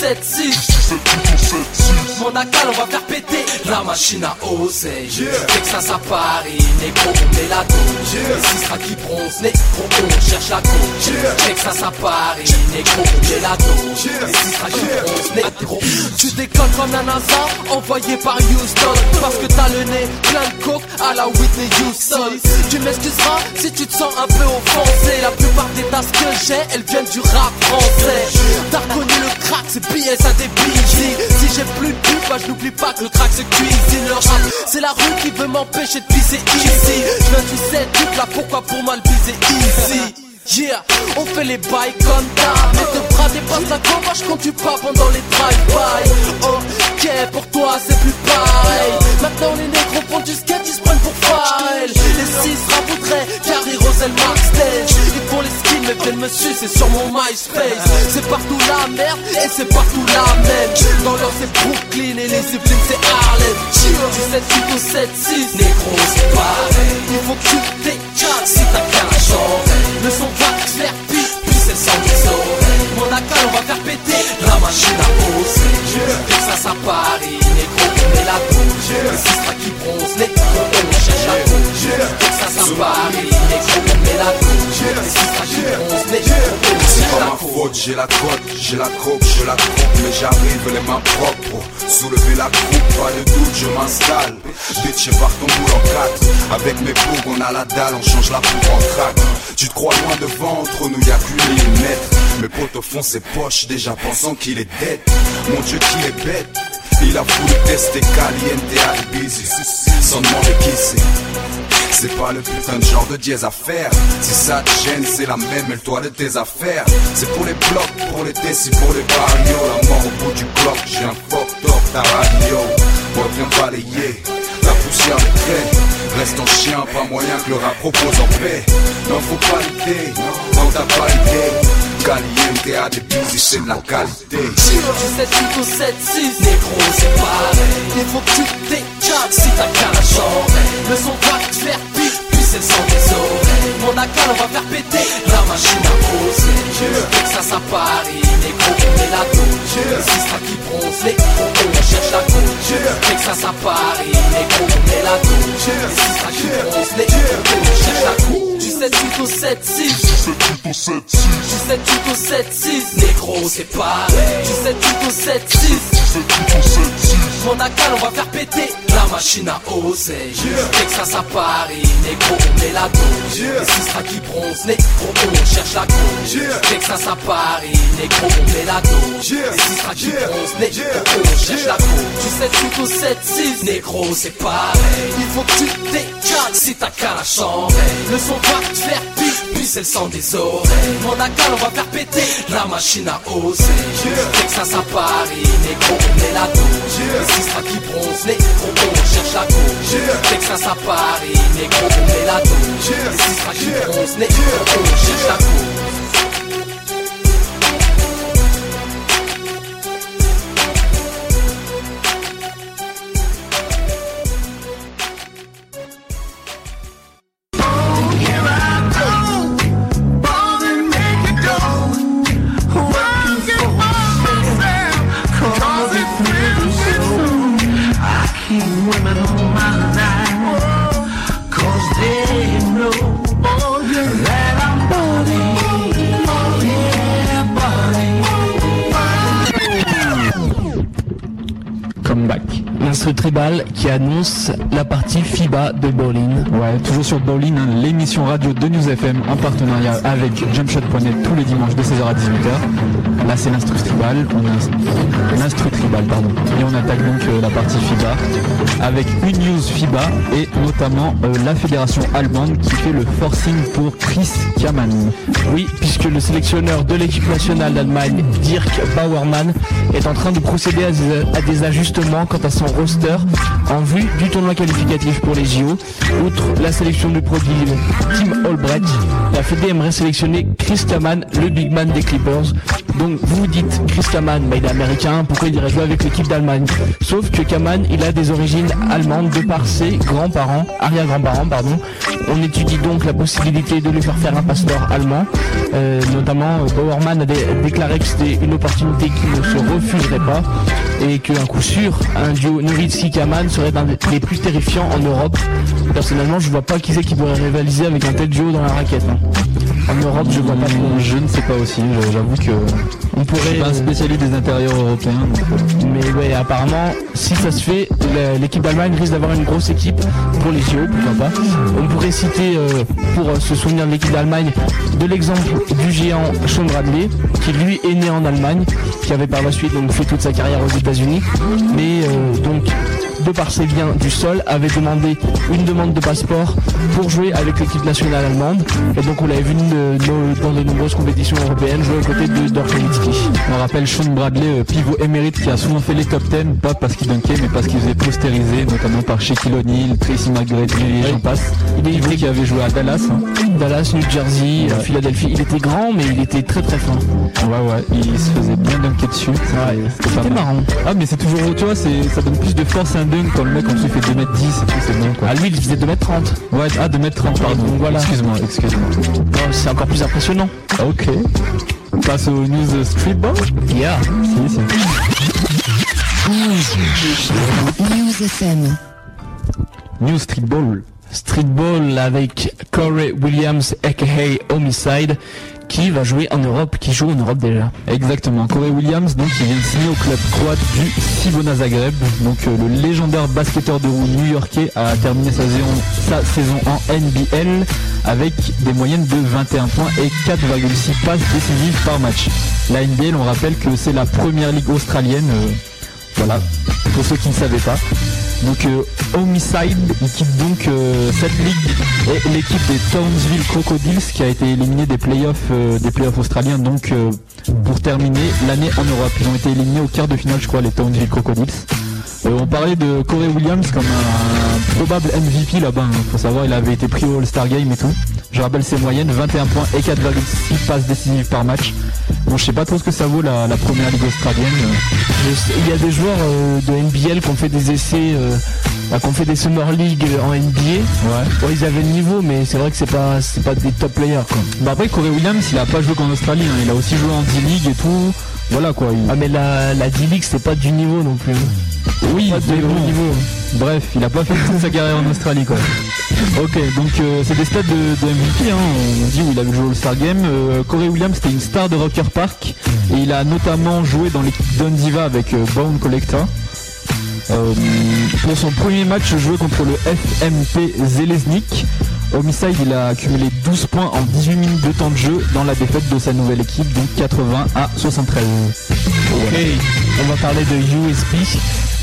Mon Dakar on va faire péter La machine à oser Texas à Paris Négro on met la dose. Les sera qui bronze Négro on cherche la cause. Texas à Paris Négro on met la dose. Les sera qui bronze Négro. Tu décolles comme la NASA Envoyé par Houston. Parce que t'as le nez plein de coke À la Whitney Houston. Tu m'excuseras si tu te sens un peu offensé. La plupart des tasses que j'ai Elles viennent du rap français. T'as reconnu le crack, c'est à des BG Si j'ai plus de pub, bah je pas que le crack se cuisine. Le rap, c'est la rue qui veut m'empêcher de pisser easy Je viens du 7 là pourquoi pour moi le biser easy Yeah, on fait les bails comme d'hab. Mais te bras dépassent la combache quand tu pars pendant les drive-by. Ok, pour toi c'est plus pareil. Maintenant les négros font du skate, ils se prennent pour Pharrell Les six raboudraient, Carrie Rosel, Max Stage Ils font les skins mais viennent me sucer sur mon MySpace. C'est partout la merde et c'est partout la même. Dans l'or c'est Brooklyn et les Zeppelin c'est Harlem. Du 7 au 7 6 Négro c'est pareil. Il faut que tu t'éclates si t'as qu'à la chambre Le son va c'est des oreilles Mon Dakar on va faire péter la machine à poser Texas à Paris Négro met la touche Les six qui bronze. Négro on cherche la touche Texas à Paris Négro met la touche Les six qui bronze. Négro on C'est cherche la ma faute, j'ai la cote, j'ai la croque, je la croque, mais j'arrive les mains propres soulever la coupe, pas de doute, je m'installe. Bitch, je pars ton boule en quatre, avec mes bougs, on a la dalle, on change la poudre en crack. Tu te crois loin devant, entre nous y'a qu'une millimètre. Mes potes au fond ses poches, déjà pensant qu'il est dead. Mon dieu qu'il est bête. Il a voulu tester caliente busy Sans demander qui c'est. C'est pas le putain de genre de dièse à faire. Si ça te gêne c'est la même mêle-toi de tes affaires. C'est pour les blocs, pour les décis, pour les barrios. La mort au bout du bloc, j'ai un fuck top ta radio. Moi viens balayer la poussière Reste en chien, pas moyen que le rap propose en paix. Non faut pas lutter, non t'as pas idée Caliente à des busy, c'est de la qualité. Du 7 au 7 6 Négro c'est pareil. Il faut que tu t'éclates si t'as qu'à la chambre Le son va te faire puis c'est le sang des oreilles Mon on va faire péter la machine à poser. Texas à Paris Négro met la touche Les six qui bronze Négro on cherche la couche Texas à Paris Négro met la touche Les six qui bronze Négro on cherche la couche Du 7 au 7 6 du 7 au 7 6 Négro c'est pareil Du 7 au 7 6 Mon Dakar on va faire péter la machine à oser. Texas à Paris Négro on met la Les six qui bronze Négro on cherche la couche Texas à Négro on met la Les six qui bronze Négro on cherche la couche Du 7 au 7 6 Négro c'est pareil Il faut que tu t'éclates si t'as qu'à la chambre Le son va te faire pire puis c'est le sang des oreilles. Mon Dakar on va faire péter la machine à oser. Texas à Paris Négro on met la touche Les six qui bronze Négro on cherche la couche Texas à Paris Négro on met la touche Les six qui bronze Négro on cherche la couche Tribal qui annonce la partie FIBA de Bowling. Ouais, toujours sur Bowling, hein, l'émission radio de News FM en partenariat avec Jumpshot.net tous les dimanches de 16h à 18h. Là c'est l'instru tribal, on l'instru tribal pardon. Et on attaque donc euh, la partie FIBA avec une news FIBA et notamment euh, la fédération allemande qui fait le forcing pour Chris Kaman. Oui, puisque le sélectionneur de l'équipe nationale d'Allemagne, Dirk Bauermann, est en train de procéder à des, à des ajustements quant à son roster en vue du tournoi qualificatif pour les JO. Outre la sélection du produit Tim Albrecht, la Fédé aimerait sélectionner Chris Kaman, le big man des Clippers. Donc vous dites, Chris Kaman, il est américain, pourquoi il irait jouer avec l'équipe d'Allemagne? Sauf que Kaman, il a des origines allemandes de par ses grands-parents, arrière-grands-parents, pardon. On étudie donc la possibilité de lui faire faire un passeport allemand. Euh, notamment, euh, Bauerman a dé- déclaré que c'était une opportunité qui ne se refuserait pas et qu'un coup sûr, un duo Nowitzki-Kaman serait un des plus terrifiants en Europe. Personnellement, je vois pas qui c'est qui pourrait rivaliser avec un tel duo dans la raquette. hein. En Europe, je vois pas. Je ne sais pas aussi, j'avoue que On je pourrait. suis pas un spécialiste des intérieurs européens. donc, euh, Mais ouais, apparemment, si ça se fait, l'équipe d'Allemagne risque d'avoir une grosse équipe pour les JO, pourquoi pas. On pourrait citer, euh, pour euh, se souvenir de l'équipe d'Allemagne, de l'exemple du géant Sean Bradley, qui lui est né en Allemagne, qui avait par la suite donc fait toute sa carrière aux États-Unis, mais euh, donc de par ses biens du sol, avait demandé une demande de passeport pour jouer avec l'équipe nationale allemande. Et donc on l'avait vu dans de nombreuses compétitions européennes jouer aux côtés de Nowitzki. On rappelle Sean Bradley, euh, pivot émérite qui a souvent fait les top 10, pas parce qu'il dunkait, mais parce qu'il faisait postériser, notamment par Shaquille O'Neal, Tracy McGrady et j'en passe. Il est- Pivot qui avait joué à Dallas. hein. Dallas, New Jersey, euh, Philadelphie. Il était grand, mais il était très très fin. Ouais, ouais, il se faisait bien dunker dessus. C'était marrant. Ah, mais c'est toujours, tu vois, ça donne plus de force à un dunk quand le mec en dessous fait 2m10 et tout, c'est bon quoi. Ah, lui, il faisait 2m30. Ouais, ah, 2m30, pardon. Donc voilà. Excuse-moi, excuse-moi. Non, C'est encore plus impressionnant. Ok. On passe aux news streetball Yeah. Si, si. News FM. News streetball. Streetball avec Corey Williams, aka Homicide, qui va jouer en Europe, qui joue en Europe déjà. Exactement. Corey Williams, donc, il vient de signer au club croate du Cibona Zagreb. Donc, euh, le légendaire basketteur de roue new-yorkais a terminé sa saison, sa saison en NBL avec des moyennes de 21 points et 4,6 passes décisives par match. La NBL, on rappelle que c'est la première ligue australienne. euh, voilà, pour ceux qui ne savaient pas. Donc euh, Homicide, il quitte donc euh, cette ligue et l'équipe des Townsville Crocodiles qui a été éliminée des playoffs euh, des playoffs australiens donc pour terminer l'année en Europe. Ils ont été éliminés au quart de finale je crois les Townsville Crocodiles. On parlait de Corey Williams comme un, probable MVP là-bas. Il faut savoir il avait été pris au All-Star Game et tout. Je rappelle ses moyennes, 21 points et 4,6 passes décisives par match. Bon je sais pas trop ce que ça vaut la, la première ligue australienne. Il y a des joueurs euh, de NBL qui ont fait des essais, euh, bah, qui ont fait des Summer League en NBA. Ouais. Ils avaient le niveau, mais c'est vrai que c'est pas, c'est pas des top players quoi. Bah après Corey Williams il a pas joué qu'en Australie, hein. il a aussi joué en D-League et tout. Voilà quoi. il- Ah mais la, la D-League c'est pas du niveau non plus. Oui, bon. niveau. Bref, il a pas fait toute sa carrière en Australie quoi. Ok, donc euh, c'est des stats de, de MVP, hein. on dit où il avait joué au All-Star Game. Euh, Corey Williams c'était une star de Rocker Park et il a notamment joué dans l'équipe Donziva avec euh, Bone Collector. Euh, pour son premier match joué contre le FMP Zeleznik, Homicide il a accumulé 12 points en 18 minutes de temps de jeu dans la défaite de sa nouvelle équipe, donc 80 à 73. Ok, on va parler de USB,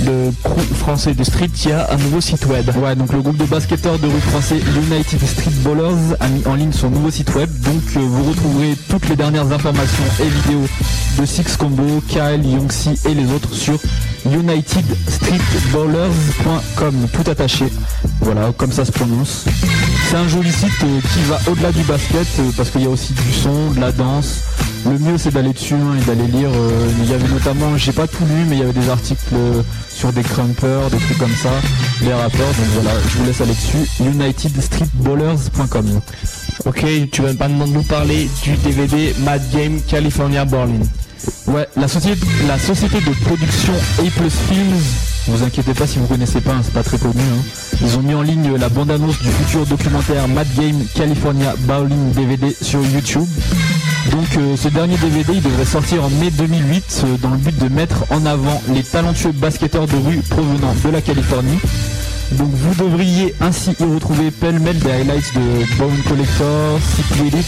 le crew français de Street qui a un nouveau site web. Ouais, donc le groupe de basketteurs de rue français United Street Ballers a mis en ligne son nouveau site web. Donc euh, vous retrouverez toutes les dernières informations et vidéos de Six Combo, Kyle, Youngsi et les autres sur unitedstreetballers.com, tout attaché. Voilà, comme ça se prononce. C'est un joli site euh, qui va au-delà du basket euh, parce qu'il y a aussi du son, de la danse. Le mieux c'est d'aller dessus hein, et d'aller lire. euh, il y avait notamment, j'ai pas tout lu, mais il y avait des articles euh, sur des crumpers, des trucs comme ça, les rappeurs. Donc voilà, je vous laisse aller dessus. UnitedStreetBallers.com. Ok, tu vas maintenant nous parler du DVD Mad Game California Berlin. Ouais, la société, la société de production A Plus Films, vous inquiétez pas si vous connaissez pas, hein, c'est pas très connu. hein. Ils ont mis en ligne la bande-annonce du futur documentaire Mad Game California Bowling DVD sur YouTube. Donc euh, ce dernier DVD il devrait sortir en mai 2008 euh, dans le but de mettre en avant les talentueux basketteurs de rue provenant de la Californie. Donc vous devriez ainsi y retrouver pêle-mêle des highlights de Bone Collector, City Elite,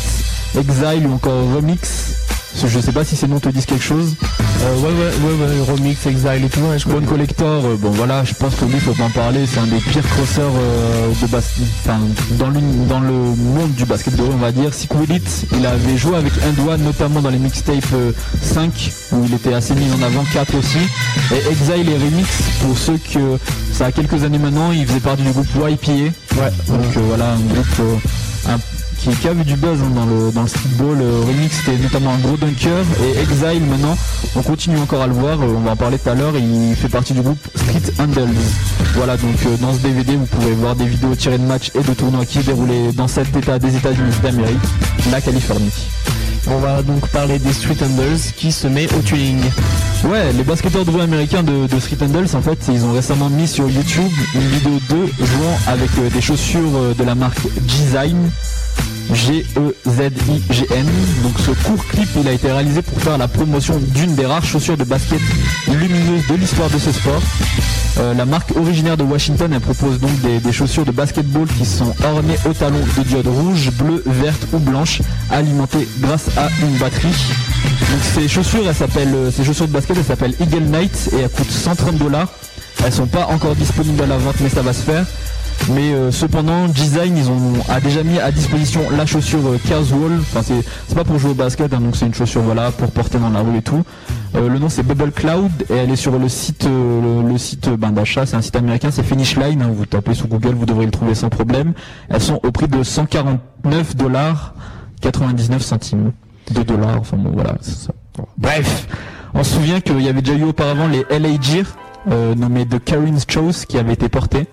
Exile ou encore Remix. Je sais pas si ces noms te disent quelque chose. Euh, ouais, ouais, ouais, ouais, Remix, Exile et tout, ouais, je Bone Collector, euh, bon voilà, je pense que lui, faut pas en parler, c'est un des pires crosseurs euh, de basket, enfin, dans, le monde du basketball, on va dire. Sikuelit, il avait joué avec un doigt, notamment dans les mixtapes euh, 5, où il était assez mis en avant, 4 aussi. Et Exile et Remix, pour ceux que ça a quelques années maintenant, il faisait partie du groupe YPA. Ouais. Donc voilà, un groupe un- qui, qui a vu du buzz hein, dans le dans le streetball. Euh, Remix c'était notamment un gros dunker et Exile maintenant, on continue encore à le voir. euh, on va en parler tout à l'heure. Il fait partie du groupe Street Handles. Voilà donc euh, dans ce DVD vous pouvez voir des vidéos tirées de matchs et de tournois qui déroulaient dans cet état des États-Unis d'Amérique, la Californie. On va donc parler des Street Handles qui se met au tuning. Ouais, les basketteurs de rue américains de, de Street Handles, en fait, ils ont récemment mis sur YouTube une vidéo d'eux jouant avec euh, des chaussures euh, de la marque G-Zine. G-E-Z-I-G-N. Donc ce court clip, il a été réalisé pour faire la promotion d'une des rares chaussures de basket lumineuses de l'histoire de ce sport. Euh, la marque originaire de Washington, propose donc des, chaussures de basketball qui sont ornées au talon de diodes rouges, bleues, vertes ou blanches, alimentées grâce à une batterie. Ces chaussures, s'appellent, euh, ces chaussures de basket, elles s'appellent Eagle Knight et elles coûtent 130 dollars. Elles sont pas encore disponibles à la vente, mais ça va se faire. Mais euh, cependant, Design, ils ont a déjà mis à disposition la chaussure euh, casual. Enfin, c'est pas pour jouer au basket, hein, donc c'est une chaussure voilà pour porter dans la rue et tout. Euh, le nom c'est Bubble Cloud et elle est sur le site le, site ben, d'achat. C'est un site américain, c'est Finish Line. hein, vous tapez sur Google, vous devrez le trouver sans problème. Elles sont au prix de 149 dollars 99 centimes de dollars. Enfin bon, voilà. ça. Bref, on se souvient qu'il y avait déjà eu auparavant les LA Gear, nommés The Karin's Chose, qui avaient été portés.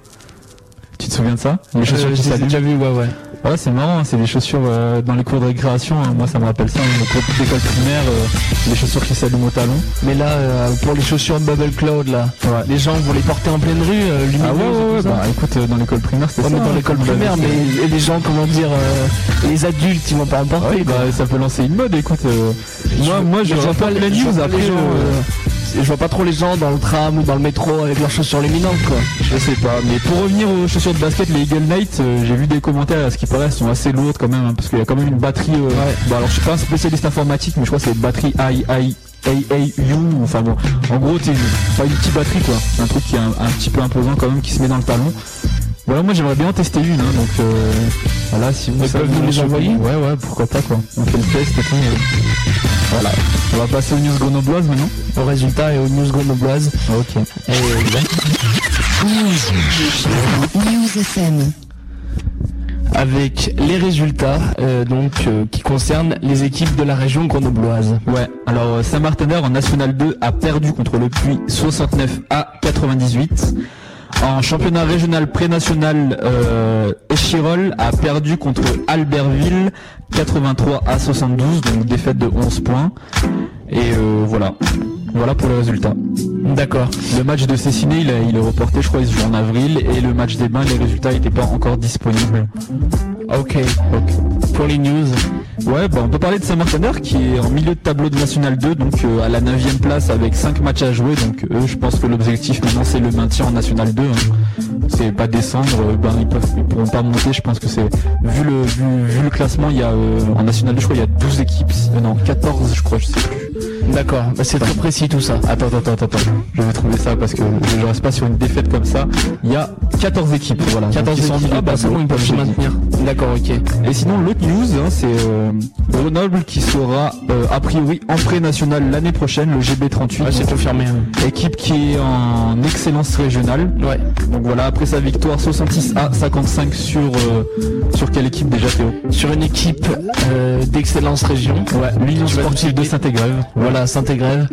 Tu te souviens de ça? Les chaussures qui déjà vues, ouais, ouais. Ouais, c'est marrant, hein, c'est des chaussures euh, dans les cours de récréation. hein. Moi, ça me rappelle ça, les cours d'école primaire, euh, les chaussures qui s'allument au talon. Mais là, euh, pour les chaussures Bubble Cloud, là, les gens vont les porter en pleine rue, euh, lumineuses Ah ouais, ouais, bah écoute, dans l'école primaire, Ouais, ça. mais dans hein, l'école primaire, mais les gens, comment dire, les adultes, ils vont pas en porter. Ah bah ça peut lancer une mode, écoute. moi, moi, je vois pas les- news après. les gens, je vois pas trop les gens dans le tram ou dans le métro avec leurs chaussures luminantes, quoi. Je sais pas, mais pour revenir aux chaussures de basket, les Eagle Knight, j'ai vu des commentaires, à ce qui paraît, elles sont assez lourdes quand même, hein, parce qu'il y a quand même une batterie. euh, Bon, alors je suis pas un spécialiste informatique, mais je crois que c'est une batterie I, I, AAU, enfin bon, en gros, c'est une- pas une petite batterie quoi, un truc qui est un, un petit peu imposant quand même, qui se met dans le talon. Voilà, moi j'aimerais bien en tester une, hein, donc euh, voilà, si vous savez peuvent nous les envoyer Ouais, ouais, pourquoi pas quoi. On fait le test et tout. euh. Voilà. On va passer aux news grenobloises maintenant. Au résultat et aux news grenobloises. Ok. Et, News FM. Avec les résultats euh, donc euh, qui concernent les équipes de la région grenobloise. Ouais, alors euh, Saint-Martineur en National 2 a perdu contre le Puy 69 à 98. En championnat régional pré-national, euh, a perdu contre Albertville 83 à 72, donc défaite de 11 points. Et euh, voilà, voilà pour les résultats. D'accord. Le match de Cessiné, il, a- il est reporté, je crois, il se joue en avril, et le match des bains, les résultats n'étaient pas encore disponibles. Ok. Pour les news. Ouais, bah on peut parler de Saint-Martineur qui est en milieu de tableau de National 2, donc euh, à la 9 place avec 5 matchs à jouer. Donc eux, je pense que l'objectif maintenant c'est le maintien en National 2. hein. C'est pas descendre, euh, ben ils peuvent, ils pourront pas monter. Je pense que c'est vu le vu, vu le classement, il y a euh, en National 2, je crois il y a 12 équipes, non 14 je crois, je sais plus. D'accord, bah, c'est très précis tout ça. Attends, attends, attends, attends. Je vais trouver ça parce que je reste pas sur une défaite comme ça. Il y a 14 équipes, voilà. 14 Donc, ils sont en équipes. Ah bah c'est bon, ils peuvent se maintenir. D'accord, ok. Et sinon, l'autre news, hein, c'est euh, Grenoble qui sera euh, a priori en pré-national l'année prochaine, le GB38. Ouais, c'est confirmé. hein. Équipe qui est en excellence régionale. Ouais. Donc voilà, après sa victoire 66 à 55 sur euh, sur quelle équipe déjà Théo? Sur une équipe d'excellence région. Ouais, l'Union sportive de. Saint-Égrève. Voilà, Saint-Égrève.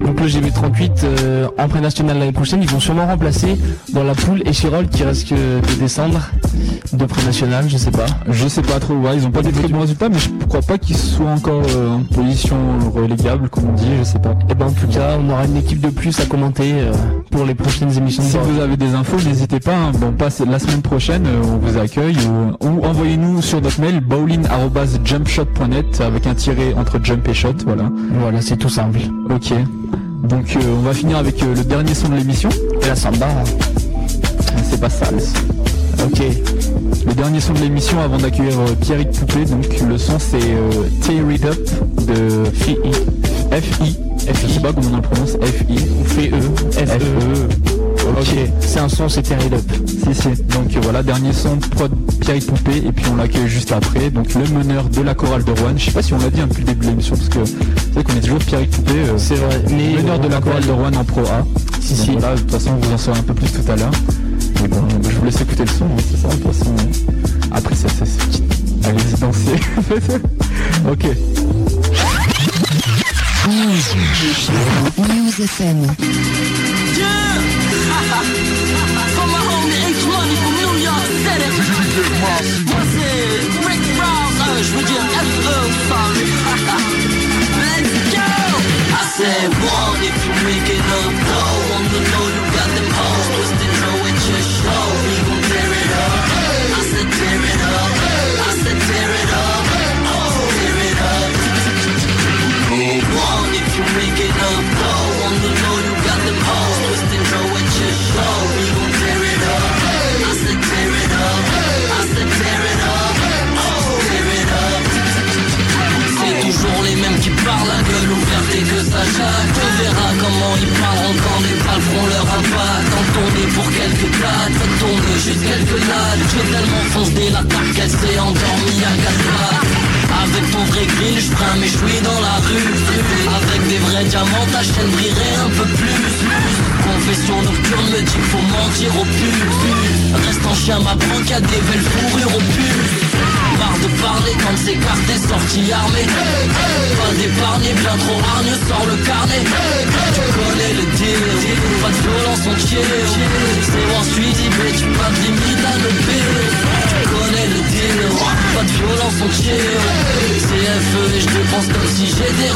Donc le GB38 euh, en pré-national l'année prochaine, ils vont sûrement remplacer dans la poule Échirol qui risque de descendre de pré-national, je sais pas. Je sais pas trop, ouais, ils ont pas des très bons résultats, mais je crois pas qu'ils soient encore euh, en position relégable, comme on dit, je sais pas. Et ben en tout cas, on aura une équipe de plus à commenter euh, pour les prochaines émissions Si vous avez des infos, n'hésitez pas. hein. Bon, passe la semaine prochaine, on vous accueille euh, ou envoyez-nous sur notre mail bowling@jumpshot.net avec un tiret entre jump et shot. Voilà. Voilà, c'est tout simple. Ok. Donc euh, on va finir avec euh, le dernier son de l'émission. Et la samba. C'est pas sale. Ok. Le dernier son de l'émission avant d'accueillir euh, Pierrick Poupée, donc le son c'est Tear It Up de FI. FI. Je sais pas comment on le prononce, FI. Ou FE. FE. Ok, c'est un son, c'est Tear It Up. Si, si. Donc euh, voilà, dernier son, prod Pierrick Poupée, et puis on l'accueille juste après. Donc le meneur de la chorale de Rouen. Je sais pas si on l'a dit hein, depuis le début de l'émission, parce que c'est vrai qu'on est toujours Pierrick Poupée. euh, C'est vrai. Mais meneur de la chorale de Rouen en Pro A. Si, Donc si. Voilà, de toute façon, vous en saurez un peu plus tout à l'heure. Mais bon, je vous laisse écouter le son, hein, c'est ça, de toute façon. Après, ça, c'est. Allez-y danser. <laughs> ok. News FM. <laughs> My H Money from New York City. Moi c'est Rick Ross, je veux dire sorry. Let's go! I said one if you make it up, low on the low you got them hoes twisting low at your show. We gon' tear it up. I said tear it up. I said tear it up. Oh, tear it up. One if you make it up, low on the low ils parleront quand les balles feront leur impact En tournée pour quelques dates, ça tourne juste quelques dates J'ai tellement foncé l'attaque qu'elle s'est endormie à pattes. Avec ton vrai grill, je prends mes chouilles dans la rue. Avec des vrais diamants, ta chaîne brillerait un peu plus. Confession nocturne me dit qu'il faut mentir au pub Reste en chien, m'apprend qu'il y a des belles fourrures au pub Marre de parler quand c'est carté, sorti armé Pas d'épargner, bien trop hargneux, sors le carnet. Tu connais le deal, pas de violence on C'est moi suivi, mais tu pas de limite à le Tu connais le deal, pas de violence on chill C'est FE et je dépense comme si j'étais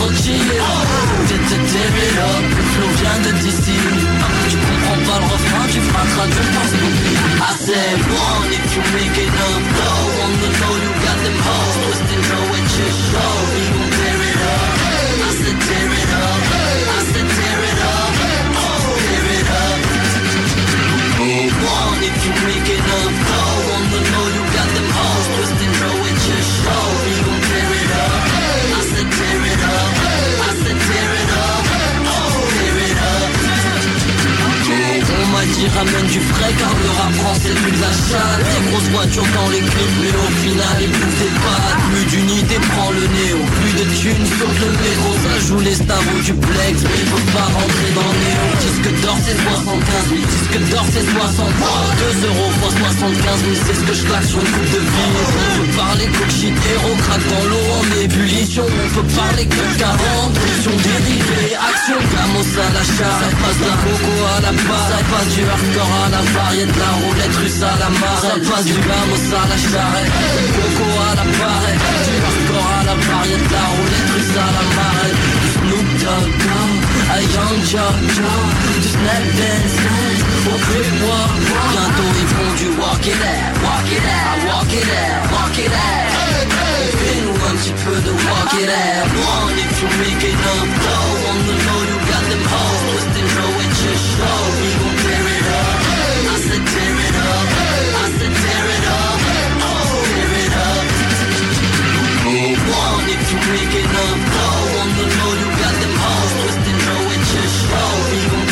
Tear it up, le vient de d'ici Traduire I said one if you make it up On the low you got them hoes. Twisting low at your show. We gon' tear it up. I said tear it up. Up. Oh, up. One if you make it up dit ramène du frais car le rap français plus de la chatte. Des grosses voitures dans les clips mais au final ils bouffent des pattes. Plus d'unité prend le néo, plus de thunes. Sur le métro Ça joue les stars du plex. Mais il faut pas rentrer dans le néo. Disque d'or c'est 75 000, disque d'or c'est 63 2 euros fois 75 000 c'est ce que je claque sur une coupe de vie. On peut parler coke shit héros craque dans l'eau en ébullition. On peut parler que 40, pression dérivée, action. Gamos à l'achat, ça passe de la coco à la barre Ça hardcore à la variété, de la roulette russe à la marre Ça passe du gamos à la charrette, coco à la barrette Du hardcore à la variété, de la roulette russe à la Du Snoop Dogg, à Young Jock, Jock Du Snap Dance, Dance, au Crip Walk Bientôt ils font du walk it out, walk it out, walk it out, walk it out Fais-nous un petit peu de walk it out One if you make it up low On the low you got them hoes Twisting low at your show. We gon' One if you make it up. Low On the low you got them hoes Twisting low at your show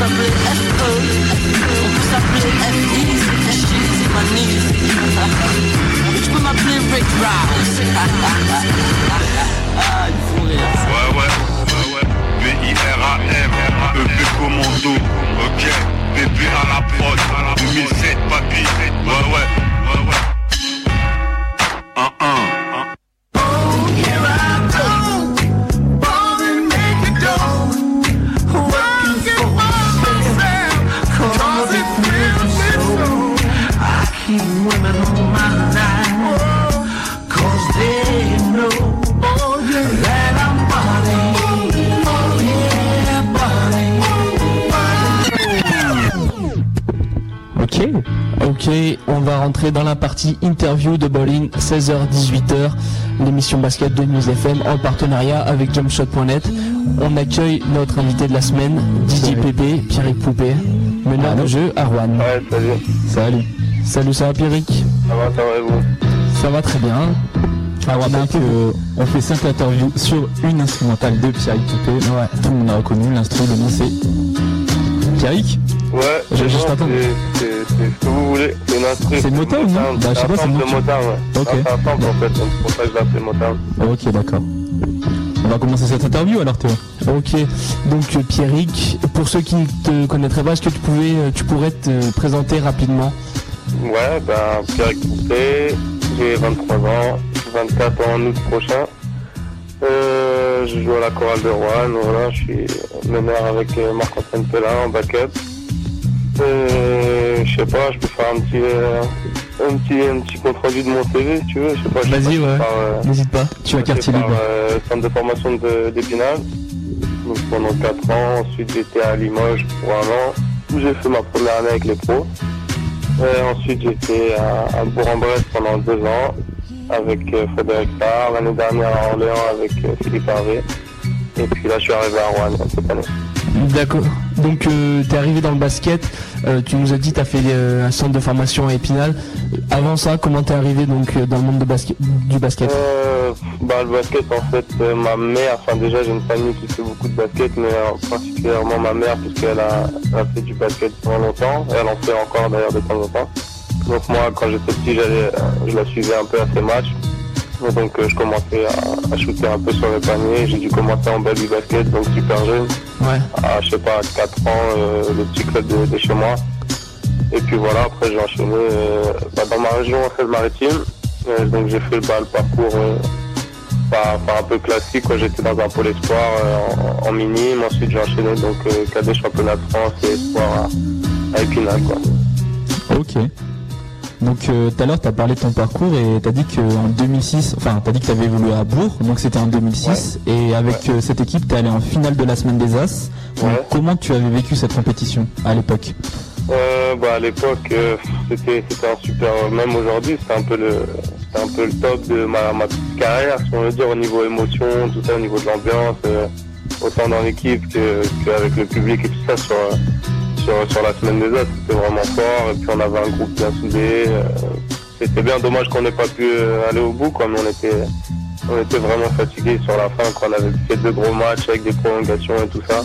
FE On peut s'appeler tu peux Rick Ouais, ouais, ouais. B-I-R-A-M, EP ok. À la prod, 2007, papy. Ouais, ouais, ouais, ouais. Rentrer dans la partie interview de Bowling, 16h-18h, l'émission basket de News FM en partenariat avec jumpshot.net. On accueille notre invité de la semaine, Didier Pépé, Pierrick Poupé, meneur de jeu à Rouen. Ouais, salut. Salut. Salut, ça va Pierrick? Ça va, ça va et vous? Ça va très bien. Ah, on rappelle que on fait 5 interviews sur une instrumentale de Pierrick Poupé. Ouais. Tout le monde a reconnu l'instru, le nom c'est Pierrick? Ouais, J'ai c'est juste bon, c'est- ce que vous voulez. C'est une instru. C'est Motown, non Bah, je sais pas, c'est Motown. Ouais. Ok. C'est un sample en fait, donc c'est pour ça que je l'appelle Motown. Ok, d'accord. On va commencer cette interview alors Théo. Ok, donc euh, Pierrick, pour ceux qui ne te connaîtraient pas, est-ce que tu, pouvais, euh, tu pourrais te présenter rapidement? Ouais, ben Pierre Coupé, j'ai 23 ans, 24 ans en août prochain. Euh, je joue à la chorale de Rouen, voilà, je suis meneur avec Marc-Antoine Pellin en backup. Euh, je sais pas, je peux faire un petit, euh, un petit, un petit compte rendu de mon CV si tu veux, je sais pas. Vas-y, ouais. euh, N'hésite pas. Tu as quartier libre. euh, centre de formation de- d'Épinal. Donc pendant 4 ans, ensuite j'étais à Limoges pour un an, où j'ai fait ma première année avec les pros. Euh, ensuite j'étais à, à Bourg-en-Bresse pendant 2 ans avec Frédéric Sarr, l'année dernière à Orléans avec Philippe Hervé. Et puis là je suis arrivé à Rouen cette année. D'accord. Donc tu es arrivé dans le basket, euh, tu nous as dit tu as fait euh, un centre de formation à Épinal. Euh, Avant ça, comment t'es arrivé donc euh, dans le monde de basket, du basket? Euh, bah, le basket, en fait, euh, ma mère, enfin déjà j'ai une famille qui fait beaucoup de basket, mais euh, particulièrement ma mère, puisqu'elle a, a fait du basket pendant longtemps, et elle en fait encore d'ailleurs de temps en temps. Donc moi, quand j'étais petit, j'allais, euh, je la suivais un peu à ses matchs. Donc euh, je commençais à, à shooter un peu sur les paniers. J'ai dû commencer en baby basket, donc super jeune. Ouais. À, je sais pas, 4 ans, euh, le petit club de, de chez moi. Et puis voilà, après j'ai enchaîné euh, bah, dans ma région en Seine-Maritime. Euh, donc j'ai fait bah, le parcours pas, pas un peu classique. quoi. J'étais dans un pôle espoir en, en minime. Ensuite j'ai enchaîné donc cadet championnat de France et espoir à, à Épinal. Quoi. Ok. Donc euh, tout à l'heure tu as parlé de ton parcours et tu as dit qu'en 2006, enfin tu as dit que tu avais évolué à Bourg, donc c'était en 2006 et avec euh, cette équipe tu es allé en finale de la semaine des As. Donc, Ouais. Comment tu avais vécu cette compétition à l'époque Euh, bah, à l'époque, euh, c'était c'était un super. Même aujourd'hui, c'était un peu le un peu le top de ma, ma petite carrière, si on veut dire, au niveau émotion, tout ça, au niveau de l'ambiance, euh, autant dans l'équipe que qu'avec le public et tout ça sur sur, la semaine des autres, c'était vraiment fort. Et puis on avait un groupe bien soudé. euh, c'était bien dommage qu'on n'ait pas pu euh, aller au bout, mais on était on était vraiment fatigués sur la fin, quand on avait fait deux gros matchs avec des prolongations et tout ça.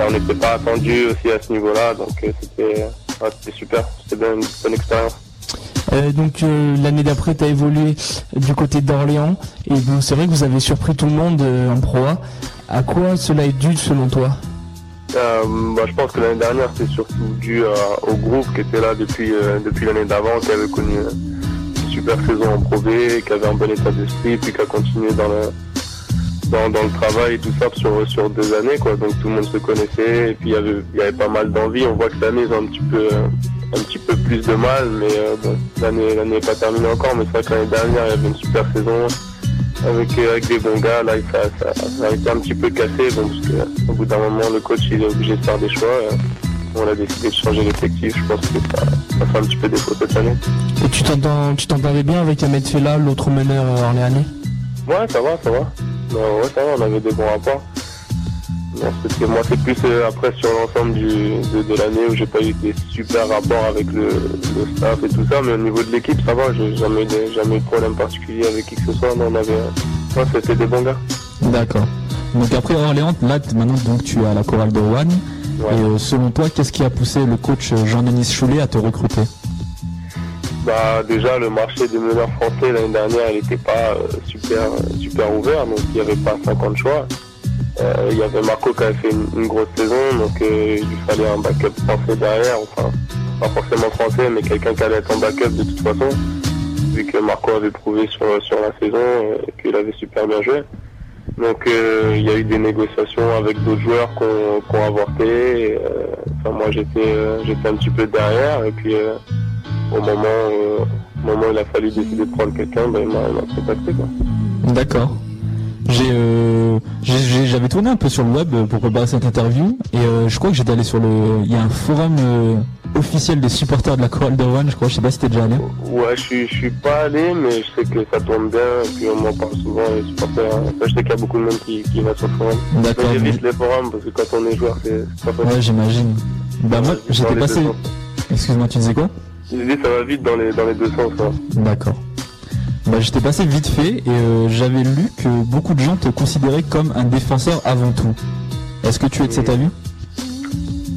On n'était pas attendu aussi à ce niveau-là, donc euh, c'était super, c'était bien une bonne expérience. Donc l'année d'après, tu as évolué du côté d'Orléans. Et bon, c'est vrai que vous avez surpris tout le monde en Pro A. À quoi cela est dû selon toi? Euh, bah, je pense que l'année dernière, c'est surtout dû à- au groupe qui était là depuis, euh, depuis l'année d'avant, qui avait connu euh, une super saison en Pro qui avait un bon état d'esprit, puis qui a continué dans le, dans, dans le travail et tout ça sur, sur deux années. Quoi. Donc tout le monde se connaissait, et puis il y avait, pas mal d'envie. On voit que cette année, ils ont un petit peu, euh, un petit peu plus de mal, mais euh, l'année l'année n'est pas terminée encore. Mais c'est vrai que l'année dernière, il y avait une super saison avec, euh, avec des bons gars. Là, ça, ça, ça a été un petit peu cassé, bon, parce que, euh, au bout d'un moment, le coach il est obligé de faire des choix. euh, on a décidé de changer l'effectif. Je pense que ça, ça fait un petit peu défaut cette année. Et tu t'entends, tu t'entendais bien avec Ahmed Fella, l'autre meneur euh, orléanais? Ouais, ça va, ça va. Non, ouais, ça va, on avait des bons rapports. Moi, c'est plus euh, après sur l'ensemble de, de l'année où j'ai pas eu des super rapports avec le, le staff et tout ça, mais au niveau de l'équipe, ça va, j'ai jamais, eu de- jamais eu de problème particulier avec qui que ce soit. Non, on avait, ouais, c'était des bons gars. D'accord. Donc après Orléans, là maintenant donc tu es à la chorale de Rouen. Ouais. Et euh, selon toi, qu'est-ce qui a poussé le coach euh, Jean-Denis Choulet à te recruter? Bah déjà le marché des meneurs français l'année dernière il n'était pas euh, super super ouvert donc il n'y avait pas 50 choix. Euh, il y avait Marco qui avait fait une, grosse saison donc euh, il fallait un backup français derrière, enfin pas forcément français mais quelqu'un qui allait être en backup de toute façon vu que Marco avait prouvé sur, sur la saison euh, qu'il avait super bien joué. Donc euh, il y a eu des négociations avec d'autres joueurs qui ont, avorté. euh, enfin moi j'étais euh, un petit peu derrière et puis euh, au moment, euh, moment où il a fallu décider de prendre quelqu'un, ben, il m'a contacté. D'accord. J'ai, euh, j'ai- j'ai- j'avais tourné un peu sur le web pour préparer cette interview et euh, je crois que j'étais allé sur le, il y a un forum euh, officiel des supporters de la chorale de Rouen, je crois. Je sais pas si t'es déjà allé. Ouais, je suis, je suis pas allé, mais je sais que ça tourne bien, et puis on m'en parle souvent, les supporters. hein. Ça, je sais qu'il y a beaucoup de monde qui, qui va sur le forum. D'accord, j'évite mais- les forums, parce que quand on est joueur, c'est pas facile. Ouais, j'imagine. Bah moi, j'étais passé. Excuse-moi, tu disais quoi? J'ai dit, ça va vite dans les, dans les deux sens. hein. D'accord. Bah, j'étais passé vite fait et euh, j'avais lu que beaucoup de gens te considéraient comme un défenseur avant tout. Est-ce que tu es de cet avis?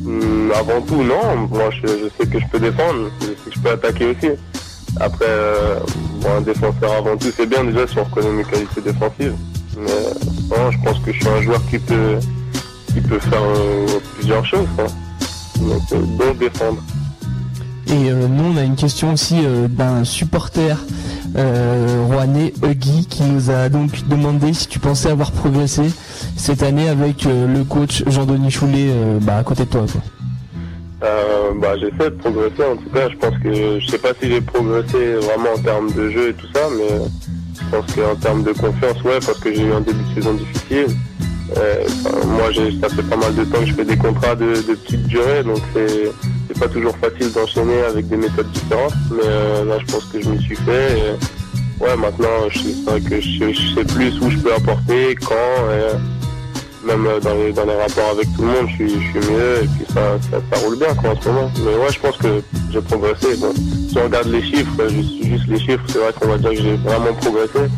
Hum, avant tout, non. Moi, je, je sais que je peux défendre, je sais que je peux attaquer aussi. Après, euh, bon, un défenseur avant tout, c'est bien déjà si on reconnaît mes qualités défensives. Mais euh, non, je pense que je suis un joueur qui peut, qui peut faire euh, plusieurs choses. hein. Donc, euh, dont défendre. Et euh, nous, on a une question aussi euh, d'un supporter euh, rouennais, Huggy, qui nous a donc demandé si tu pensais avoir progressé cette année avec euh, le coach Jean-Denis Choulet euh, bah, à côté de toi. Quoi. Euh, bah, j'essaie de progresser en tout cas. Je pense que je sais pas si j'ai progressé vraiment en termes de jeu et tout ça, mais je pense qu'en termes de confiance, ouais, parce que j'ai eu un début de saison difficile. Euh, moi, ça fait pas mal de temps que je fais des contrats de, de petite durée, donc c'est pas toujours facile d'enchaîner avec des méthodes différentes. Mais euh, là, je pense que je m'y suis fait. Et, ouais, maintenant, je vrai que je, sais plus où je peux apporter, quand. Et, même euh, dans les, rapports avec tout le monde, je suis, je suis mieux et puis ça, ça, ça roule bien quoi, en ce moment. Mais ouais, je pense que j'ai progressé. Bon, si on regarde les chiffres, euh, juste, juste les chiffres, c'est vrai qu'on va dire que j'ai vraiment progressé.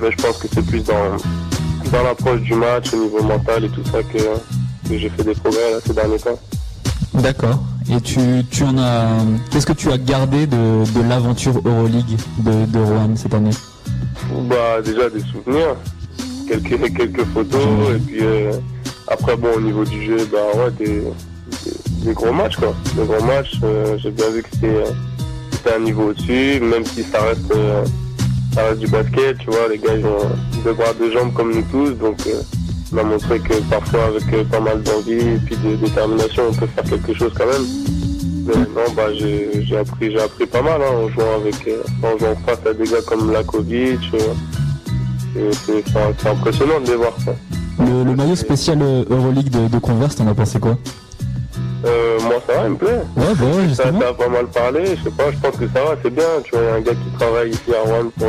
Mais je pense que c'est plus dans, dans l'approche du match, au niveau mental et tout ça que, que j'ai fait des progrès là, ces derniers temps. D'accord. Et tu, tu en as. Qu'est-ce que tu as gardé de, de l'aventure Euroleague de, de Rouen cette année? Bah déjà des souvenirs, quelques, quelques photos et puis euh, après bon au niveau du jeu bah ouais des, des, gros matchs quoi. Des gros matchs, euh, j'ai bien vu que c'était un niveau au-dessus, même si ça reste euh, ça reste du basket, tu vois, les gars ils ont deux bras, deux jambes comme nous tous, donc euh, on a montré que parfois avec euh, pas mal d'envie et puis de détermination on peut faire quelque chose quand même. Mais non, bah j'ai appris, j'ai appris pas mal hein, en jouant avec, euh, en jouant face à des gars comme Lakovic. euh, c'est impressionnant de les voir. quoi. le, le maillot spécial Euroleague de, de Converse, t'en as pensé quoi? Euh, moi ça va, il me plaît. Ouais, bah ouais, Ça, ça a pas mal parlé, je sais pas, je pense que ça va, c'est bien. Tu vois, il y a un gars qui travaille ici à Rouen pour,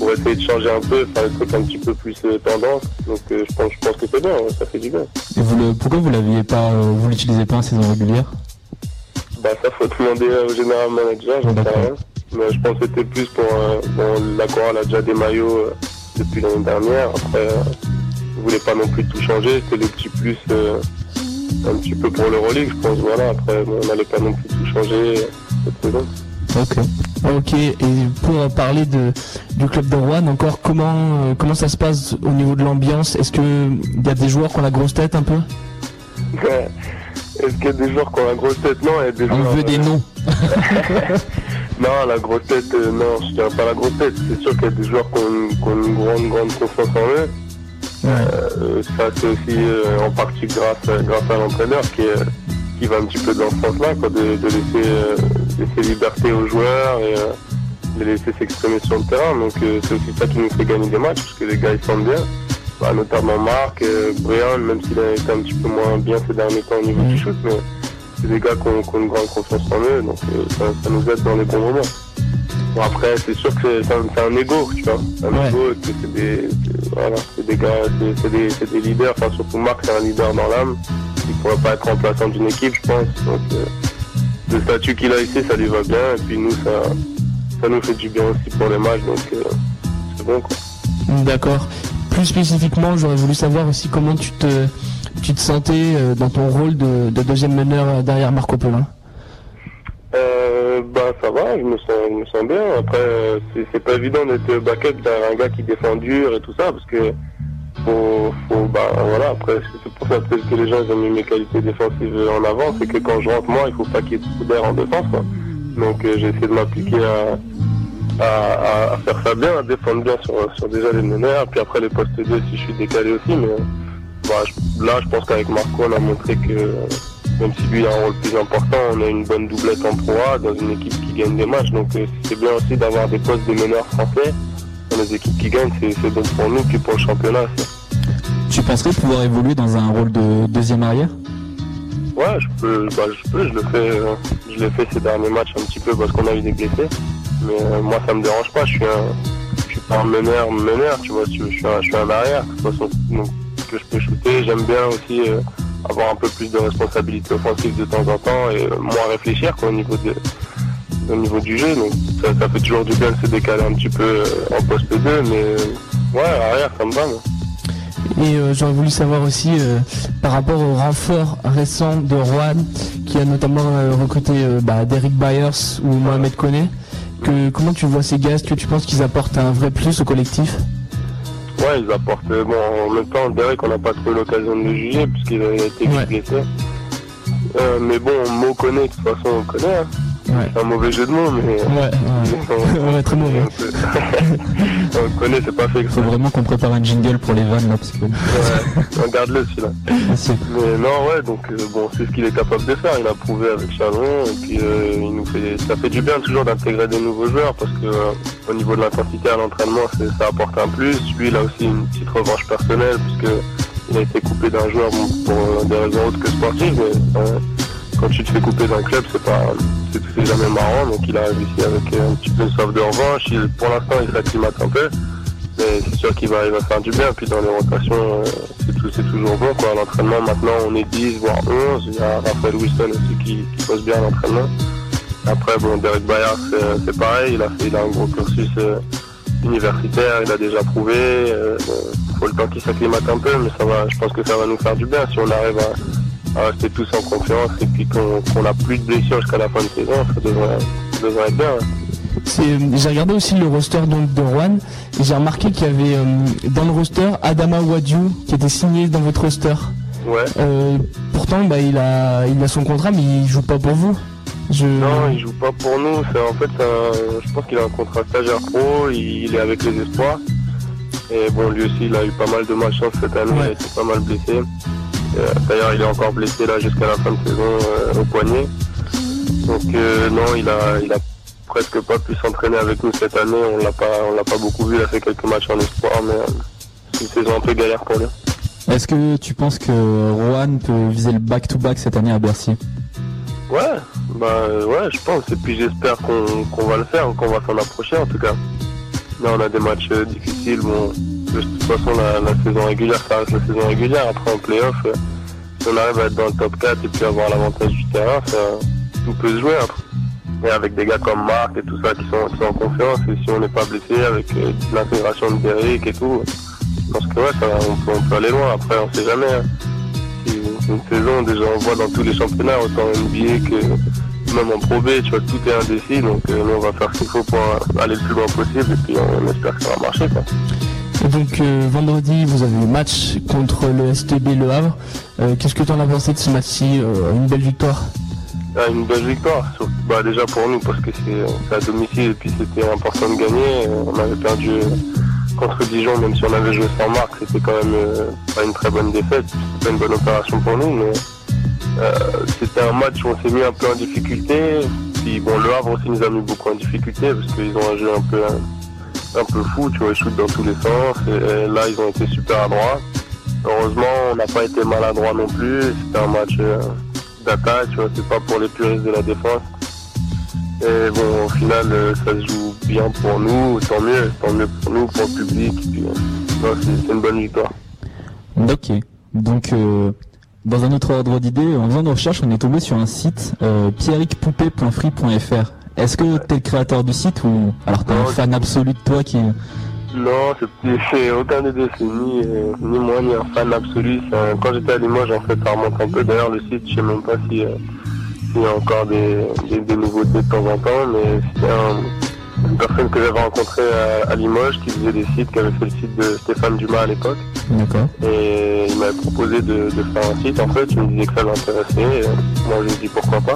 pour essayer de changer un peu, faire des trucs un petit peu plus euh, tendance. Donc euh, je pense, je pense que c'est bien, ça fait du bien. Et vous le, pourquoi vous l'aviez pas, euh, vous l'utilisez pas en saison régulière? Bah ça faut demander au général manager, j'en sais rien. Mais je pense que c'était plus pour euh, bon, la chorale a déjà des maillots depuis l'année dernière. Après, je voulais pas non plus tout changer, c'était les petits plus un petit peu pour l'Euroleague, je pense. Voilà, après on n'allait pas non plus tout changer cette saison. Ok. Ok, et pour parler de, du club de Rouen, encore comment, euh, comment ça se passe au niveau de l'ambiance? Est-ce qu'il y a des joueurs qui ont la grosse tête un peu? <laughs> Est-ce qu'il y a des joueurs qui ont la grosse tête? Non, il y a des On joueurs. veut des euh, noms. <laughs> non, la grosse tête, euh, non, je dirais pas la grosse tête. C'est sûr qu'il y a des joueurs qui ont une, qui ont une grande, grande confiance en eux. Euh, ça, c'est aussi euh, en partie grâce, à- grâce à l'entraîneur qui, qui va un petit peu dans ce sens-là, quoi, de, de laisser, euh, laisser liberté aux joueurs et euh, de les laisser s'exprimer sur le terrain. Donc euh, c'est aussi ça qui nous fait gagner des matchs, parce que les gars ils sentent bien. Bah, notamment Marc, euh, Brian, même s'il a été un petit peu moins bien ces derniers temps au niveau du shoot, mais c'est des gars qui ont, qui ont une grande confiance en eux, donc euh, ça, ça nous aide dans les bons moments. Bon après c'est sûr que c'est un, ego, tu vois. Un ego, que c'est des, voilà, des gars, c'est des, des leaders, enfin surtout Marc c'est un leader dans l'âme. Il pourrait pas être remplaçant d'une équipe je pense. Donc euh, le statut qu'il a ici ça lui va bien et puis nous ça, ça nous fait du bien aussi pour les matchs donc euh, c'est bon quoi. D'accord. Plus spécifiquement, j'aurais voulu savoir aussi comment tu te, tu te sentais euh, dans ton rôle de, de deuxième meneur euh, derrière Marco Pelin. Euh, bah ça va, je me sens, je me sens bien. Après, c'est c'est pas évident d'être backup derrière un gars qui défend dur et tout ça, parce que faut, faut bah voilà. Après, c'est pour ça que les gens ont mis mes qualités défensives en avant, c'est que quand je rentre moi, il faut pas qu'il y ait beaucoup d'air en défense. Donc euh, j'ai essayé de m'appliquer à, faire ça bien, à défendre bien sur, déjà les meneurs, puis après les postes 2 si je suis décalé aussi. Mais bah, là, je pense qu'avec Marco, on a montré que même si lui a un rôle plus important, on a une bonne doublette en Pro dans une équipe qui gagne des matchs. Donc euh, c'est bien aussi d'avoir des postes de meneurs français. Les équipes qui gagnent, c'est bon pour nous, puis pour le championnat. c'est- Tu penserais pouvoir évoluer dans un rôle de deuxième arrière? Ouais, je peux, bah, je peux, je le fais, euh, je l'ai fait ces derniers matchs un petit peu parce qu'on a eu des blessés. Mais euh, moi, ça me dérange pas. Je suis un, je suis pas un meneur, meneur, tu vois. Je, je suis un, je suis un arrière. De toute façon, donc, que je peux shooter. J'aime bien aussi euh, avoir un peu plus de responsabilité offensive de temps en temps et euh, moins réfléchir quoi, au niveau de, au niveau du jeu. Donc ça, ça fait toujours du bien de se décaler un petit peu euh, en poste 2, mais ouais, arrière, ça me va. moi. Et euh, j'aurais voulu savoir aussi euh, par rapport au renfort récent de Rouen, qui a notamment euh, recruté bah, Derek Byers ou Mohamed Koné, que comment tu vois ces gars? Est-ce que tu penses qu'ils apportent un vrai plus au collectif? Ouais, ils apportent. Bon, en même temps, Derek, on n'a pas trop eu l'occasion de le juger puisqu'il a été blessé. Mais bon, Mo connaît, de toute façon, on connaît. hein. C'est un mauvais jeu de mots, mais. Ouais, ouais. <laughs> Ouais, très mauvais. <laughs> on connaît, c'est pas fait. Faut vraiment qu'on prépare un jingle pour les vannes là parce que. Ouais, regarde-le celui-là. Merci. Mais non, ouais, donc euh, bon, c'est ce qu'il est capable de faire. Il a prouvé avec Chalon et puis euh, il nous fait, ça fait du bien toujours d'intégrer des nouveaux joueurs parce que euh, au niveau de l'intensité à l'entraînement, c'est- ça apporte un plus. Lui, il a aussi une petite revanche personnelle puisque il a été coupé d'un joueur bon, pour euh, des raisons autres que sportives. Mais, euh, quand tu te fais couper d'un club, c'est pas, c'est jamais marrant. Donc il a réussi avec euh, un petit peu de soif de revanche. Il- pour l'instant, il s'acclimate un peu. Mais c'est sûr qu'il va, il va faire du bien. Puis dans les rotations, euh, c'est toujours bon. À l'entraînement, maintenant, on est 10, voire 11. Il y a Raphaël Wilson aussi qui, pose bien à l'entraînement. Après, bon, Derek Bayard, c'est- pareil. Il a, fait, il a un gros cursus euh, universitaire. Il a déjà prouvé. Bon, faut le temps qu'il s'acclimate un peu, mais ça va, je pense que ça va nous faire du bien si on arrive à, à rester tous en confiance et puis qu'on qu'on a plus de blessures jusqu'à la fin de saison. Ça devrait, ça devrait être bien. hein. C'est- J'ai regardé aussi le roster donc de Rouen et j'ai remarqué qu'il y avait euh, dans le roster Adama Wadiou qui était signé dans votre roster. Ouais. Euh, pourtant, bah, il a, il a son contrat, mais il joue pas pour vous. Je... Non, il joue pas pour nous. C'est en fait, un- je pense qu'il a un contrat stagiaire pro. Il, il est avec les espoirs. Et bon, lui aussi, il a eu pas mal de malchance cette année. Il a été pas mal blessé. Euh, D'ailleurs, il est encore blessé là jusqu'à la fin de saison euh, au poignet. Donc euh, non, il a, il a presque pas pu s'entraîner avec nous cette année. On l'a pas, on l'a pas beaucoup vu. Il a fait quelques matchs en espoir, mais c'est une saison un peu galère pour lui. Est-ce que tu penses que Rohan peut viser le back-to-back cette année à Bercy? Ouais, bah ouais, je pense. Et puis j'espère qu'on va le faire, qu'on va s'en approcher en tout cas. Là, on a des matchs difficiles. Bon, de toute façon, la, saison régulière, ça reste la saison régulière. Après, en playoff, euh, si on arrive à être dans le top 4 et puis avoir l'avantage du terrain, ça, tout peut se jouer. après. Et avec des gars comme Marc et tout ça qui sont, qui sont en confiance, et si on n'est pas blessé avec euh, l'intégration de Derrick et tout, je pense que ouais, on, peut, aller loin. Après, on sait jamais. hein. Une saison, déjà, on voit dans tous les championnats, autant NBA que même en Pro B, tu vois, tout est indécis. Donc, euh, nous, on va faire ce qu'il faut pour aller le plus loin possible, et puis on, espère que ça va marcher. Donc euh, vendredi, vous avez le match contre le STB Le Havre. Euh, Qu'est-ce que tu en as pensé de ce match-ci Euh, Une belle victoire Ah, une belle victoire, bah, déjà pour nous, parce que c'est à domicile, et puis c'était important de gagner. On avait perdu contre Dijon, même si on avait joué sans marque, c'était quand même pas une très bonne défaite. C'était pas une bonne opération pour nous, mais c'était un match où on s'est mis un peu en difficulté. Puis bon, le Havre aussi nous a mis beaucoup en difficulté, parce qu'ils ont un jeu un peu, un, un peu fou, tu vois, ils shootent dans tous les sens, et, là, ils ont été super adroits. Heureusement, on n'a pas été maladroit non plus. C'était un match euh, d'attaque, tu vois, c'est pas pour les puristes de la défense. Et bon, au final, euh, ça se joue bien pour nous, tant mieux, tant mieux pour nous, pour le public. euh, c'est une bonne victoire. Ok. Donc, euh, dans un autre ordre d'idée, en faisant nos recherches, on est tombé sur un site pierrickpoupé.free.fr. Est-ce que t'es le créateur du site ou alors t'es un fan absolu de toi qui Non, c'est- aucun des deux, c'est ni, euh, ni moi ni un fan absolu. Un- Quand j'étais à Limoges, en fait, ça remonte un peu. D'ailleurs, le site, je sais même pas si, euh, s'il y a encore des, des, des nouveautés de temps en temps, mais c'était un- une personne que j'avais rencontrée à, à Limoges qui faisait des sites, qui avait fait le site de Stéphane Dumas à l'époque. D'accord. Et il m'avait proposé de, de faire un site en fait, il me disait que ça l'intéressait, et moi je lui ai dit pourquoi pas.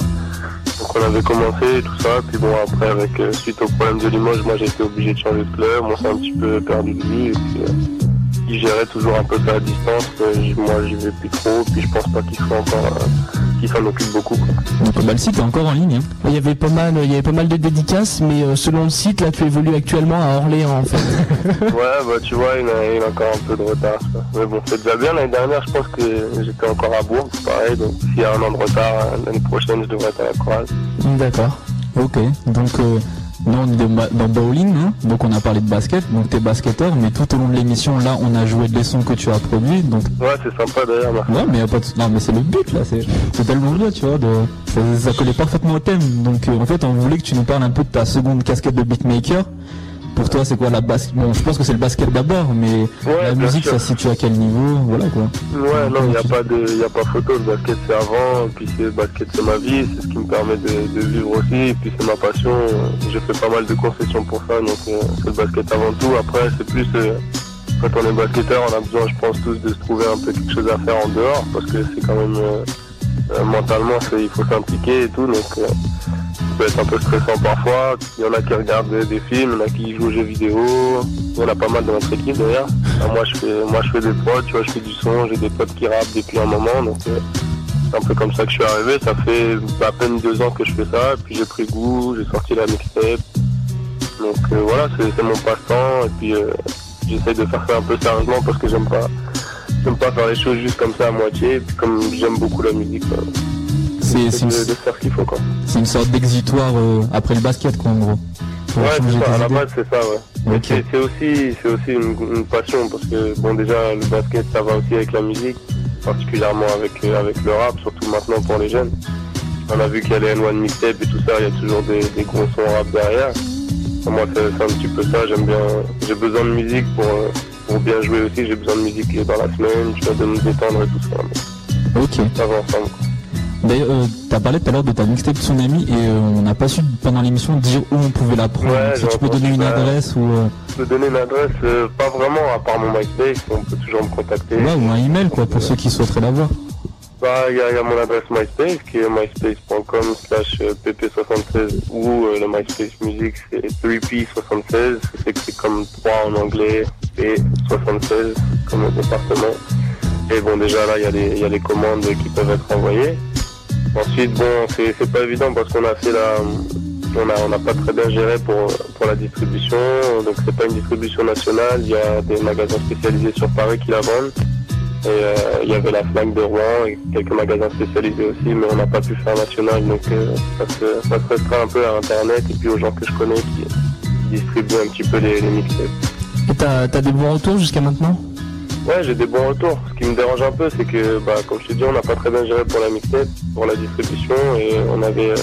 Donc on avait commencé tout ça, puis bon après avec euh, suite au problème de Limoges, moi j'ai été obligé de changer de club, on s'est un petit peu perdu de vue, et puis euh, il gérait toujours un peu ça à distance, euh, moi j'y vais plus trop, puis je pense pas qu'il soit encore euh, qu'il qui s'en occupe beaucoup. Quoi. Bah, le site est encore en ligne. hein. Il y avait pas mal, il y avait pas mal de dédicaces, mais euh, selon le site, là, tu évolues actuellement à Orléans, en fait. <laughs> Ouais, bah tu vois, il a, il a encore un peu de retard. ça. Mais bon, c'est déjà bien. L'année dernière, je pense que j'étais encore à Bourg, c'est pareil. Donc s'il y a un an de retard, l'année prochaine, je devrais être à la chorale. D'accord. Ok, donc euh, est de dans bowling, hein. donc on a parlé de basket, donc t'es basketteur, mais tout au long de l'émission là on a joué des sons que tu as produits, donc Ouais, c'est sympa d'ailleurs. ouais mais y a pas de... non mais c'est le but là, c'est c'est tellement bien tu vois, de... ça, ça collait parfaitement au thème, donc euh, en fait on voulait que tu nous parles un peu de ta seconde casquette de beatmaker. Pour toi c'est quoi la basket Bon je pense que c'est le basket d'abord, mais Ouais, la musique sûr. ça se situe à quel niveau, voilà quoi. Ouais, non, il n'y a, pas de- y a pas photo. Le basket, c'est avant. Et puis, c'est- le basket, c'est ma vie. C'est ce qui me permet de, de vivre aussi. Et puis, c'est ma passion. J'ai fait pas mal de concessions pour ça. Donc, euh, c'est le basket avant tout. Après, c'est plus. euh, quand on est basketteur, on a besoin, je pense, tous de se trouver un peu quelque chose à faire en dehors. Parce que c'est quand même. euh, euh, mentalement, il faut s'impliquer et tout. Donc, euh, peut être un peu stressant parfois. Il y en a qui regardent des, films, il y en a qui jouent aux jeux vidéo. Il y en a pas mal dans notre équipe d'ailleurs. Moi, je fais, moi, je fais des prods, tu vois, je fais du son, j'ai des potes qui rappent depuis un moment. Donc, euh, c'est un peu comme ça que je suis arrivé. Ça fait à peine deux ans que je fais ça. Et puis, j'ai pris goût, j'ai sorti la mixtape. Donc, euh, voilà, c'est mon passe-temps. Et puis, euh, j'essaye de faire ça un peu sérieusement parce que j'aime pas. J'aime pas faire les choses juste comme ça à moitié. Et puis comme j'aime beaucoup la musique. C'est une, de faire ce qu'il faut quoi. c'est une sorte d'exitoire euh, après le basket quoi en gros. Pour Ouais, c'est ça, à la idées. base c'est ça, ouais. Mais c'est- aussi, c'est aussi une, une passion parce que bon déjà le basket ça va aussi avec la musique, particulièrement avec euh, avec le rap, surtout maintenant pour les jeunes. On a vu qu'il y a les N1 mixtape et tout ça, il y a toujours des, des gros sons rap derrière. Pour moi c'est un petit peu ça, j'aime bien, j'ai besoin de musique pour euh, pour bien jouer aussi, j'ai besoin de musique dans la semaine, tu vois, de me détendre et tout ça. Ok. Ça va ensemble. quoi. D'ailleurs, euh, t'as parlé tout à l'heure de ta mixtape Tsunami et euh, on n'a pas su pendant l'émission dire où on pouvait la prendre. Ouais, si tu peux entendu donner une adresse ou, euh, Je peux donner une adresse, euh, pas vraiment à part mon MySpace, on peut toujours me contacter. ouais, ou un email quoi pour ceux qui souhaiteraient l'avoir. Bah, il y, a- il y a mon adresse MySpace qui est myspace.com slash euh, pp76 ou euh, le MySpace Music c'est 3p76, c'est écrit comme 3 en anglais et 76 comme département. Et bon, déjà là, il y, y a les commandes qui peuvent être envoyées. Ensuite, bon, c'est pas évident parce qu'on a fait la. On a, on n'a pas très bien géré pour, pour la distribution, donc c'est pas une distribution nationale, il y a des magasins spécialisés sur Paris qui la vendent. Et euh, il y avait la flaque de Rouen et quelques magasins spécialisés aussi, mais on n'a pas pu faire national, donc euh, ça, se, ça se un peu à Internet et puis aux gens que je connais qui, distribuent un petit peu les, les mixtapes. Et t'as t'as des bons retours jusqu'à maintenant? Ouais, j'ai des bons retours. Ce qui me dérange un peu, c'est que, bah, comme je te dis, on n'a pas très bien géré pour la mixtape, pour la distribution, et on avait, euh,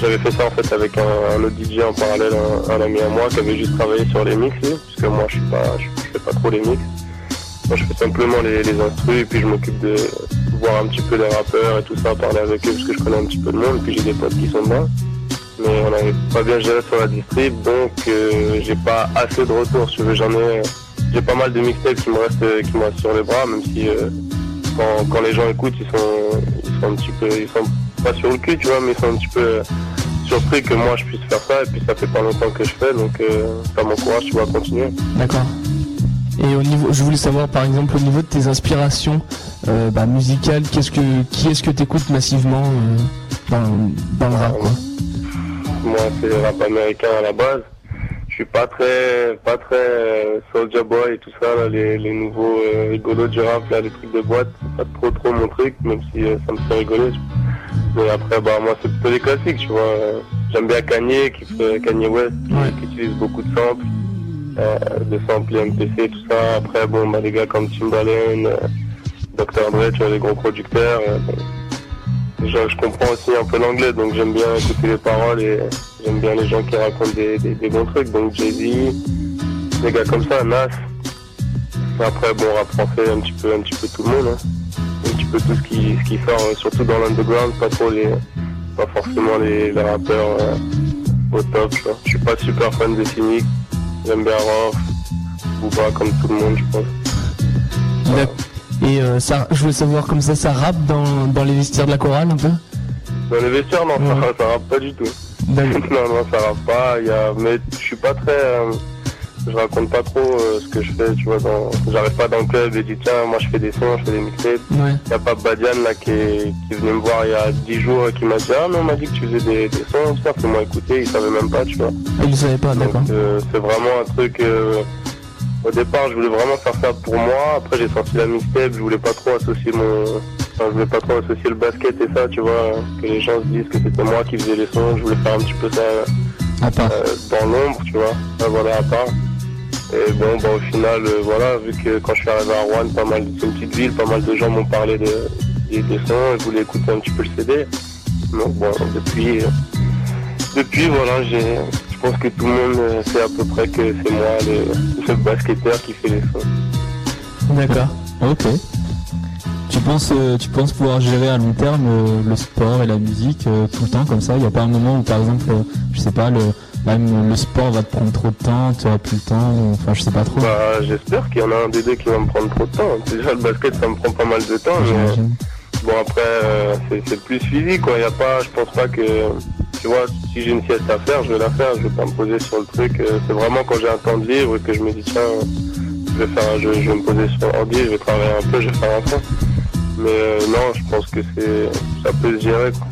j'avais fait ça en fait avec un, autre DJ en parallèle, un, ami à moi qui avait juste travaillé sur les mix, lui, puisque moi je suis pas, je, je fais pas trop les mix. Moi, je fais simplement les, les et puis je m'occupe de voir un petit peu les rappeurs et tout ça, parler avec eux, parce que je connais un petit peu de monde, et puis j'ai des potes qui sont dedans. Mais on n'avait pas bien géré sur la distrib, donc euh, j'ai pas assez de retours. Tu veux, j'en ai, j'ai pas mal de mixtapes qui me restent, euh, qui me restent sur les bras, même si euh, quand, quand les gens écoutent, ils sont, ils sont un petit peu, ils sont pas sur le cul, tu vois, mais ils sont un petit peu euh, surpris que moi je puisse faire ça. Et puis ça fait pas longtemps que je fais, donc euh, ça m'encourage, tu vois, à continuer. D'accord. Et au niveau, je voulais savoir par exemple au niveau de tes inspirations euh, bah, musicales, qu'est-ce que, qui est-ce que t'écoutes massivement euh, dans, dans le rap quoi? Moi, c'est le rap américain à la base. Je suis pas très, pas très euh, Soulja Boy et tout ça, là, les, les nouveaux euh, rigolos du rap, là, les trucs de boîte, c'est pas trop trop mon truc, même si euh, ça me fait rigoler. Mais après, bah moi, c'est plutôt les classiques, tu vois. J'aime bien Kanye, qui fait Kanye West, qui, qui utilise beaucoup de samples, euh, de samples MPC, tout ça. Après, bon, bah les gars comme Timbaland, Dr. Dre, tu vois, les gros producteurs. bon, je comprends aussi un peu l'anglais, donc j'aime bien écouter les paroles et j'aime bien les gens qui racontent des, des, des bons trucs. Donc Jay-Z, des gars comme ça, Nas. Après, bon, rap français, un petit peu, un petit peu tout le monde. hein. Un petit peu tout ce qui, ce qui sort, euh, surtout dans l'underground, pas trop les, pas forcément les, les rappeurs euh, au top. Je suis pas super fan de Cynic. J'aime bien Rof, Booba, comme tout le monde, je pense. Et euh, ça, je voulais savoir comme ça, ça rappe dans, dans les vestiaires de la chorale un peu? Dans les vestiaires, non, ça, ça rappe pas du tout. Non, non, ça rappe pas. Il y a... Mais je suis pas très. euh, je raconte pas trop euh, ce que je fais, tu vois. Dans... J'arrive pas dans le club et dis tiens, moi je fais des sons, je fais des mixtapes. Ouais. Y a pas Badian là qui est, qui venu me voir il y a 10 jours et qui m'a dit ah mais on m'a dit que tu faisais des, des sons, ça fais-moi écouter, il savait même pas, tu vois. Il ne savait pas, d'accord. Euh, c'est vraiment un truc. au départ, je voulais vraiment faire ça pour moi. Après, j'ai sorti la mixtape. Je voulais pas trop associer mon. Enfin, je voulais pas trop associer le basket et ça, tu vois. Que les gens se disent que c'était moi qui faisais les sons. Je voulais faire un petit peu ça À part. euh, dans l'ombre, tu vois. Voilà, à part. Et bon, bah, au final, euh, voilà, vu que quand je suis arrivé à Rouen, pas mal, c'est une petite ville, pas mal de gens m'ont parlé de, des, des sons et voulaient écouter un petit peu le CD. Donc bon, depuis, euh, depuis voilà, j'ai, je pense que tout le monde sait à peu près que c'est moi le, le basketteur qui fait les sons. D'accord. Ok. Tu penses, euh, tu penses pouvoir gérer à long terme euh, le sport et la musique euh, tout le temps comme ça? Il n'y a pas un moment où par exemple, je sais pas, le, même le sport va te prendre trop de temps, tu auras plus le temps, enfin je sais pas trop. Bah, j'espère qu'il y en a un des deux qui va me prendre trop de temps. <laughs> Déjà, le basket, ça me prend pas mal de temps, mais bon, après, euh, c'est, plus suivi, quoi. Y a pas, je pense pas que, tu vois, si j'ai une sieste à faire, je vais la faire, je vais pas me poser sur le truc. C'est vraiment quand j'ai un temps de libre et que je me dis, tiens, je vais faire, je, je vais me poser sur l'ordi, je vais travailler un peu, je vais faire un son. Mais euh, non, je pense que c'est, ça peut se gérer, quoi.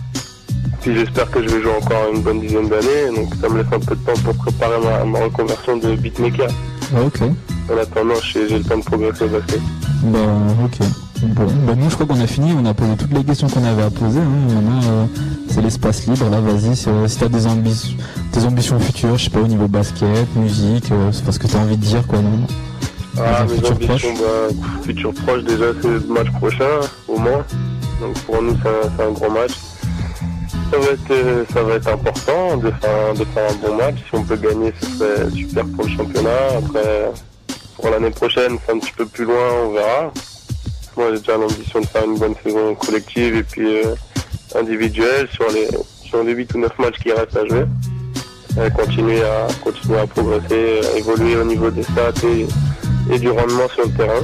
Puis j'espère que je vais jouer encore une bonne dizaine d'années, donc ça me laisse un peu de temps pour préparer ma, ma reconversion de beatmaker. Ah, ok. En attendant, j'ai le temps de progresser au basket. Bah ok. Bon, bah nous je crois qu'on a fini, on a posé toutes les questions qu'on avait à poser. Hein. Maintenant euh, c'est l'espace libre. Là vas-y, si, euh, si t'as des ambitions, des ambitions futures, je sais pas au niveau basket, musique, c'est parce que t'as envie de dire quoi non? Ah, mes futur ambitions, bah, futur proche, déjà, c'est le match prochain, au moins. Donc pour nous, c'est un, gros match. Ça va être, euh, ça va être important de faire, un, de faire un bon match. Si on peut gagner, ce serait super pour le championnat. Après, pour l'année prochaine, c'est un petit peu plus loin, on verra. Moi, j'ai déjà l'ambition de faire une bonne saison collective et puis euh, individuelle sur les, sur les 8 ou 9 matchs qui restent à jouer. Et continuer à, continuer à progresser, à évoluer au niveau des stats et, et du rendement sur le terrain.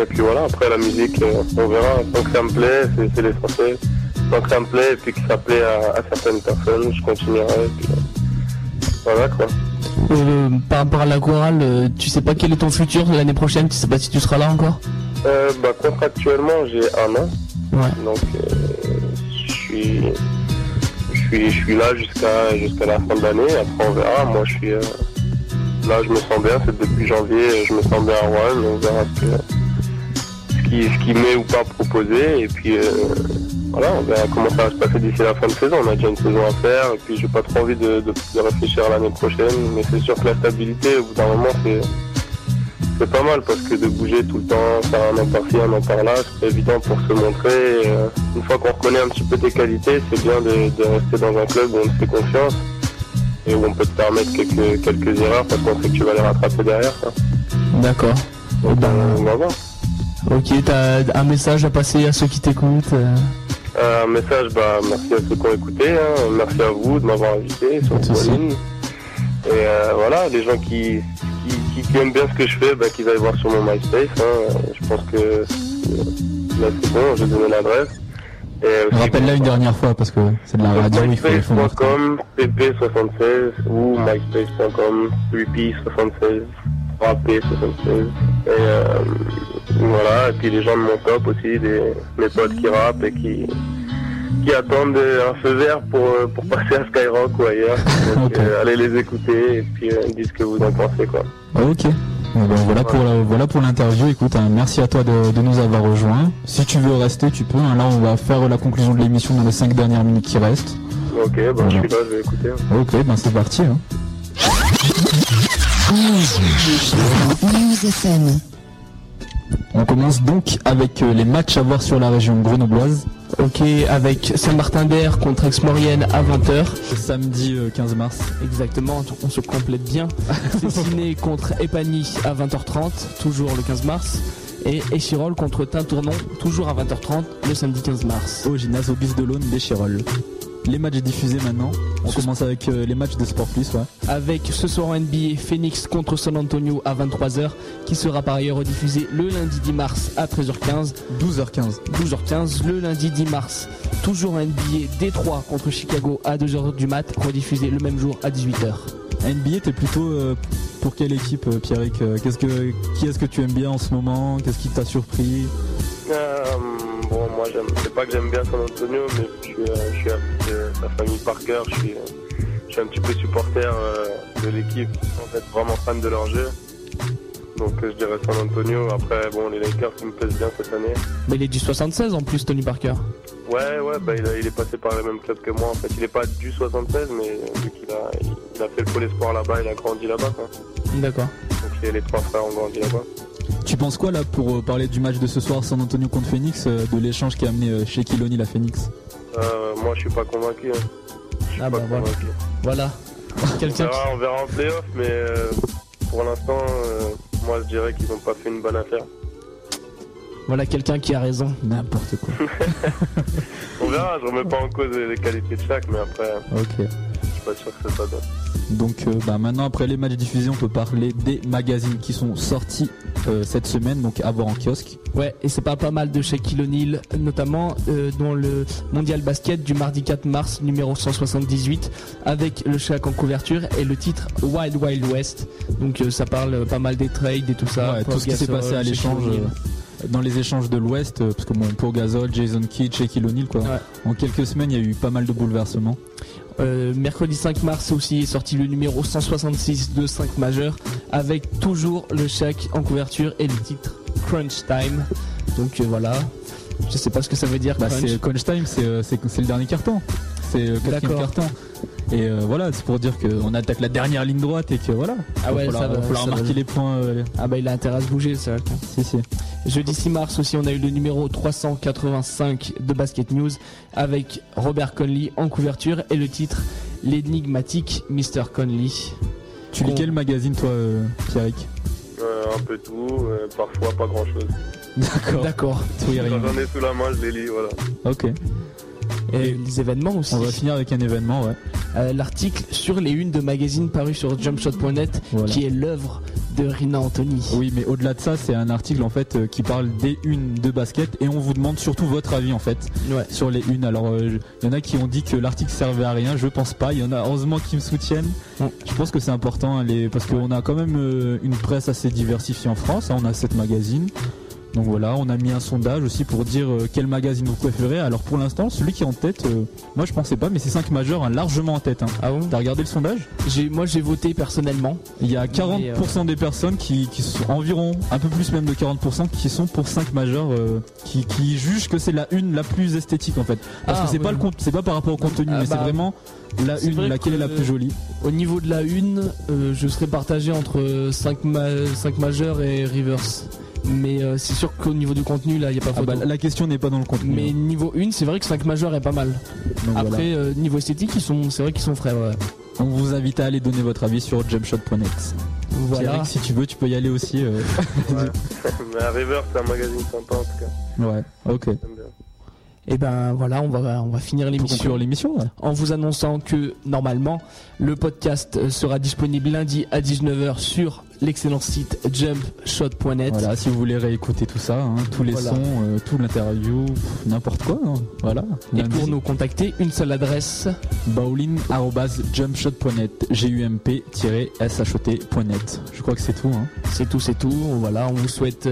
Et puis voilà, après la musique, euh, on verra. Tant que ça me plaît, c'est c'est l'essentiel. Tant que ça me plaît et puis que ça plaît à, à certaines personnes, je continuerai. Et puis, euh, voilà quoi. Euh, par rapport à la chorale, euh, tu sais pas quel est ton futur l'année prochaine, tu sais pas si tu seras là encore? Euh, bah, contractuellement, j'ai un an. Ouais. Donc, euh, je suis, je suis, je suis là jusqu'à jusqu'à la fin de l'année. Après, on verra. Moi, je suis euh, là, je me sens bien. C'est depuis janvier, je me sens bien à Rouen. On verra ce ce qui, ce qui m'est ou pas proposé. Et puis, euh, voilà, on verra comment ça va se passer d'ici la fin de saison. On a déjà une saison à faire. Et puis, j'ai pas trop envie de, de, réfléchir à l'année prochaine. Mais c'est sûr que la stabilité, au bout d'un moment, c'est c'est pas mal parce que de bouger tout le temps, faire un an par-ci, un an par-là, c'est évident pour se montrer. Euh, une fois qu'on reconnaît un petit peu tes qualités, c'est bien de, de rester dans un club où on te fait confiance et où on peut te permettre quelques, quelques erreurs parce qu'on sait que tu vas les rattraper derrière. D'accord. Donc, euh, on va voir. Ok, t'as un message à passer à ceux qui t'écoutent euh, un message, bah, merci à ceux qui ont écouté, hein. merci à vous de m'avoir invité sur souci. Pauline. Et euh, voilà, les gens qui, qui, aiment bien ce que je fais, bah, qu'ils aillent voir sur mon MySpace. hein. Je pense que là c'est bon, j'ai donné l'adresse. Et aussi, Rappelle-la une dernière fois parce que c'est de la radio, il faut, il faut marquer. MySpace.com, pp76 ou myspace.com, 8p76, 3p76. Et euh, voilà, et puis les gens de mon top aussi, des, mes potes qui rappent et qui, qui attendent euh, un feu vert pour, euh, pour passer à Skyrock ou ailleurs. <laughs> Donc, euh, allez les écouter et puis euh, ils disent ce que vous en pensez quoi. Ok. Bon, ben, voilà pour la- voilà pour l'interview. Écoute, hein, merci à toi de, de nous avoir rejoints. Si tu veux rester, tu peux. hein. Là, on va faire la conclusion de l'émission dans les 5 dernières minutes qui restent. Ok, ben, je suis là, je vais écouter. hein. Ok, ben c'est parti. hein. On commence donc avec euh, les matchs à voir sur la région grenobloise. Ok, avec Saint-Martin d'Air contre Aix-Maurienne à 20h. Samedi euh, 15 mars. Exactement, on se complète bien. <laughs> Ciné contre Epany à 20h30, toujours le 15 mars. Et Échirol contre Tintournon, toujours à 20h30, le samedi 15 mars. Au gymnase Auguste Delaune d'Échirol. Les matchs diffusés maintenant. On commence avec euh, les matchs de Sport Plus, ouais. Avec ce soir en NBA, Phoenix contre San Antonio à 23h, qui sera par ailleurs rediffusé le lundi 10 mars à 13h15. 12h15. 12h15, le lundi 10 mars, toujours en NBA, Détroit contre Chicago à 2h du mat, rediffusé le même jour à 18h. NBA, t'es plutôt euh, pour quelle équipe, euh, Pierrick Qu'est-ce que, qui est-ce que tu aimes bien en ce moment? Qu'est-ce qui t'a surpris? Euh, bon, moi, j'aime, c'est pas que j'aime bien San Antonio, mais je suis, je suis avec la famille Parker, je suis, euh, je suis un petit peu supporter euh, de l'équipe, en fait, vraiment fan de leur jeu. Donc euh, je dirais San Antonio. Après, bon, les Lakers, ils me plaisent bien cette année. Mais il est du 76 en plus, Tony Parker. Ouais, ouais, bah, il, a- il est passé par le même club que moi. En fait, il est pas du 76, mais vu qu'il a, il, il a fait le pôle espoir là-bas, il a grandi là-bas. Quoi. D'accord. Donc les trois frères ont grandi là-bas. Tu penses quoi là pour euh, parler du match de ce soir San Antonio contre Phoenix, euh, de l'échange qui a amené Shaquille O'Neal à Phoenix? Euh, moi, je suis pas convaincu. hein. Je suis Ah pas bah voilà. convaincu. Voilà. On Quelqu'un verra, on verra en playoff, mais euh, pour l'instant, euh, moi, je dirais qu'ils n'ont pas fait une bonne affaire. Voilà quelqu'un qui a raison. N'importe quoi. <laughs> On verra. Je remets pas en cause les qualités de chaque, mais après, Ok. Je suis pas sûr que ça soit donne. Donc euh, bah, maintenant après les matchs diffusés on peut parler des magazines qui sont sortis euh, cette semaine donc à voir en kiosque. Ouais, et c'est pas pas mal de Shaquille O'Neal, notamment euh, dans le Mondial Basket du mardi 4 mars, numéro 178, avec le Shaq en couverture et le titre Wild Wild West. Donc euh, ça parle pas mal des trades et tout ça. Ouais, tout ce qui s'est passé à l'échange euh, dans les échanges de l'Ouest euh, parce que bon Pau Gasol, Jason Kidd, Shaquille O'Neal quoi. En quelques semaines il y a eu pas mal de bouleversements. Euh, mercredi 5 mars aussi est sorti le numéro 166 de 5 majeurs avec toujours le Shaq en couverture et le titre Crunch Time. Donc euh, voilà. Je sais pas ce que ça veut dire. Bah, crunch. Crunch Time, c'est le dernier carton. C'est le quatrième carton. Et euh, voilà, c'est pour dire qu'on attaque la dernière ligne droite et que voilà. Ah ouais, il va ça falloir, va, va falloir ça va. marquer les points. euh, Ah bah il a intérêt à se bouger ça. Si si. Jeudi 6 mars aussi on a eu le numéro 385 de Basket News avec Robert Conley en couverture et le titre L'énigmatique Mr. Conley. Tu lis quel magazine toi euh, Pierrick? Euh, un peu tout, euh, parfois pas grand chose. D'accord. D'accord. Quand j'en ai sous la main, je les lis, voilà. Ok. Et les événements aussi. On va finir avec un événement ouais. Euh, L'article sur les unes de magazines paru sur jumpshot.net Voilà. qui est l'œuvre de Rina Anthony. Oui, mais au-delà de ça, c'est un article en fait euh, qui parle des unes de basket et on vous demande surtout votre avis en fait Ouais. sur les unes. Alors, euh, il y en a qui ont dit que l'article servait à rien. Je pense pas. Il y en a heureusement qui me soutiennent. Je pense que c'est important hein, les... parce qu'on a quand même euh, une presse assez diversifiée en France. hein. On a sept magazines. Donc voilà, on a mis un sondage aussi pour dire euh, quel magazine vous préférez. Alors pour l'instant, celui qui est en tête, euh, moi je pensais pas, mais c'est 5 majeurs hein, largement en tête. hein. Ah bon? T'as regardé le sondage? J'ai, moi j'ai voté personnellement. Il y a 40% Mais, euh, des personnes qui, qui sont environ, un peu plus même de 40% qui sont pour 5 majeurs, euh, qui, qui jugent que c'est la une la plus esthétique en fait. Parce Ah, que c'est ouais. pas le compte, c'est pas par rapport au contenu, Ah, mais c'est bah, vraiment la une, laquelle que- est la plus jolie? Au niveau de la une, euh, je serais partagé entre 5, majeurs et Rivers. Mais euh, c'est sûr qu'au niveau du contenu, là, il n'y a pas Ah photo. bah, la question n'est pas dans le contenu. Mais hein. niveau 1, c'est vrai que 5 majeurs est pas mal. Donc Après, voilà. euh, niveau esthétique, ils sont, c'est vrai qu'ils sont frais. Ouais. On vous invite à aller donner votre avis sur jumpshot.net. Voilà. Pierrick, si tu veux, tu peux y aller aussi. euh. Mais à <laughs> River, c'est un magazine sympa en tout cas. ouais, ok. Et ben voilà, on va, on va finir l'émission. l'émission, ouais. en vous annonçant que normalement le podcast euh, sera disponible lundi à 19h sur l'excellent site jumpshot.net. Voilà, si vous voulez réécouter tout ça, hein, tous les Voilà. sons, euh, tout l'interview, n'importe quoi, hein. voilà. Et pour nous contacter, une seule adresse. bowling.jumpshot.net G-U-M-P-S-H-O-T.net Je crois que c'est tout. Hein. C'est tout, c'est tout. Voilà, on vous souhaite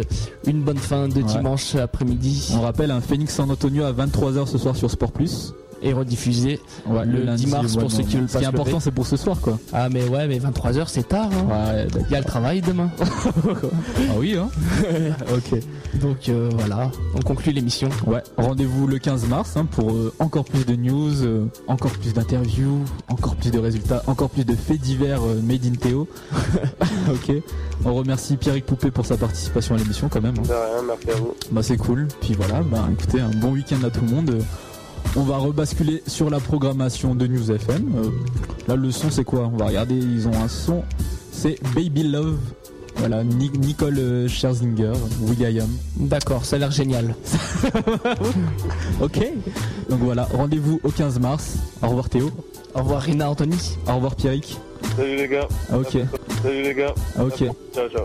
une bonne fin de Ouais. dimanche après-midi On rappelle un Phoenix San Antonio à 23h ce soir sur Sport Plus. Et rediffusé Ouais, le, lundi, 10 mars ouais, pour ceux qui veulent Ce pas qui est important, c'est pour ce soir quoi. Ah mais ouais, mais 23h c'est tard. hein. Ouais, Il y a le travail demain. <laughs> ah oui, hein. <laughs> ok. Donc euh, voilà, on conclut l'émission. Ouais, rendez-vous le 15 mars hein, pour euh, encore plus de news, euh, encore plus d'interviews, encore plus de résultats, encore plus de faits divers euh, made in Théo. <laughs> ok. On remercie Pierrick Poupé pour sa participation à l'émission quand même. hein. De rien, merci à vous. Bah c'est cool. Puis voilà, bah écoutez, un bon week-end à tout le monde. On va rebasculer sur la programmation de News FM. Euh, là le son c'est quoi? On va regarder, ils ont un son. C'est Baby Love. Voilà, Ni- Nicole euh, Scherzinger, Will.i.am. D'accord, ça a l'air génial. <laughs> Ok. Donc voilà, rendez-vous au 15 mars. Au revoir Théo. Au revoir Rina Anthony. Au revoir Pierrick. Salut les gars. Ah, ok. Salut les gars. Ah, ok. Ciao, ciao.